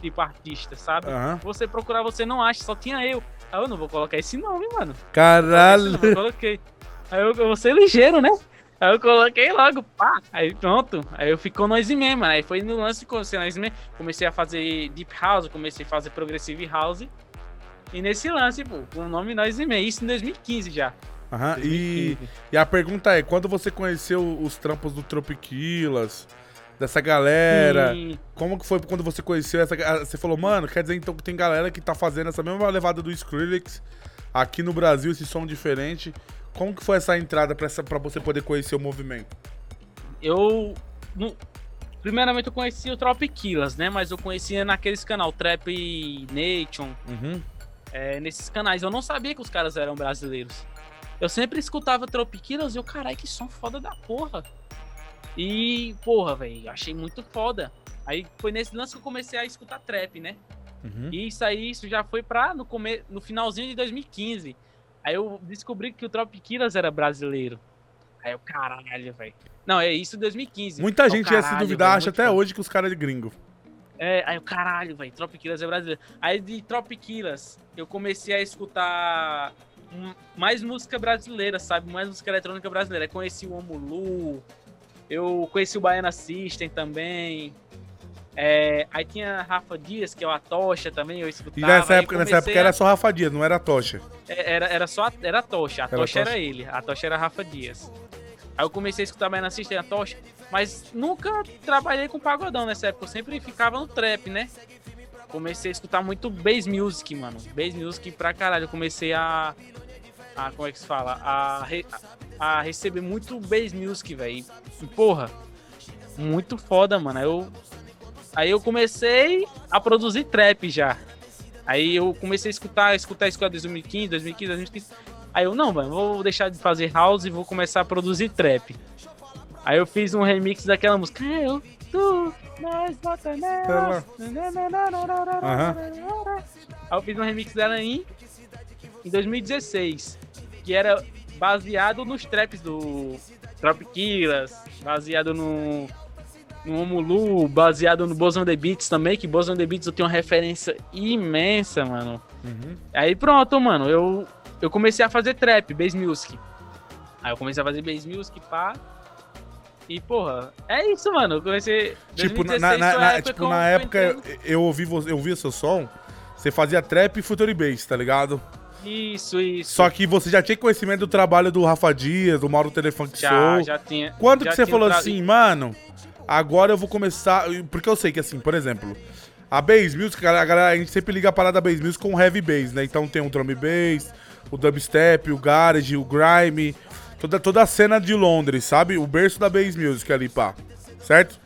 tipo artista, sabe? Aham. Você procurar, você não acha, só tinha eu. Aí eu não vou colocar esse nome, mano. Caralho. Eu coloquei. Aí eu, eu vou ser ligeiro, né? Aí eu coloquei logo, pá. Aí pronto. Aí eu ficou Noise Man, mano. Aí foi no lance de conhecer Noise Man. Comecei a fazer Deep House, comecei a fazer Progressive House. E nesse lance, pô, com o nome Noise Man. Isso em 2015 já. Aham. E, 2015. e a pergunta é: quando você conheceu os trampos do Tropiquilas, dessa galera, Sim. como que foi quando você conheceu essa. Você falou, mano, quer dizer então que tem galera que tá fazendo essa mesma levada do Skrillex aqui no Brasil, esse som diferente. Como que foi essa entrada pra você poder conhecer o movimento? Eu. no- primeiramente eu conhecia o Tropiquilas, né? Mas eu conhecia naqueles canal Trap Nation. Uhum. é, nesses canais. Eu não sabia que os caras eram brasileiros. Eu sempre escutava Tropiquilas e eu, caralho, que som foda da porra. E, porra, velho, achei muito foda. Aí foi nesse lance que eu comecei a escutar trap, né? Uhum. E isso aí, isso já foi pra no, come... no finalzinho de 2015. Aí eu descobri que o Tropiquilas era brasileiro. Aí eu, caralho, velho. Não, é isso em 2015. Muita Eu, gente ia se caralho, duvidar, velho, acha até hoje que os caras é gringo. É, aí o caralho, velho, Tropiquilas é brasileiro. Aí de Tropiquilas, eu comecei a escutar mais música brasileira, sabe? Mais música eletrônica brasileira. Aí conheci o Omulu, eu conheci o Baiana System também. É, aí tinha Rafa Dias, que é o Atocha também, eu escutava. E nessa época, nessa época a- era só Rafa Dias, não era Tocha. é, Era, era só a, era a Tocha. A Era a Tocha era Tocha. ele. A Tocha era Rafa Dias. Aí eu comecei a escutar Baiana System, a Tocha. Mas nunca trabalhei com pagodão nessa época. Eu sempre ficava no trap, né? Comecei a escutar muito bass music, mano. Bass music pra caralho. Eu comecei a. a como é que se fala? A, re- a receber muito bass music, velho. E, Porra, muito foda, mano. Aí eu, aí eu comecei a produzir trap já. Aí eu comecei a escutar, escutar, escutar 2015, 2015, 2015. Aí eu, não, mano, vou deixar de fazer house e vou começar a produzir trap. Aí eu fiz um remix daquela música. Eu, tu, nós, bota nela. Aham. Aí eu fiz um remix dela em, em 2016, que era baseado nos traps do Tropiquilas, baseado no, no Omulu, baseado no Boson The Beats também, que Boson The Beats eu tenho uma referência imensa, mano. Uhum. Aí pronto, mano, eu, eu comecei a fazer trap, bass music. Aí eu comecei a fazer bass music, pá. E, porra, é isso, mano. Eu comecei. Tipo, 2016 na, na- foi a na- época tipo, eu na época eu, ouvi, eu ouvi o seu som, você fazia trap e future bass, tá ligado? Isso, isso. Só que você já tinha conhecimento do trabalho do Rafa Dias, do Mauro Telefunk Já, Show. já tinha. Quando já que você falou tra- assim, mano, agora eu vou começar. Porque eu sei que, assim, por exemplo, a Bass Music, a galera, a gente sempre liga a parada Bass Music com Heavy Bass, né? Então tem o Drum Bass, o Dubstep, o Garage, o Grime, toda, toda a cena de Londres, sabe? O berço da Bass Music ali, pá. Certo?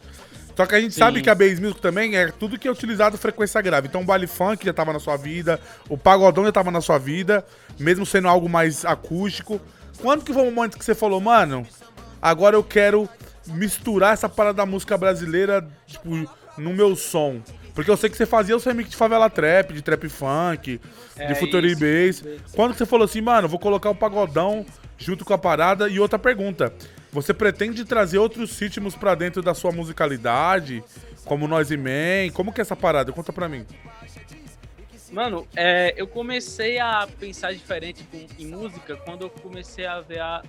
Só que a gente Sim. sabe que a Bass Music também é tudo que é utilizado frequência grave. Então o baile funk já tava na sua vida, o pagodão já tava na sua vida, mesmo sendo algo mais acústico. Quando que foi o momento que você falou, mano, agora eu quero misturar essa parada da música brasileira, tipo, no meu som? Porque eu sei que você fazia os remix de favela trap, de trap funk, de É future isso. bass. Quando você falou assim, mano, vou colocar o pagodão junto com a parada? E outra pergunta, você pretende trazer outros ritmos pra dentro da sua musicalidade? Como Nós e Man? Como que é essa parada? Conta pra mim. Mano, é, eu comecei a pensar diferente com- em música quando eu comecei a ver a,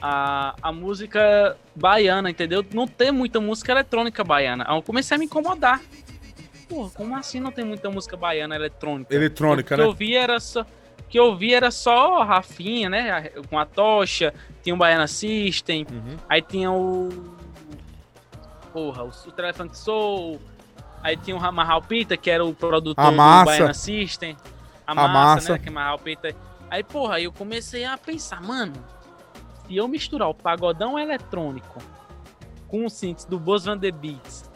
a, a música baiana, entendeu? Não tem muita música eletrônica baiana. Aí eu comecei a me incomodar. Pô, como assim não tem muita música baiana eletrônica? Eletrônica, o que né? eu vi era só que eu vi era só Rafinha, né? Com a tocha, tinha o Baiana System, Uhum. aí tinha o. Porra, o, o Telefunk Soul, aí tinha o Mahal Pita, que era o produtor A do Massa. Baiana System. A, A massa, Massa. né? Que é Mahal Pita. Aí, porra, aí eu comecei a pensar, mano, se eu misturar o pagodão eletrônico com o synths do Boss Van The Beats,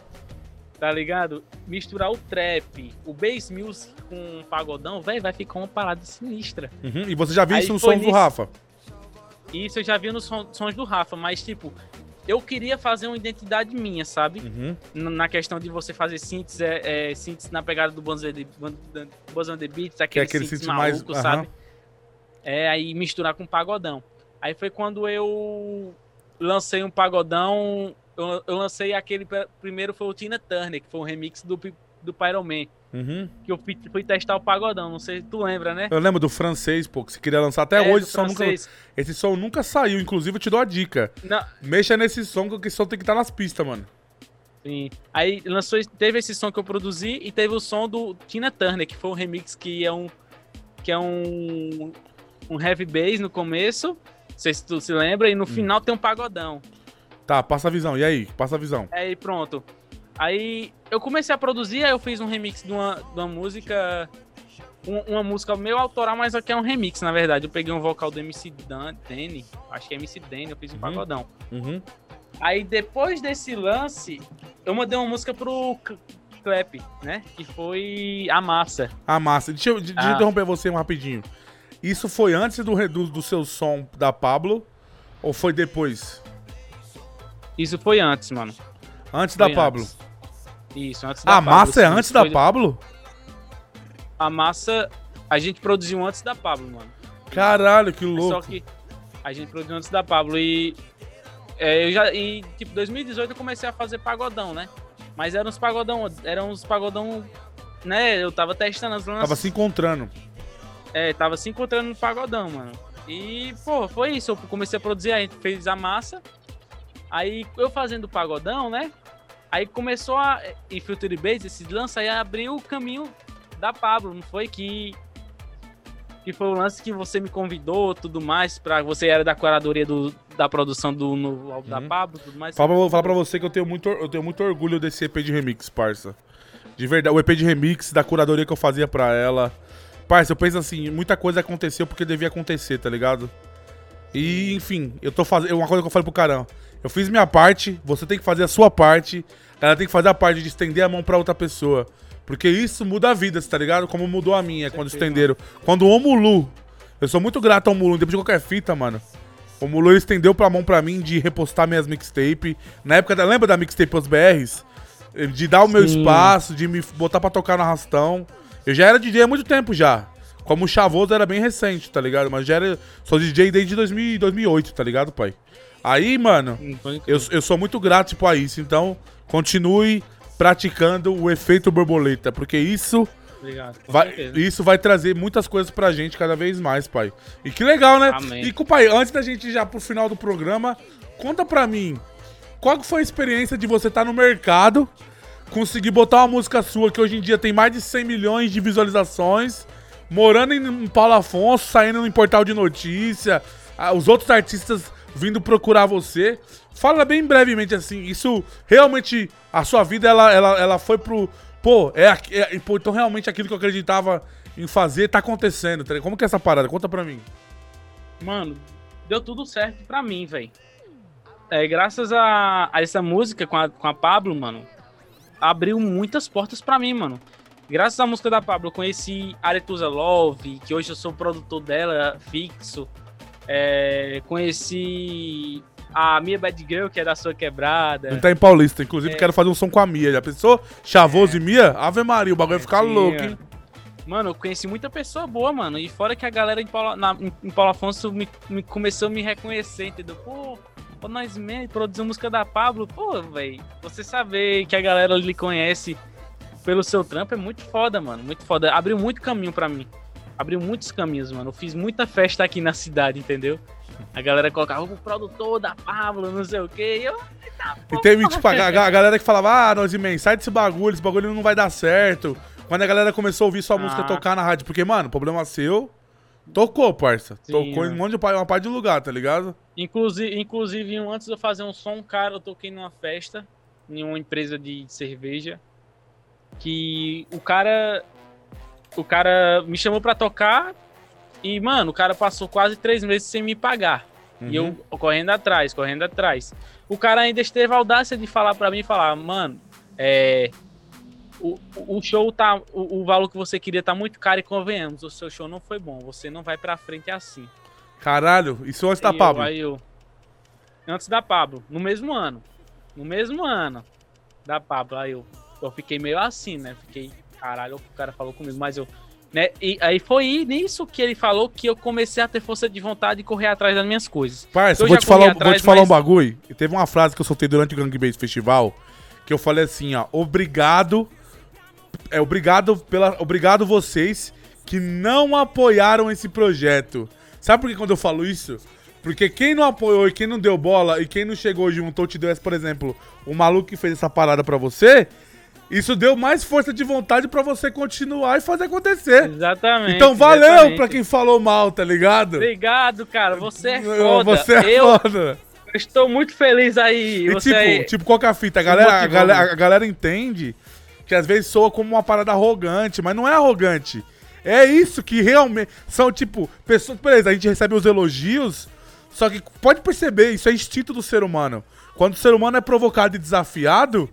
tá ligado? Misturar o trap, o bass music com o pagodão, velho, vai ficar uma parada sinistra. Uhum. E você já viu Aí isso no som do Rafa? Isso eu já vi nos son- sons do Rafa, mas tipo, eu queria fazer uma identidade minha, sabe? Uhum. Na questão de você fazer synths, é, é, na pegada do Buzz on the Beats, aquele, aquele synths synth mais- maluco, aham. sabe? É, aí misturar com pagodão. Aí foi quando eu lancei um pagodão, eu, eu lancei aquele, primeiro foi o Tina Turner, que foi um remix do, do Pyro Man, Uhum. que eu fui, fui testar o pagodão, não sei se tu lembra, né? Eu lembro do francês, pô, que você queria lançar até É, hoje. som, nunca, esse som nunca saiu. Inclusive, eu te dou a dica. Não, Mexa nesse som, que esse som tem que estar nas pistas, mano. Sim. Aí lançou, teve esse som que eu produzi e teve o som do Tina Turner, que foi um remix que é um que é um um heavy bass no começo, sei se tu se lembra, e no final tem um pagodão. Tá, passa a visão. E aí? Passa a visão. Aí pronto. Aí eu comecei a produzir, aí eu fiz um remix de uma, de uma música um- uma música meio autoral, mas aqui é um remix, na verdade. Eu peguei um vocal do MC Dan, Danny, acho que é MC Danny, eu fiz um Uhum. pagodão. Uhum. Aí depois desse lance, eu mandei uma música pro, clap, né? Que foi a massa. A massa. Deixa eu, deixa Ah. interromper você um rapidinho. Isso foi antes do, do, do seu som da Pablo ou foi depois? Isso foi antes, mano. Antes da Foi Pablo. antes. Isso, antes da A Pablo. massa é antes da Pablo? A massa a gente produziu antes da Pablo, mano. Caralho, que Só louco. que a gente produziu antes da Pablo e é, eu já e tipo 2018 eu comecei a fazer pagodão, né? Mas eram uns pagodão, eram uns pagodão, né? Eu tava testando as lanças. Tava se encontrando. É, tava se encontrando no pagodão, mano. E, pô, foi isso. Eu comecei a produzir, a gente fez a massa. Aí eu fazendo o pagodão, né? Aí começou a. E Future Base, esse lance aí abriu o caminho da Pablo, não foi? Que. Que foi o lance que você me convidou, tudo mais, pra você era da curadoria do, da produção do novo álbum da Pablo, tudo mais. Fala pra, vou falar pra você que eu tenho, muito, eu tenho muito orgulho desse EP de remix, parça. De verdade, o EP de remix, da curadoria que eu fazia pra ela. Parça, eu penso assim, muita coisa aconteceu porque devia acontecer, tá ligado? E, enfim, eu tô fazendo. Uma coisa que eu falei pro caramba. Eu fiz minha parte, você tem que fazer a sua parte. Ela tem que fazer a parte de estender a mão pra outra pessoa. Porque isso muda a vida, tá ligado? Como mudou a minha quando estenderam. Quando o Mulu. Eu sou muito grato ao Mulu, depois de qualquer fita, mano. O Mulu ele estendeu pra mão pra mim de repostar minhas mixtape. Na época, da, lembra da mixtape os BRs? De dar o meu Sim. espaço, de me botar pra tocar no arrastão. Eu já era DJ há muito tempo já. Como o Chavoso era bem recente, tá ligado? Mas já era. Sou DJ desde 2000, 2008, tá ligado, pai? Aí, mano, eu, eu sou muito grato tipo, a isso. Então, continue praticando o efeito borboleta, porque isso Obrigado. vai, isso vai trazer muitas coisas pra gente cada vez mais, pai. E que legal, né? Amém. E, pai, antes da gente ir já pro final do programa, conta pra mim, qual foi a experiência de você estar no mercado, conseguir botar uma música sua que hoje em dia tem mais de 100 milhões de visualizações, morando em, Paulo Afonso, saindo em portal de notícia, os outros artistas vindo procurar você. Fala bem brevemente assim, isso realmente, a sua vida, ela, ela, ela foi pro... Pô, é, é- então realmente aquilo que eu acreditava em fazer tá acontecendo, tá? Como que é essa parada? Conta pra mim. Mano, deu tudo certo pra mim, velho. É, graças a, a essa música com a, com a Pablo, mano, abriu muitas portas pra mim, mano. Graças à música da Pablo, eu conheci Aretusa Love, que hoje eu sou produtor dela, fixo. É, conheci a Mia Bad Girl, que é da sua quebrada. Ele tá em Paulista, inclusive É. quero fazer um som com a Mia. Já pensou? Chavoso e Mia? Ave Maria, o bagulho vai ficar louco, é. hein? Mano, eu conheci muita pessoa boa, mano. E fora que a galera em Paulo, na- em, em Paulo Afonso me, me- começou a me reconhecer, entendeu? Pô, pô nós mesmo produzimos música da Pablo. Pô, velho, você saber que a galera lhe conhece pelo seu trampo é muito foda, mano. Muito foda. Abriu muito caminho pra mim. Abriu muitos caminhos, mano. Eu fiz muita festa aqui na cidade, entendeu? A galera colocava o produtor da Pablo, não sei o quê. E eu, E teve, tipo, a, a galera que falava, ah, Nozimem, sai desse bagulho, esse bagulho não vai dar certo. Quando a galera começou a ouvir sua música Ah. tocar na rádio, porque, mano, problema seu, tocou, parça. Sim, tocou em um mano. monte de uma parte de lugar, tá ligado? Inclusive, inclusive, antes de eu fazer um som, cara, eu toquei numa festa, em uma empresa de cerveja, que o cara. O cara me chamou pra tocar e, mano, o cara passou quase três meses sem me pagar. E eu correndo atrás, correndo atrás. O cara ainda esteve a audácia de falar pra mim e falar, mano, é. O, o show tá. O, o valor que você queria tá muito caro e convenhamos, o seu show não foi bom. Você não vai pra frente assim. Caralho, isso antes da E eu- Pablo. aí eu- antes da Pablo, no mesmo ano. No mesmo ano da Pablo. Aí eu, eu fiquei meio assim, né? Fiquei, caralho, o cara falou comigo, mas eu. Né? E aí foi nisso que ele falou que eu comecei a ter força de vontade de correr atrás das minhas coisas. Parça, Eu vou te, falar, corri vou atrás, te falar um mas- bagulho. E teve uma frase que eu soltei durante o Gang Base Festival, que eu falei assim, ó, obrigado, é, obrigado pela, obrigado vocês que não apoiaram esse projeto. Sabe por que quando eu falo isso? Porque quem não apoiou e quem não deu bola e quem não chegou junto ou te deu essa, por exemplo, o maluco que fez essa parada pra você, isso deu mais força de vontade pra você continuar e fazer acontecer. Exatamente. Então valeu exatamente. pra quem falou mal, tá ligado? Obrigado, cara. Você é foda. Você é eu foda. estou muito feliz aí. E você tipo, aí- tipo, qual que é a fita? A galera, a, galera, a galera entende que às vezes soa como uma parada arrogante, mas não é arrogante. É isso que realmente. São, tipo, pessoas. Beleza, a gente recebe os elogios, só que pode perceber, isso é instinto do ser humano. Quando o ser humano é provocado e desafiado,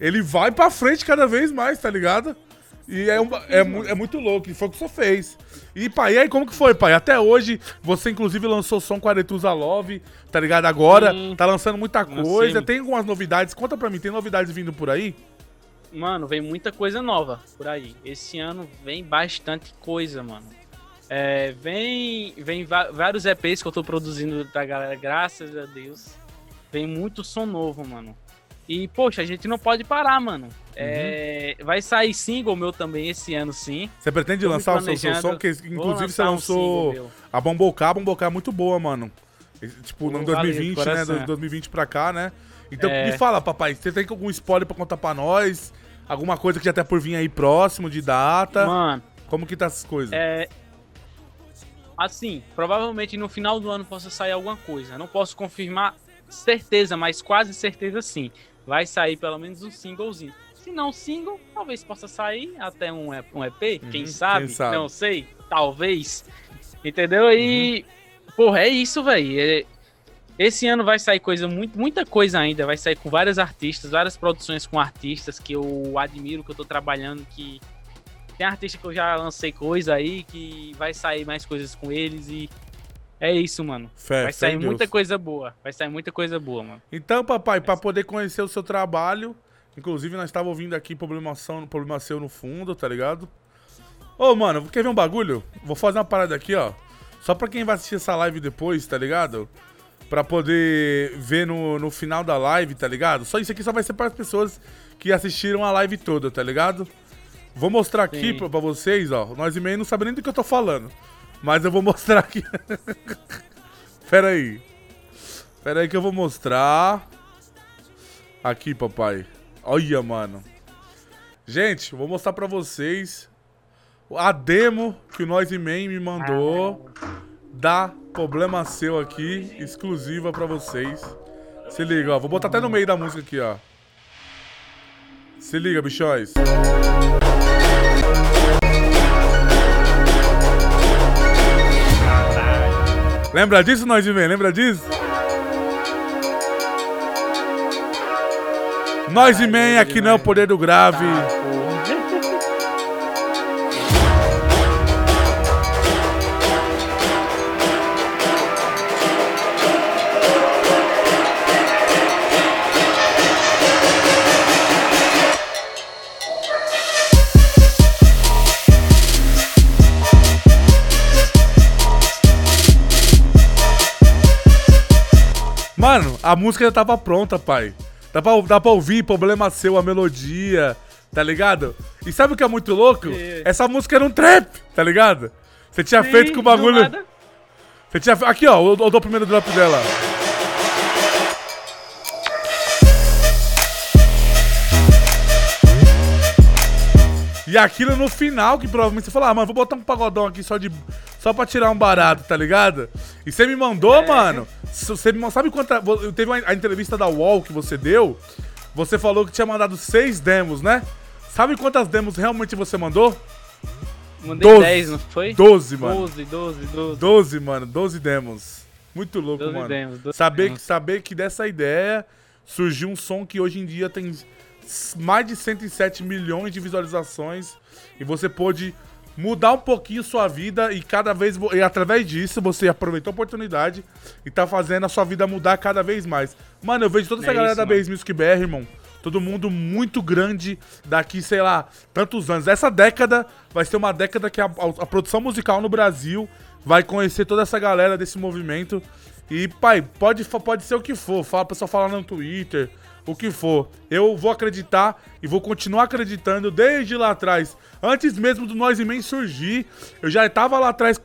ele vai pra frente cada vez mais, tá ligado? E é, um- é, é muito louco, e foi o que você fez. E, pai, e aí como que foi, pai? Até hoje, você inclusive lançou som com Aretusa Love, tá ligado? Agora, tá lançando muita coisa, tem algumas novidades. Conta pra mim, tem novidades vindo por aí? Mano, vem muita coisa nova por aí. Esse ano vem bastante coisa, mano. É, vem vem vários EPs que eu tô produzindo pra galera, graças a Deus. Vem muito som novo, mano. E, poxa, a gente não pode parar, mano. É, vai sair single meu também esse ano, sim. Você pretende Tô lançar o seu, seu som? Que, Vou inclusive você um lançou meu. a Bombocá, a Bombocá é muito boa, mano. Tipo, no Pô, 2020, valeu, né? coração. Do 2020 pra cá, né? Então É. me fala, papai, você tem algum spoiler pra contar pra nós? Alguma coisa que já tá por vir aí próximo, de data? Mano, Como que tá essas coisas? É. Assim, provavelmente no final do ano possa sair alguma coisa. Não posso confirmar certeza, mas quase certeza sim. Vai sair pelo menos um singlezinho. Se não single, talvez possa sair até um, EP, quem, sabe? Uhum, quem sabe. Não sei, talvez. Entendeu? E. Porra, é isso, velho. Esse ano vai sair coisa, muito, muita coisa ainda. Vai sair com vários artistas, várias produções com artistas que eu admiro, que eu tô trabalhando, que tem artista que eu já lancei coisa aí, que vai sair mais coisas com eles e é isso, mano. Fé, vai sair Deus. muita coisa boa. Vai sair muita coisa boa, mano. Então, papai, pra poder conhecer o seu trabalho, inclusive nós estávamos ouvindo aqui problemação, problema seu no fundo, tá ligado? Ô, mano, quer ver um bagulho? Vou fazer uma parada aqui, ó. Só pra quem vai assistir essa live depois, tá ligado? Pra poder ver no, no final da live, tá ligado? Só isso aqui só vai ser para as pessoas que assistiram a live toda, tá ligado? Vou mostrar aqui Sim. pra, pra vocês, ó. Nós e meio não sabem nem do que eu tô falando. Mas eu vou mostrar aqui. Pera aí. Pera aí que eu vou mostrar. Aqui, papai. Olha, mano. Gente, vou mostrar pra vocês a demo que o Noise Man me mandou da Problema Seu aqui, exclusiva pra vocês. Se liga, ó. Vou botar até no meio da música aqui, ó. Se liga, bichões. Lembra disso, Noise Man? Lembra disso? Noise Man, aqui não é o poder do grave. Mano, a música já tava pronta, pai. Dá pra, dá pra ouvir, problema seu, a melodia, tá ligado? E sabe o que é muito louco? Essa música era um trap, tá ligado? Você tinha Sim, feito com o bagulho. Você tinha Aqui, ó, eu, eu dou o primeiro drop dela. E aquilo no final, que provavelmente você falou, ah, mano, vou botar um pagodão aqui só de. Só pra tirar um barato, tá ligado? E você me mandou, É. mano. Você me, sabe quanta. Teve uma- a entrevista da UOL que você deu. Você falou que tinha mandado seis demos, né? Sabe quantas demos realmente você mandou? Mandei Doze. 10, não foi? 12, mano. 12, 12, 12. 12, mano, 12 demos. Muito louco, 12 mano. demos, 12 saber, demos. que, saber que dessa ideia surgiu um som que hoje em dia tem mais de 107 milhões de visualizações e você pôde mudar um pouquinho sua vida e cada vez e através disso você aproveitou a oportunidade e tá fazendo a sua vida mudar cada vez mais. Mano, eu vejo toda essa É galera isso, da mano. Base Music BR, irmão. Todo mundo muito grande daqui, sei lá, tantos anos. Essa década vai ser uma década que a, a- produção musical no Brasil vai conhecer toda essa galera desse movimento. E, pai, pode, pode ser o que for. Fala, o pessoal fala no Twitter, o que for. Eu vou acreditar e vou continuar acreditando desde lá atrás. Antes mesmo do Noise Man surgir, eu já tava lá atrás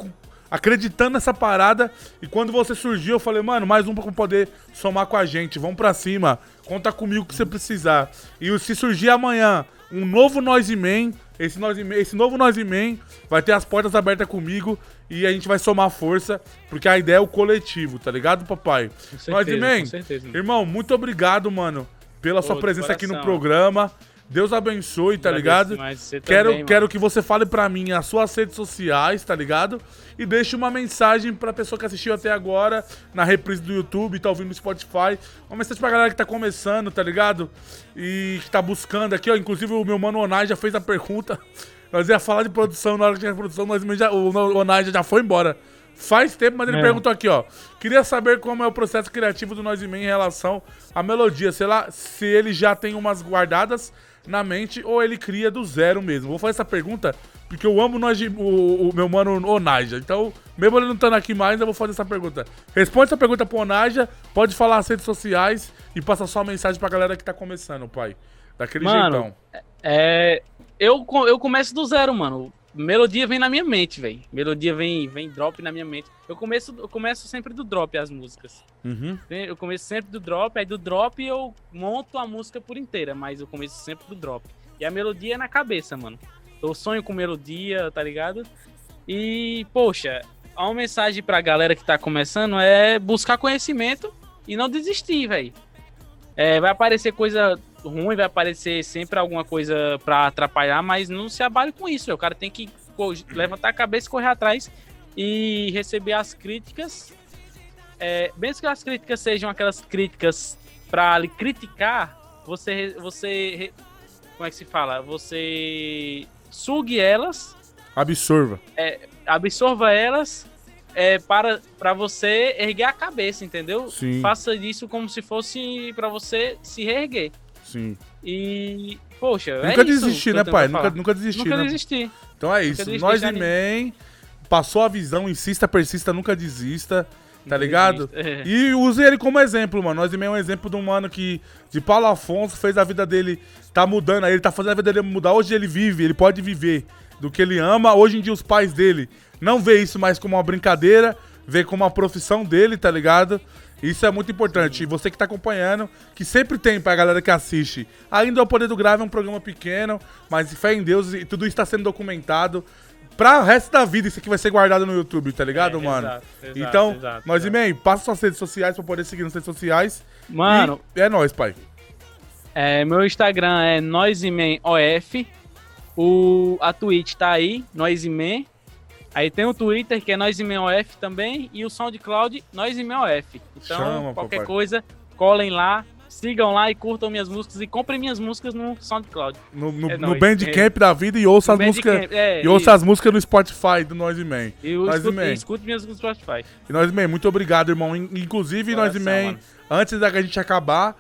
acreditando nessa parada. E quando você surgiu, eu falei, mano, mais um pra poder somar com a gente. Vamos pra cima. Conta comigo que você precisar. E se surgir amanhã um novo Noise Man, esse, Man, esse novo Noise Man vai ter as portas abertas comigo e a gente vai somar força, porque a ideia é o coletivo, tá ligado, papai? Com certeza, Noise Man, com certeza. irmão, muito obrigado, mano, pela sua Pô, de presença aqui no programa. Deus abençoe, tá ligado? Quero, também, quero que você fale pra mim as suas redes sociais, tá ligado? E deixe uma mensagem pra pessoa que assistiu até agora na reprise do YouTube, tá ouvindo no Spotify. Uma mensagem pra galera que tá começando, tá ligado? E que tá buscando aqui, ó. Inclusive o meu mano Onai já fez a pergunta. Nós ia falar de produção na hora que tinha produção, mas já, o Onai já foi embora. Faz tempo, mas ele É. perguntou aqui, ó. Queria saber como é o processo criativo do Nós e Man em relação à melodia. Sei lá, se ele já tem umas guardadas na mente ou ele cria do zero mesmo. Vou fazer essa pergunta porque eu amo nós, o, o meu mano Onaja. Então, mesmo ele não estando aqui mais, eu vou fazer essa pergunta. Responde essa pergunta pro Onaja, pode falar as redes sociais e passa só a mensagem pra galera que tá começando, pai. Daquele Mano, jeitão. É, eu, co- eu começo do zero, mano. Melodia vem na minha mente, velho. Melodia vem, vem drop na minha mente. Eu começo, eu começo sempre do drop as músicas. Uhum. Eu começo sempre do drop, aí do drop eu monto a música por inteira, mas eu começo sempre do drop. E a melodia é na cabeça, mano. Eu sonho com melodia, tá ligado? E, poxa, uma mensagem pra galera que tá começando é buscar conhecimento e não desistir, velho. É, vai aparecer coisa ruim, vai aparecer sempre alguma coisa pra atrapalhar, mas não se abale com isso. O cara tem que levantar a cabeça e correr atrás e receber as críticas. É, mesmo que as críticas sejam aquelas críticas lhe criticar, você, você, como é que se fala? Você sugue elas Absorva. é, absorva elas é, para, para você erguer a cabeça, entendeu? Sim. Faça disso como se fosse para você se reerguer. Sim. E, poxa, é nunca isso desistir, né, pai? Nunca, nunca desistir, Nunca né? desistir. Então é isso. Nós e Man passou a visão, insista, persista, nunca desista. Tá ligado? é. E use ele como exemplo, mano. Nós e Man é um exemplo de um mano que, de Paulo Afonso, fez a vida dele, tá mudando aí, ele tá fazendo a vida dele mudar. Hoje ele vive, ele pode viver do que ele ama. Hoje em dia os pais dele não vê isso mais como uma brincadeira, vê como uma profissão dele, tá ligado? Isso é muito importante. E você que tá acompanhando, que sempre tem pra galera que assiste. Ainda o Poder do Grave é um programa pequeno, mas fé em Deus e tudo isso tá sendo documentado. Pra o resto da vida, isso aqui vai ser guardado no YouTube, tá ligado, É, mano? exato, exato, então, exato, nós e. Man, passa suas redes sociais pra poder seguir nas redes sociais. Mano, E é nóis, pai. É, meu Instagram é NoisemanOF. O, a Twitch tá aí, Noiseman. Aí tem o Twitter, que é NoisemanOF também. E o SoundCloud, NoisemanOF. Então, Chama, qualquer papai. coisa, colem lá, sigam lá e curtam minhas músicas. E comprem minhas músicas no SoundCloud. No, no, É no. Bandcamp da vida e ouça No as músicas. É, e ouça as músicas no Spotify do Nós e Man. E e e escuto minhas músicas no Spotify. E nós, man, muito obrigado, irmão. In- Inclusive, Coração, man, mano. antes da gente acabar,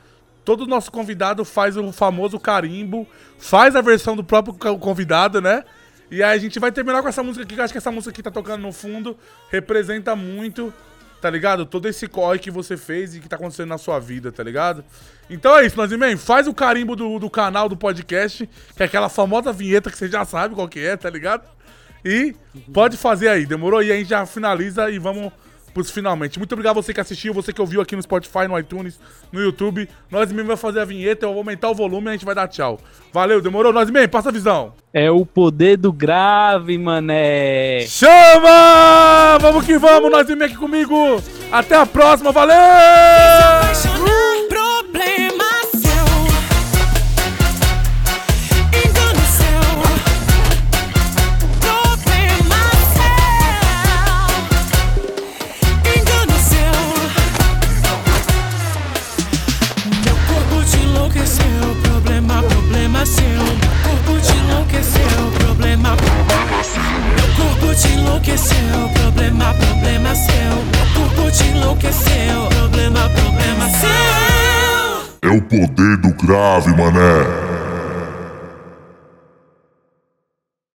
todo nosso convidado faz o famoso carimbo, faz a versão do próprio co- convidado, né? E aí a gente vai terminar com essa música aqui, que eu acho que essa música que tá tocando no fundo representa muito, tá ligado? Todo esse corre que você fez e que tá acontecendo na sua vida, tá ligado? Então é isso, man, faz o carimbo do, do canal do podcast, que é aquela famosa vinheta que você já sabe qual que é, tá ligado? E pode fazer aí, demorou? E aí a gente já finaliza e vamos pros finalmente. Muito obrigado a você que assistiu, você que ouviu aqui no Spotify, no iTunes, no YouTube. Nós mesmo vai fazer a vinheta, eu vou aumentar o volume e a gente vai dar tchau. Valeu, demorou? Nós mesmo, passa a visão. É o poder do grave, mané. Chama! Vamos que vamos, nós mesmo aqui comigo. Até a próxima, valeu! Te enlouqueceu, problema, problema seu. Meu corpo te enlouqueceu, problema, problema seu. É o poder do grave, mané.